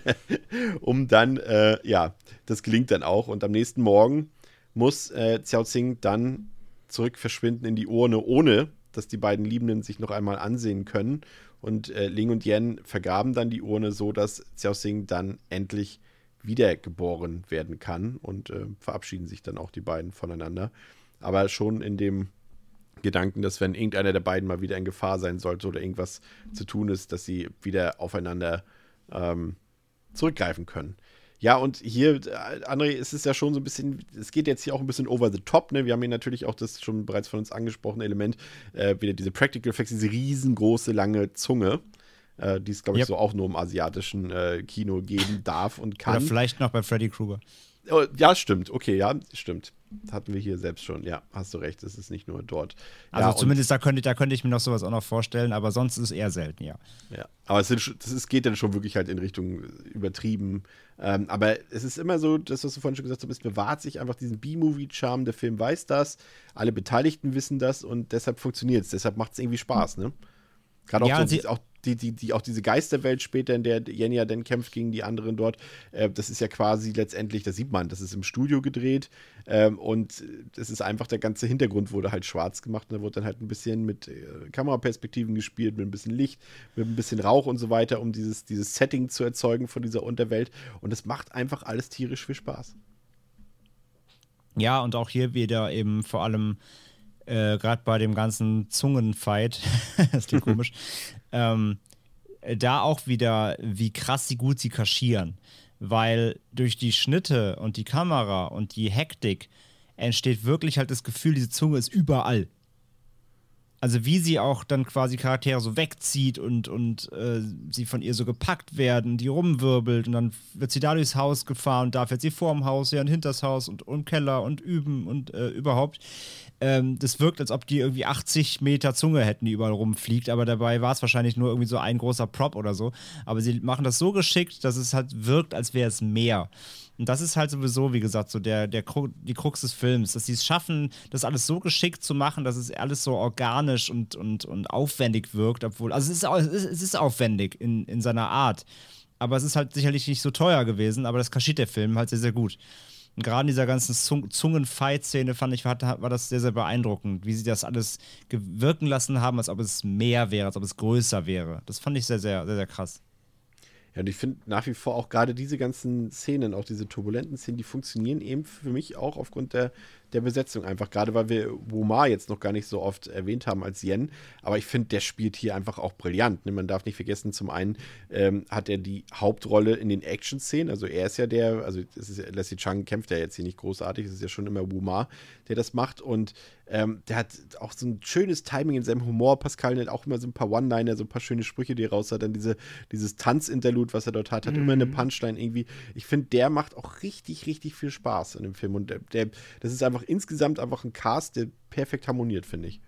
um dann, äh, ja, das gelingt dann auch. Und am nächsten Morgen muss äh, Xiao Xing dann zurück verschwinden in die Urne, ohne dass die beiden Liebenden sich noch einmal ansehen können. Und äh, Ling und Yen vergraben dann die Urne so, dass Xiao Xing dann endlich wiedergeboren werden kann und äh, verabschieden sich dann auch die beiden voneinander. Aber schon in dem Gedanken, dass wenn irgendeiner der beiden mal wieder in Gefahr sein sollte oder irgendwas zu tun ist, dass sie wieder aufeinander ähm, zurückgreifen können. Ja, und hier, äh, André, ist es ja schon so ein bisschen, es geht jetzt hier auch ein bisschen over the top, ne? Wir haben hier natürlich auch das schon bereits von uns angesprochene Element, äh, wieder diese Practical Effects, diese riesengroße, lange Zunge, äh, die es, glaube ich, yep. so auch nur im asiatischen äh, Kino geben darf und kann. Oder vielleicht noch bei Freddy Krueger. Oh, ja, stimmt. Okay, ja, stimmt. Hatten wir hier selbst schon. Ja, hast du recht. Es ist nicht nur dort. Also ja, zumindest da könnte, da könnte ich mir noch sowas auch noch vorstellen, aber sonst ist es eher selten, ja. Ja, aber es, sind, ist, geht dann schon wirklich halt in Richtung übertrieben. Ähm, aber es ist immer so, das, was du vorhin schon gesagt hast, es bewahrt sich einfach diesen B-Movie-Charme. Der Film weiß das, alle Beteiligten wissen das und deshalb funktioniert es. Deshalb macht es irgendwie Spaß, ne? Gerade auch, ja, so, auch die, die, die, auch diese Geisterwelt später, in der Jenja dann kämpft gegen die anderen dort, äh, das ist ja quasi letztendlich, das sieht man, das ist im Studio gedreht ähm, und das ist einfach, der ganze Hintergrund wurde halt schwarz gemacht und da wurde dann halt ein bisschen mit äh, Kameraperspektiven gespielt, mit ein bisschen Licht, mit ein bisschen Rauch und so weiter, um dieses, dieses Setting zu erzeugen von dieser Unterwelt und es macht einfach alles tierisch viel Spaß. Ja, und auch hier wieder eben vor allem äh, gerade bei dem ganzen Zungenfight, das klingt komisch, ähm, da auch wieder, wie krass sie gut sie kaschieren. Weil durch die Schnitte und die Kamera und die Hektik entsteht wirklich halt das Gefühl, diese Zunge ist überall also wie sie auch dann quasi Charaktere so wegzieht und, und äh, sie von ihr so gepackt werden, die rumwirbelt und dann wird sie da durchs Haus gefahren und da fährt sie vorm Haus, ja, und hinters Haus und im Keller und üben und äh, überhaupt. Ähm, das wirkt, als ob die irgendwie 80 Meter Zunge hätten, die überall rumfliegt, aber dabei war es wahrscheinlich nur irgendwie so ein großer Prop oder so. Aber sie machen das so geschickt, dass es halt wirkt, als wäre es mehr. Und das ist halt sowieso, wie gesagt, so der, der die Krux des Films, dass sie es schaffen, das alles so geschickt zu machen, dass es alles so organisch und, und, und aufwendig wirkt, obwohl, also es ist, es ist aufwendig in, in seiner Art. Aber es ist halt sicherlich nicht so teuer gewesen, aber das kaschiert der Film halt sehr, sehr gut. Und gerade in dieser ganzen Zung Zungen-Fight-Szene fand ich, war, war das sehr, sehr beeindruckend, wie sie das alles wirken lassen haben, als ob es mehr wäre, als ob es größer wäre. Das fand ich sehr, sehr, sehr, sehr krass. Ja, und ich finde nach wie vor auch gerade diese ganzen Szenen, auch diese turbulenten Szenen, die funktionieren eben für mich auch aufgrund der, der Besetzung einfach. Gerade weil wir Wumar jetzt noch gar nicht so oft erwähnt haben als Yen. Aber ich finde, der spielt hier einfach auch brillant. Ne? Man darf nicht vergessen, zum einen ähm, hat er die Hauptrolle in den Action-Szenen. Also er ist ja der, also es ist, Leslie Chang kämpft ja jetzt hier nicht großartig. Es ist ja schon immer Wumar, der das macht. Und ähm, der hat auch so ein schönes Timing in seinem Humor. Pascal hat auch immer so ein paar One-Liner, so ein paar schöne Sprüche, die er raus hat. Dann diese, dieses Tanzinterlude, was er dort hat, hat mhm. immer eine Punchline irgendwie. Ich finde, der macht auch richtig, richtig viel Spaß in dem Film. Und der, der das ist einfach einfach insgesamt einfach ein Cast, der perfekt harmoniert, finde ich.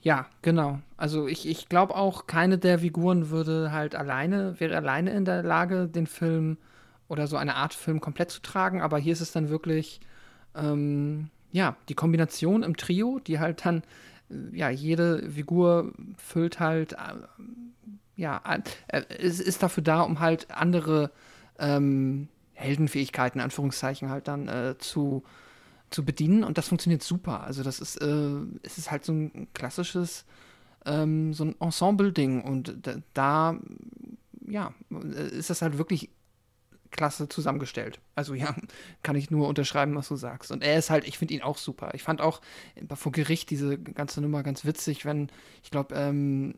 Ja, genau. Also ich, ich glaube auch, keine der Figuren würde halt alleine, wäre alleine in der Lage, den Film oder so eine Art Film komplett zu tragen, aber hier ist es dann wirklich, ähm, ja, die Kombination im Trio, die halt dann, äh, ja, jede Figur füllt halt, äh, ja, äh, es ist dafür da, um halt andere ähm, Heldenfähigkeiten, Anführungszeichen, halt dann äh, zu, zu bedienen und das funktioniert super. Also das ist, äh, es ist halt so ein klassisches, ähm, so ein Ensemble-Ding und da, da, ja, ist das halt wirklich klasse zusammengestellt. Also ja, kann ich nur unterschreiben, was du sagst. Und er ist halt, ich finde ihn auch super. Ich fand auch vor Gericht diese ganze Nummer ganz witzig, wenn, ich glaube, ähm,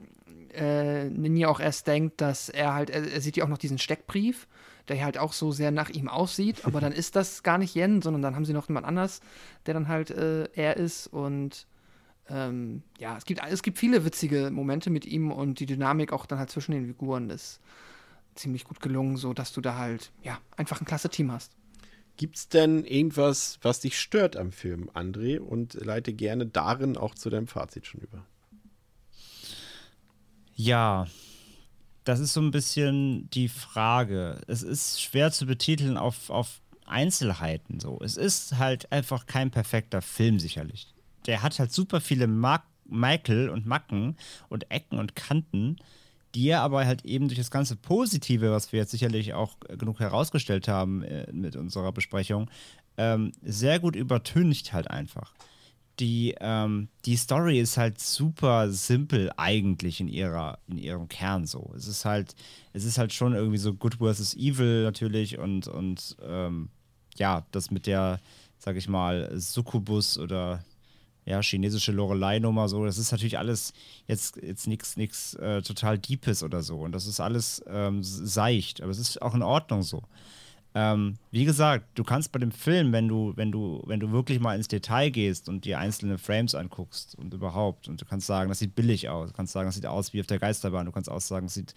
äh, Ninja auch erst denkt, dass er halt, er, er sieht ja auch noch diesen Steckbrief, der halt auch so sehr nach ihm aussieht, aber dann ist das gar nicht Yen, sondern dann haben sie noch jemand anders, der dann halt äh, er ist und ähm, ja, es gibt, es gibt viele witzige Momente mit ihm und die Dynamik auch dann halt zwischen den Figuren ist ziemlich gut gelungen, so dass du da halt, ja, einfach ein klasse Team hast. Gibt es denn irgendwas, was dich stört am Film, André? Und leite gerne darin auch zu deinem Fazit schon über. Ja, das ist so ein bisschen die Frage. Es ist schwer zu betiteln auf, auf Einzelheiten so. Es ist halt einfach kein perfekter Film, sicherlich. Der hat halt super viele Mark Michael und Macken und Ecken und Kanten, die er aber halt eben durch das ganze Positive, was wir jetzt sicherlich auch genug herausgestellt haben äh, mit unserer Besprechung, ähm, sehr gut übertüncht halt einfach die, ähm, die Story ist halt super simpel eigentlich in ihrer, in ihrem Kern so. Es ist halt, es ist halt schon irgendwie so Good versus Evil natürlich und, und ähm, ja, das mit der, sag ich mal, Succubus oder ja, chinesische Lorelei-Nummer so, das ist natürlich alles jetzt, jetzt nichts nix, äh, total Deepes oder so. Und das ist alles ähm, seicht, aber es ist auch in Ordnung so. Ähm, wie gesagt, du kannst bei dem Film, wenn du, wenn du, wenn du wirklich mal ins Detail gehst und dir einzelne Frames anguckst und überhaupt, und du kannst sagen, das sieht billig aus, du kannst sagen, das sieht aus wie auf der Geisterbahn, du kannst auch sagen, es sieht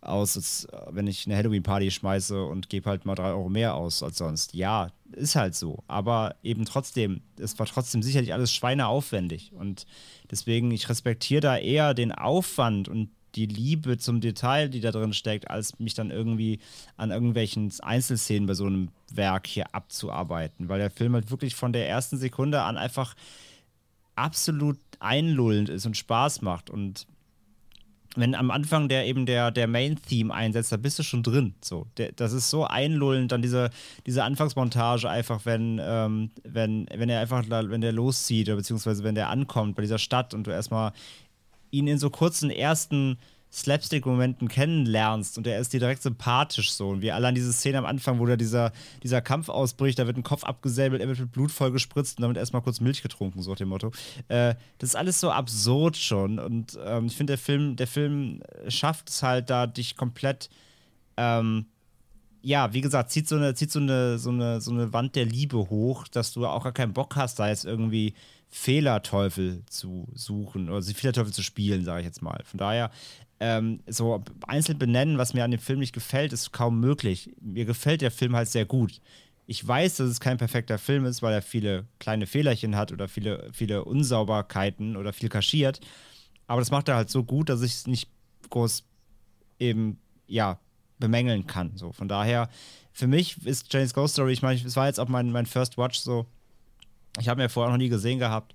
aus, als wenn ich eine Halloween-Party schmeiße und gebe halt mal drei Euro mehr aus als sonst. Ja, ist halt so. Aber eben trotzdem, es war trotzdem sicherlich alles schweineaufwendig. Und deswegen, ich respektiere da eher den Aufwand und die Liebe zum Detail, die da drin steckt, als mich dann irgendwie an irgendwelchen Einzelszenen bei so einem Werk hier abzuarbeiten. Weil der Film halt wirklich von der ersten Sekunde an einfach absolut einlullend ist und Spaß macht. Und wenn am Anfang der eben der, der Main-Theme einsetzt, da bist du schon drin. So, der, das ist so einlullend, dann diese, diese Anfangsmontage einfach, wenn, ähm, wenn, wenn er einfach, wenn der loszieht, oder beziehungsweise wenn der ankommt bei dieser Stadt und du erstmal ihn in so kurzen ersten Slapstick-Momenten kennenlernst und er ist dir direkt sympathisch so. Und wir alle an diese Szene am Anfang, wo da dieser, dieser Kampf ausbricht, da wird ein Kopf abgesäbelt, er wird mit Blut vollgespritzt und damit erstmal kurz Milch getrunken, so nach dem Motto. Äh, das ist alles so absurd schon. Und ähm, ich finde, der Film, der Film schafft es halt da, dich komplett. Ähm, ja, wie gesagt, zieht so eine, zieht so eine, so eine, so eine Wand der Liebe hoch, dass du auch gar keinen Bock hast, da jetzt irgendwie Fehlerteufel zu suchen oder Fehlerteufel zu spielen, sage ich jetzt mal. Von daher, ähm, so einzeln benennen, was mir an dem Film nicht gefällt, ist kaum möglich. Mir gefällt der Film halt sehr gut. Ich weiß, dass es kein perfekter Film ist, weil er viele kleine Fehlerchen hat oder viele, viele Unsauberkeiten oder viel kaschiert. Aber das macht er halt so gut, dass ich es nicht groß eben, ja, bemängeln kann. So, von daher, für mich ist Jane's Ghost Story, ich meine, es war jetzt auch mein, mein First Watch so, ich habe ihn ja vorher noch nie gesehen gehabt.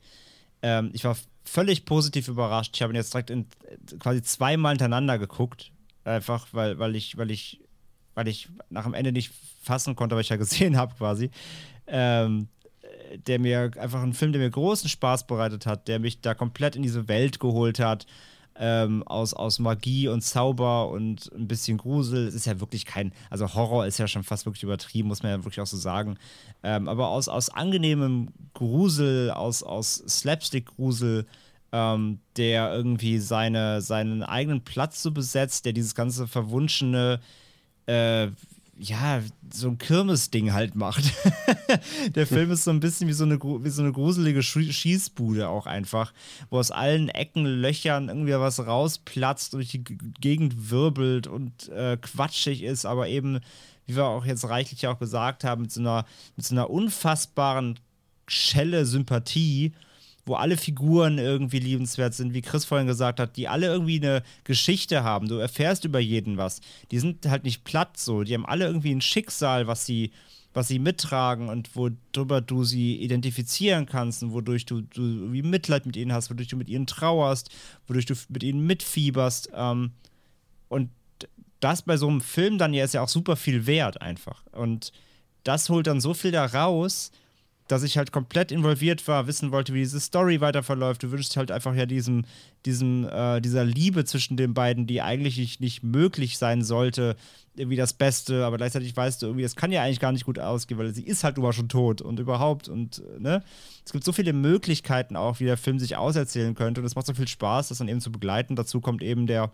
Ähm, ich war völlig positiv überrascht. Ich habe ihn jetzt direkt in, quasi zweimal hintereinander geguckt. Einfach, weil, weil ich, weil ich, weil ich nach dem Ende nicht fassen konnte, was ich ja gesehen habe, quasi. Ähm, der mir einfach ein Film, der mir großen Spaß bereitet hat, der mich da komplett in diese Welt geholt hat ähm, aus, aus Magie und Zauber und ein bisschen Grusel. Es ist ja wirklich kein, also Horror ist ja schon fast wirklich übertrieben, muss man ja wirklich auch so sagen. Ähm, aber aus, aus angenehmem Grusel, aus, aus Slapstick-Grusel, ähm, der irgendwie seine, seinen eigenen Platz so besetzt, der dieses ganze verwunschene, äh, ja, so ein Kirmesding halt macht. der Film ist so ein bisschen wie so eine, wie so eine gruselige Schießbude auch einfach, wo aus allen Ecken, Löchern irgendwie was rausplatzt, durch die Gegend wirbelt und äh, quatschig ist, aber eben, wie wir auch jetzt reichlich auch gesagt haben, mit so einer, mit so einer unfassbaren Schelle Sympathie wo alle Figuren irgendwie liebenswert sind, wie Chris vorhin gesagt hat, die alle irgendwie eine Geschichte haben. Du erfährst über jeden was. Die sind halt nicht platt so. Die haben alle irgendwie ein Schicksal, was sie, was sie mittragen und worüber du sie identifizieren kannst und wodurch du, du wie Mitleid mit ihnen hast, wodurch du mit ihnen trauerst, wodurch du mit ihnen mitfieberst. Ähm, und das bei so einem Film dann ja ist ja auch super viel wert einfach. Und das holt dann so viel da raus, dass ich halt komplett involviert war, wissen wollte, wie diese Story weiter verläuft. Du wünschst halt einfach ja diesem, diesem, äh, dieser Liebe zwischen den beiden, die eigentlich nicht, nicht möglich sein sollte, irgendwie das Beste, aber gleichzeitig weißt du irgendwie, es kann ja eigentlich gar nicht gut ausgehen, weil sie ist halt immer schon tot und überhaupt und äh, ne? Es gibt so viele Möglichkeiten auch, wie der Film sich auserzählen könnte und es macht so viel Spaß, das dann eben zu begleiten. Dazu kommt eben der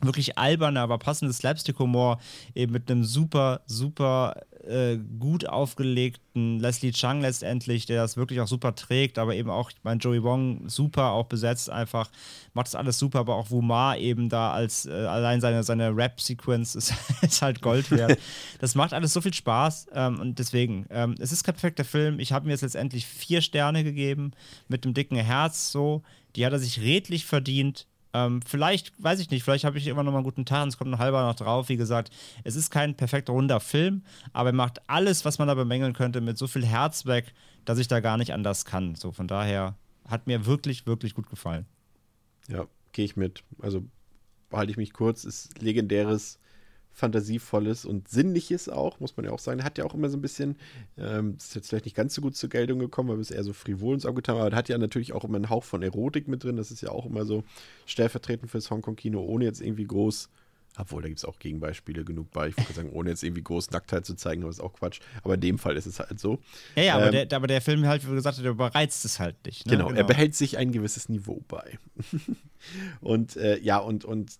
wirklich alberne, aber passende Slapstick-Humor, eben mit einem super, super äh, gut aufgelegten Leslie Chung letztendlich, der das wirklich auch super trägt, aber eben auch, ich meine, Joey Wong super auch besetzt, einfach macht das alles super, aber auch Wumar eben da als äh, allein seine, seine Rap-Sequenz ist, ist, halt Gold wert. das macht alles so viel Spaß ähm, und deswegen, ähm, es ist kein perfekter Film. Ich habe mir jetzt letztendlich vier Sterne gegeben mit dem dicken Herz so. Die hat er sich redlich verdient ähm, vielleicht, weiß ich nicht, vielleicht habe ich immer noch mal einen guten Tag und es kommt ein halber noch drauf. Wie gesagt, es ist kein perfekt runder Film, aber er macht alles, was man da bemängeln könnte, mit so viel Herz weg, dass ich da gar nicht anders kann. So, von daher hat mir wirklich, wirklich gut gefallen. Ja, gehe ich mit. Also halte ich mich kurz. Ist legendäres Fantasievolles und Sinnliches auch, muss man ja auch sagen. Er hat ja auch immer so ein bisschen, ähm, ist jetzt vielleicht nicht ganz so gut zur Geltung gekommen, weil es eher so frivol uns aufgetan aber er hat ja natürlich auch immer einen Hauch von Erotik mit drin. Das ist ja auch immer so stellvertretend fürs Hongkong-Kino, ohne jetzt irgendwie groß obwohl, da gibt es auch Gegenbeispiele genug bei. Ich würde sagen, ohne jetzt irgendwie groß Nacktheit zu zeigen, aber ist auch Quatsch. Aber in dem Fall ist es halt so. Ja, ja, ähm, aber, der, aber der Film halt, wie gesagt, der überreizt es halt nicht. Ne? Genau, genau, er behält sich ein gewisses Niveau bei. und äh, ja, und, und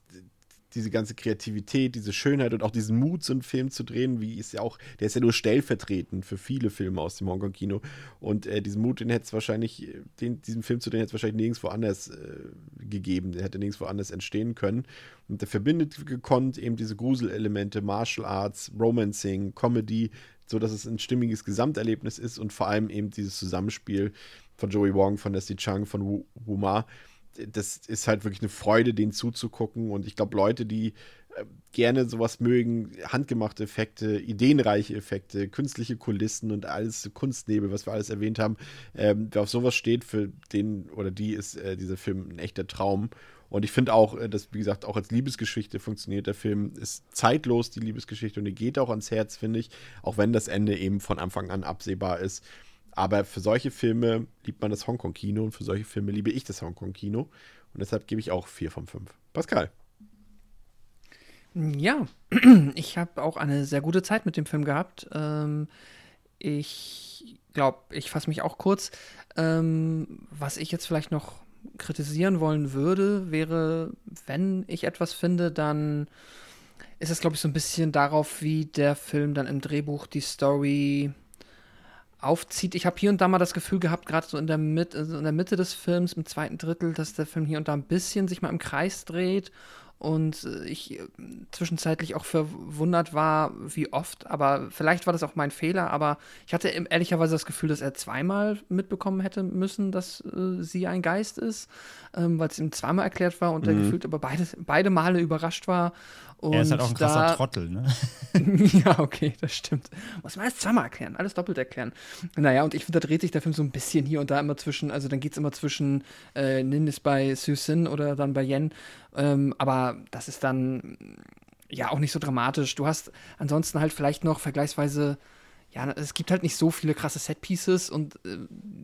diese ganze Kreativität, diese Schönheit und auch diesen Mut, so einen Film zu drehen, wie ist ja auch, der ist ja nur stellvertretend für viele Filme aus dem Hongkong-Kino. Und äh, diesen Mut, den hätte es wahrscheinlich, den, diesen Film zu drehen, hätte es wahrscheinlich nirgendwo anders äh, gegeben. Der hätte nirgendwo anders entstehen können. Und der verbindet gekonnt eben diese Gruselelemente, Martial Arts, Romancing, Comedy, so dass es ein stimmiges Gesamterlebnis ist und vor allem eben dieses Zusammenspiel von Joey Wong, von Leslie Chung, von Wu, Wu Ma das ist halt wirklich eine Freude, denen zuzugucken. Und ich glaube, Leute, die äh, gerne sowas mögen, handgemachte Effekte, ideenreiche Effekte, künstliche Kulissen und alles Kunstnebel, was wir alles erwähnt haben, ähm, wer auf sowas steht, für den oder die ist äh, dieser Film ein echter Traum. Und ich finde auch, äh, dass, wie gesagt, auch als Liebesgeschichte funktioniert der Film, ist zeitlos, die Liebesgeschichte, und die geht auch ans Herz, finde ich, auch wenn das Ende eben von Anfang an absehbar ist. Aber für solche Filme liebt man das Hongkong-Kino und für solche Filme liebe ich das Hongkong-Kino. Und deshalb gebe ich auch 4 von 5. Pascal. Ja, ich habe auch eine sehr gute Zeit mit dem Film gehabt. Ähm, ich glaube, ich fasse mich auch kurz. Ähm, was ich jetzt vielleicht noch kritisieren wollen würde, wäre, wenn ich etwas finde, dann ist es, glaube ich, so ein bisschen darauf, wie der Film dann im Drehbuch die Story aufzieht. Ich habe hier und da mal das Gefühl gehabt, gerade so in der, Mitte, also in der Mitte des Films, im zweiten Drittel, dass der Film hier und da ein bisschen sich mal im Kreis dreht und äh, ich äh, zwischenzeitlich auch verwundert war, wie oft, aber vielleicht war das auch mein Fehler, aber ich hatte ehrlicherweise das Gefühl, dass er zweimal mitbekommen hätte müssen, dass äh, sie ein Geist ist, ähm, weil es ihm zweimal erklärt war und mhm. er gefühlt aber beide, beide Male überrascht war und er ist halt auch ein krasser da, Trottel, ne? ja, okay, das stimmt. Muss man alles zweimal erklären, alles doppelt erklären. Naja, und ich finde, da dreht sich der Film so ein bisschen hier und da immer zwischen, also dann geht es immer zwischen äh, Nin ist bei Susin oder dann bei Yen. Ähm, aber das ist dann ja auch nicht so dramatisch. Du hast ansonsten halt vielleicht noch vergleichsweise ja, es gibt halt nicht so viele krasse Setpieces und äh,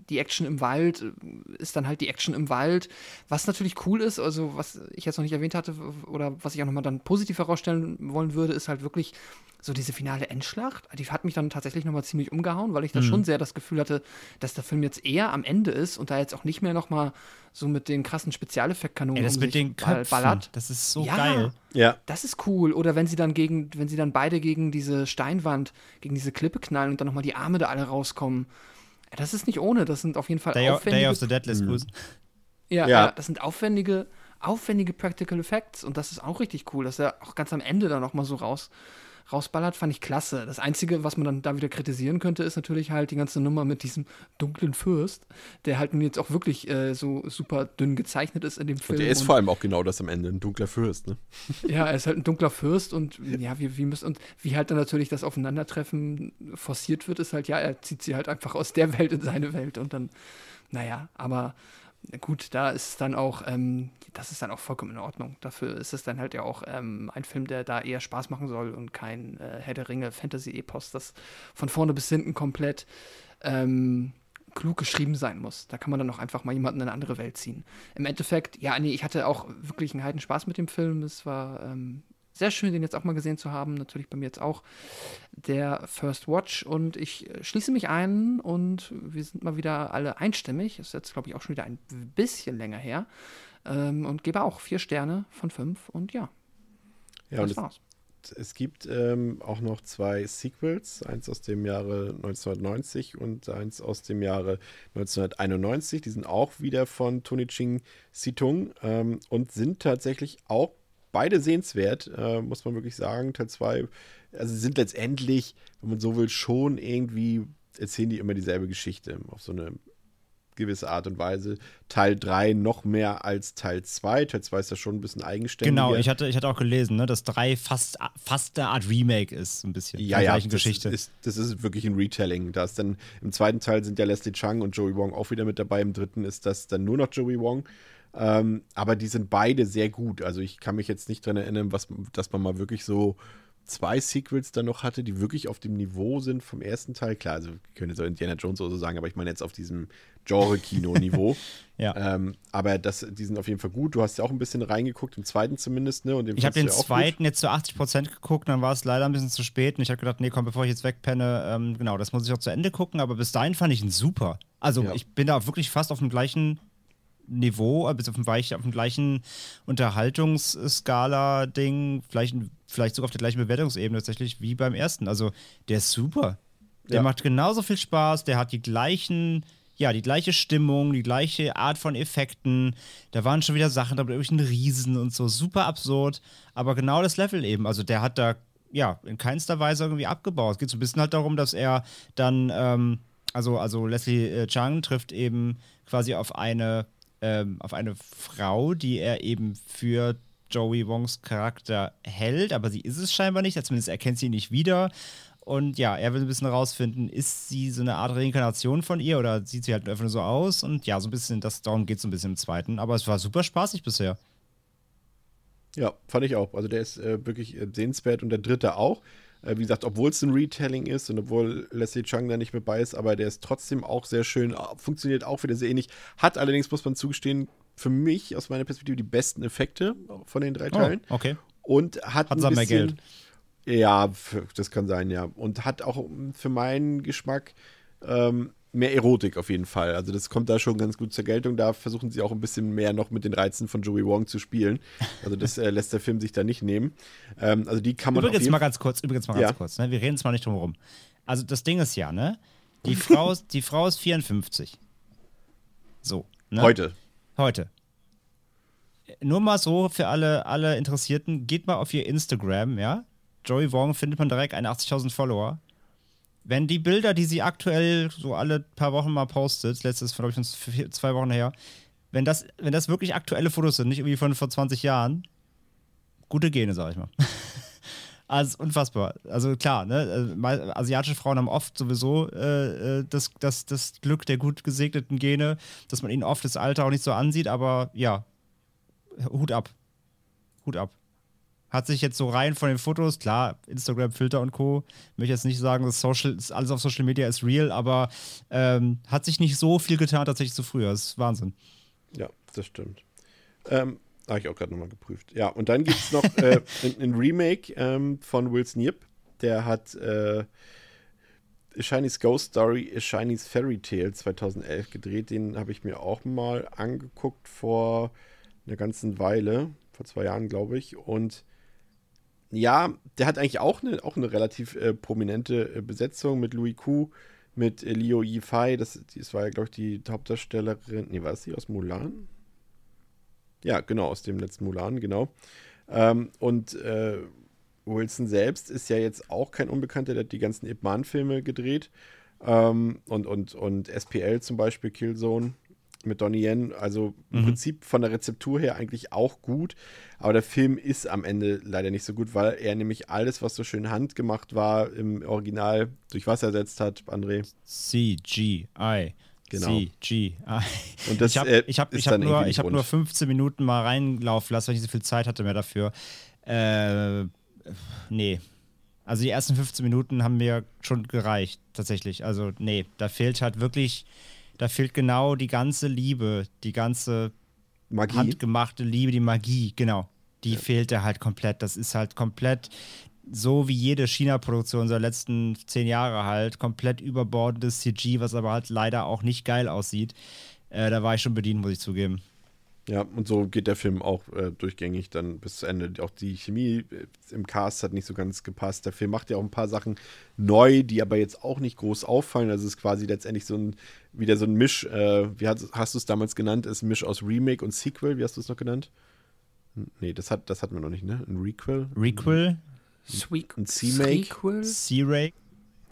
die Action im Wald äh, ist dann halt die Action im Wald. Was natürlich cool ist, also was ich jetzt noch nicht erwähnt hatte oder was ich auch nochmal dann positiv herausstellen wollen würde, ist halt wirklich so diese finale Endschlacht. Die hat mich dann tatsächlich nochmal ziemlich umgehauen, weil ich da mhm. schon sehr das Gefühl hatte, dass der Film jetzt eher am Ende ist und da jetzt auch nicht mehr nochmal so mit den krassen Spezialeffektkanonen Ey, das um mit den Köpfen, ballert. Das ist so ja, geil. Ja. Das ist cool. Oder wenn sie dann gegen, wenn sie dann beide gegen diese Steinwand, gegen diese Klippe knallen und dann nochmal die Arme da alle rauskommen. Das ist nicht ohne. Das sind auf jeden Fall Day aufwendige. Day of the Dead lässt mhm. Ja, ja. ja, das sind aufwendige, aufwendige Practical Effects und das ist auch richtig cool, dass er auch ganz am Ende da nochmal so raus rausballert, fand ich klasse. Das Einzige, was man dann da wieder kritisieren könnte, ist natürlich halt die ganze Nummer mit diesem dunklen Fürst, der halt nun jetzt auch wirklich äh, so super dünn gezeichnet ist in dem Film. Und der ist vor allem auch genau das am Ende, ein dunkler Fürst, ne? Ja, er ist halt ein dunkler Fürst und ja, wie, wie müssen, und wie halt dann natürlich das Aufeinandertreffen forciert wird, ist halt, ja, er zieht sie halt einfach aus der Welt in seine Welt und dann, naja, aber gut, da ist dann auch, ähm, das ist dann auch vollkommen in Ordnung. Dafür ist es dann halt ja auch ähm, ein Film, der da eher Spaß machen soll und kein äh, Herr der Ringe Fantasy-Epos, das von vorne bis hinten komplett ähm, klug geschrieben sein muss. Da kann man dann auch einfach mal jemanden in eine andere Welt ziehen. Im Endeffekt, ja, nee, ich hatte auch wirklich einen heiden Spaß mit dem Film. Es war ähm, sehr schön, den jetzt auch mal gesehen zu haben. Natürlich bei mir jetzt auch der First Watch. Und ich äh, schließe mich ein und wir sind mal wieder alle einstimmig. Ist jetzt, glaube ich, auch schon wieder ein bisschen länger her. Ähm, und gebe auch vier Sterne von fünf. Und ja, ja das war's. Es gibt ähm, auch noch zwei Sequels, eins aus dem Jahre 1990 und eins aus dem Jahre 1991. Die sind auch wieder von Tony Ching Situng ähm, und sind tatsächlich auch beide sehenswert, äh, muss man wirklich sagen. Teil 2, also sind letztendlich, wenn man so will, schon irgendwie erzählen die immer dieselbe Geschichte auf so eine gewisse Art und Weise. Teil 3 noch mehr als Teil 2. Teil 2 ist ja schon ein bisschen eigenständiger. Genau, ich hatte, ich hatte auch gelesen, ne, dass 3 fast, fast eine Art Remake ist, ein bisschen. Ja, ja, das Geschichte. Ist, das ist wirklich ein Retelling. Da ist dann, Im zweiten Teil sind ja Leslie Chung und Joey Wong auch wieder mit dabei. Im dritten ist das dann nur noch Joey Wong. Ähm, aber die sind beide sehr gut. Also ich kann mich jetzt nicht daran erinnern, was, dass man mal wirklich so zwei Sequels dann noch hatte, die wirklich auf dem Niveau sind vom ersten Teil. Klar, also ich könnte so Indiana Jones oder so sagen, aber ich meine jetzt auf diesem Genre-Kino-Niveau. ja. Ähm, aber das, die sind auf jeden Fall gut. Du hast ja auch ein bisschen reingeguckt, im zweiten zumindest, ne? Und ich habe den zweiten gut. jetzt zu 80 Prozent geguckt, dann war es leider ein bisschen zu spät und ich habe gedacht, nee, komm, bevor ich jetzt wegpenne, ähm, genau, das muss ich auch zu Ende gucken, aber bis dahin fand ich ihn super. Also ja. ich bin da wirklich fast auf dem gleichen Niveau, bis auf dem, auf dem gleichen Unterhaltungsskala-Ding, vielleicht, vielleicht sogar auf der gleichen Bewertungsebene tatsächlich wie beim ersten. Also der ist super. Der ja. macht genauso viel Spaß, der hat die gleichen, ja, die gleiche Stimmung, die gleiche Art von Effekten. Da waren schon wieder Sachen da mit irgendwelchen Riesen und so, super absurd, aber genau das Level eben. Also der hat da, ja, in keinster Weise irgendwie abgebaut. Es geht so ein bisschen halt darum, dass er dann, ähm, also, also Leslie äh, Chang trifft eben quasi auf eine ähm, auf eine Frau, die er eben für Joey Wongs Charakter hält, aber sie ist es scheinbar nicht, zumindest erkennt sie ihn nicht wieder. Und ja, er will ein bisschen herausfinden, ist sie so eine Art Reinkarnation von ihr oder sieht sie halt einfach nur so aus? Und ja, so ein bisschen, das, darum geht es ein bisschen im zweiten. Aber es war super spaßig bisher. Ja, fand ich auch. Also der ist äh, wirklich äh, sehenswert und der dritte auch. Äh, wie gesagt, obwohl es ein Retelling ist und obwohl Leslie Chung da nicht mit bei ist, aber der ist trotzdem auch sehr schön, funktioniert auch wieder sehr ähnlich. Hat allerdings, muss man zugestehen, für mich aus meiner Perspektive die besten Effekte von den drei oh, Teilen. Oh, okay. Und hat, hat ein bisschen, mehr Geld. Ja, das kann sein, ja. Und hat auch für meinen Geschmack ähm, mehr Erotik auf jeden Fall. Also das kommt da schon ganz gut zur Geltung. Da versuchen sie auch ein bisschen mehr noch mit den Reizen von Joey Wong zu spielen. Also das äh, lässt der Film sich da nicht nehmen. Ähm, also die kann man Übrigens mal ganz kurz, übrigens mal ganz ja. kurz. Ne? Wir reden zwar nicht drum herum. Also das Ding ist ja, ne? Die Frau, die Frau ist 54. So. Ne? Heute. Heute. Nur mal so für alle, alle Interessierten, geht mal auf ihr Instagram, ja? Joey Wong findet man direkt 81.000 Follower wenn die Bilder, die sie aktuell so alle paar Wochen mal postet, letztes, glaube ich, schon zwei Wochen her, wenn das, wenn das wirklich aktuelle Fotos sind, nicht irgendwie von vor 20 Jahren, gute Gene, sag ich mal. also unfassbar. Also klar, ne? Äh, asiatische Frauen haben oft sowieso äh, äh, das, das, das Glück der gut gesegneten Gene, dass man ihnen oft das Alter auch nicht so ansieht, aber ja, Hut ab. Hut ab hat sich jetzt so rein von den Fotos, klar, Instagram-Filter und Co. Möchte jetzt nicht sagen, dass Social, alles auf Social Media ist real, aber ähm, hat sich nicht so viel getan tatsächlich zu früher. Das ist Wahnsinn. Ja, das stimmt. Ähm, habe ich auch gerade nochmal geprüft. Ja, und dann gibt es noch äh, ein, Remake ähm, von Will Sneap. Der hat äh, A Shiny's Ghost Story, A Shiny's Fairy Tale 2011 gedreht. Den habe ich mir auch mal angeguckt vor einer ganzen Weile, vor zwei Jahren, glaube ich. Und ja, der hat eigentlich auch eine, auch eine relativ äh, prominente äh, Besetzung mit Louis Ku, mit äh, Liu Yifei. Das, das war ja, glaube ich, die Hauptdarstellerin. Nee, war es die aus Mulan? Ja, genau, aus dem letzten Mulan, genau. Ähm, und äh, Wilson selbst ist ja jetzt auch kein Unbekannter, der hat die ganzen Ip Man-Filme gedreht. Ähm, und, und, und SPL zum Beispiel, Killzone mit Donnie Yen. Also im Mhm. Prinzip von der Rezeptur her eigentlich auch gut. Aber der Film ist am Ende leider nicht so gut, weil er nämlich alles, was so schön handgemacht war, im Original durch was ersetzt hat, André. CGI. Genau. CGI. Und das ich habe äh, ich hab, ich hab nur, ich hab nur 15 Minuten mal reinlaufen lassen, weil ich nicht so viel Zeit hatte mehr dafür. Äh, nee. Also die ersten 15 Minuten haben mir schon gereicht, tatsächlich. Also nee, da fehlt halt wirklich, da fehlt genau die ganze Liebe, die ganze Magie. handgemachte Liebe, die Magie, genau. Die fehlte halt komplett. Das ist halt komplett so wie jede China-Produktion der letzten zehn Jahre halt. Komplett überbordendes CG, was aber halt leider auch nicht geil aussieht. Äh, da war ich schon bedient, muss ich zugeben. Ja, und so geht der Film auch äh, durchgängig dann bis zu Ende. Auch die Chemie äh, im Cast hat nicht so ganz gepasst. Der Film macht ja auch ein paar Sachen neu, die aber jetzt auch nicht groß auffallen. Also es ist quasi letztendlich so ein, wieder so ein Misch, äh, wie hast, hast du es damals genannt? Ist ein Misch aus Remake und Sequel, wie hast du es noch genannt? Nee, das, hat, das hatten wir noch nicht, ne? Ein Requel? Requel, Sweet. Ein C-Make? Sequel? C-Ray.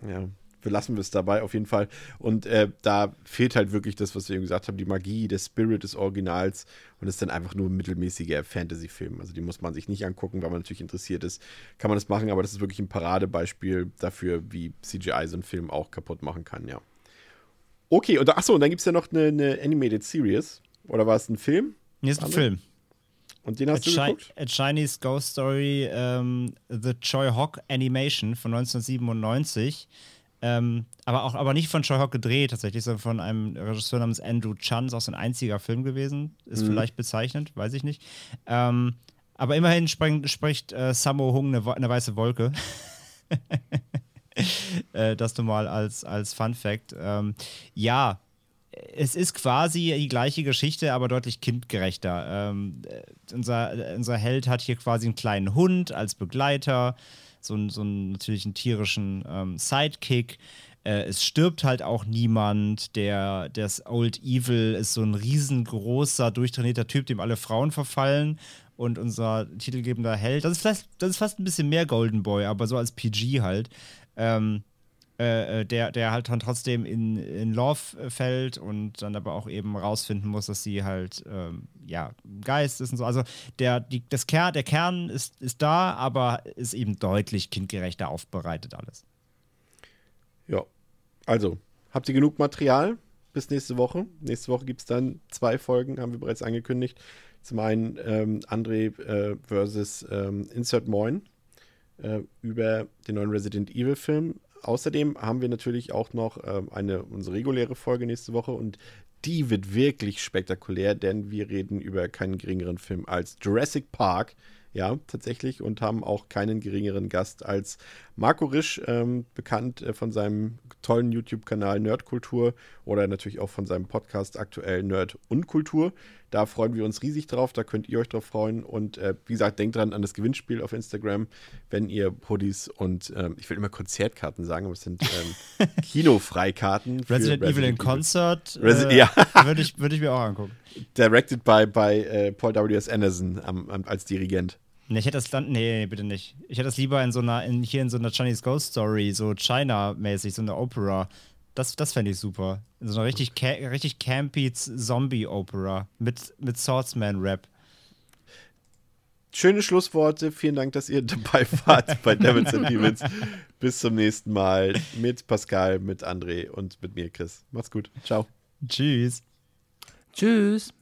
Ja, belassen wir es dabei auf jeden Fall. Und äh, da fehlt halt wirklich das, was wir eben gesagt haben, die Magie, der Spirit des Originals und es ist dann einfach nur ein mittelmäßiger Fantasy-Film. Also die muss man sich nicht angucken, weil man natürlich interessiert ist. Kann man das machen, aber das ist wirklich ein Paradebeispiel dafür, wie CGI so einen Film auch kaputt machen kann, ja. Okay, und achso, und dann gibt es ja noch eine, eine Animated Series. Oder war es ein Film? Hier ist ein Andere? Film. Und den A, hast du Chi geguckt? A Chinese Ghost Story, ähm, The Choi Hock Animation von 1997. Ähm, aber auch aber nicht von Choi Hock gedreht tatsächlich, sondern von einem Regisseur namens Andrew Chan. Ist auch sein einziger Film gewesen. Ist vielleicht bezeichnend, weiß ich nicht. Ähm, aber immerhin spring, spricht äh, Sammo Hung eine, eine weiße Wolke. äh, das nur mal als, als Fun Fact. Ähm, ja, es ist quasi die gleiche Geschichte, aber deutlich kindgerechter. Ähm, äh, unser, unser Held hat hier quasi einen kleinen Hund als Begleiter, so, so einen natürlich tierischen ähm, Sidekick. Äh, es stirbt halt auch niemand. Der, das Old Evil ist so ein riesengroßer, durchtrainierter Typ, dem alle Frauen verfallen. Und unser titelgebender Held, das ist, fast, das ist fast ein bisschen mehr Golden Boy, aber so als PG halt. Ähm, äh, äh, der, der halt dann trotzdem in, in Love fällt und dann aber auch eben rausfinden muss, dass sie halt, ähm, ja, Geist ist und so. Also der, die, das Ker der Kern ist, ist da, aber ist eben deutlich kindgerechter aufbereitet alles. Ja. Also, habt ihr genug Material bis nächste Woche? Nächste Woche gibt es dann zwei Folgen, haben wir bereits angekündigt. Zum einen ähm, André äh, versus ähm, Insert Moin äh, über den neuen Resident Evil Film. Außerdem haben wir natürlich auch noch ähm, eine unsere reguläre Folge nächste Woche und die wird wirklich spektakulär, denn wir reden über keinen geringeren Film als Jurassic Park. Ja, tatsächlich. Und haben auch keinen geringeren Gast als Marco Risch, ähm, bekannt äh, von seinem tollen YouTube-Kanal Nerdkultur oder natürlich auch von seinem Podcast aktuell Nerd und Kultur. Da freuen wir uns riesig drauf, da könnt ihr euch drauf freuen. Und äh, wie gesagt, denkt dran an das Gewinnspiel auf Instagram, wenn ihr Hoodies und ähm, ich will immer Konzertkarten sagen, aber es sind ähm, Kinofreikarten. für Resident, Evil in Concert Resi- äh, ja. würde ich, würd ich mir auch angucken. Directed by, by äh, Paul W.S. Anderson am, am, als Dirigent. Nee, ich hätte das dann, nee, nee, bitte nicht. Ich hätte das lieber in so einer, in, hier in so einer Chinese Ghost Story, so China-mäßig, so eine Opera. Das, das fände ich super. In so einer richtig, ca richtig campy Zombie-Opera mit, mit Swordsman-Rap. Schöne Schlussworte. Vielen Dank, dass ihr dabei wart bei Devils and Demons. Bis zum nächsten Mal mit Pascal, mit André und mit mir, Chris. Macht's gut. Ciao. Tschüss. Tschüss.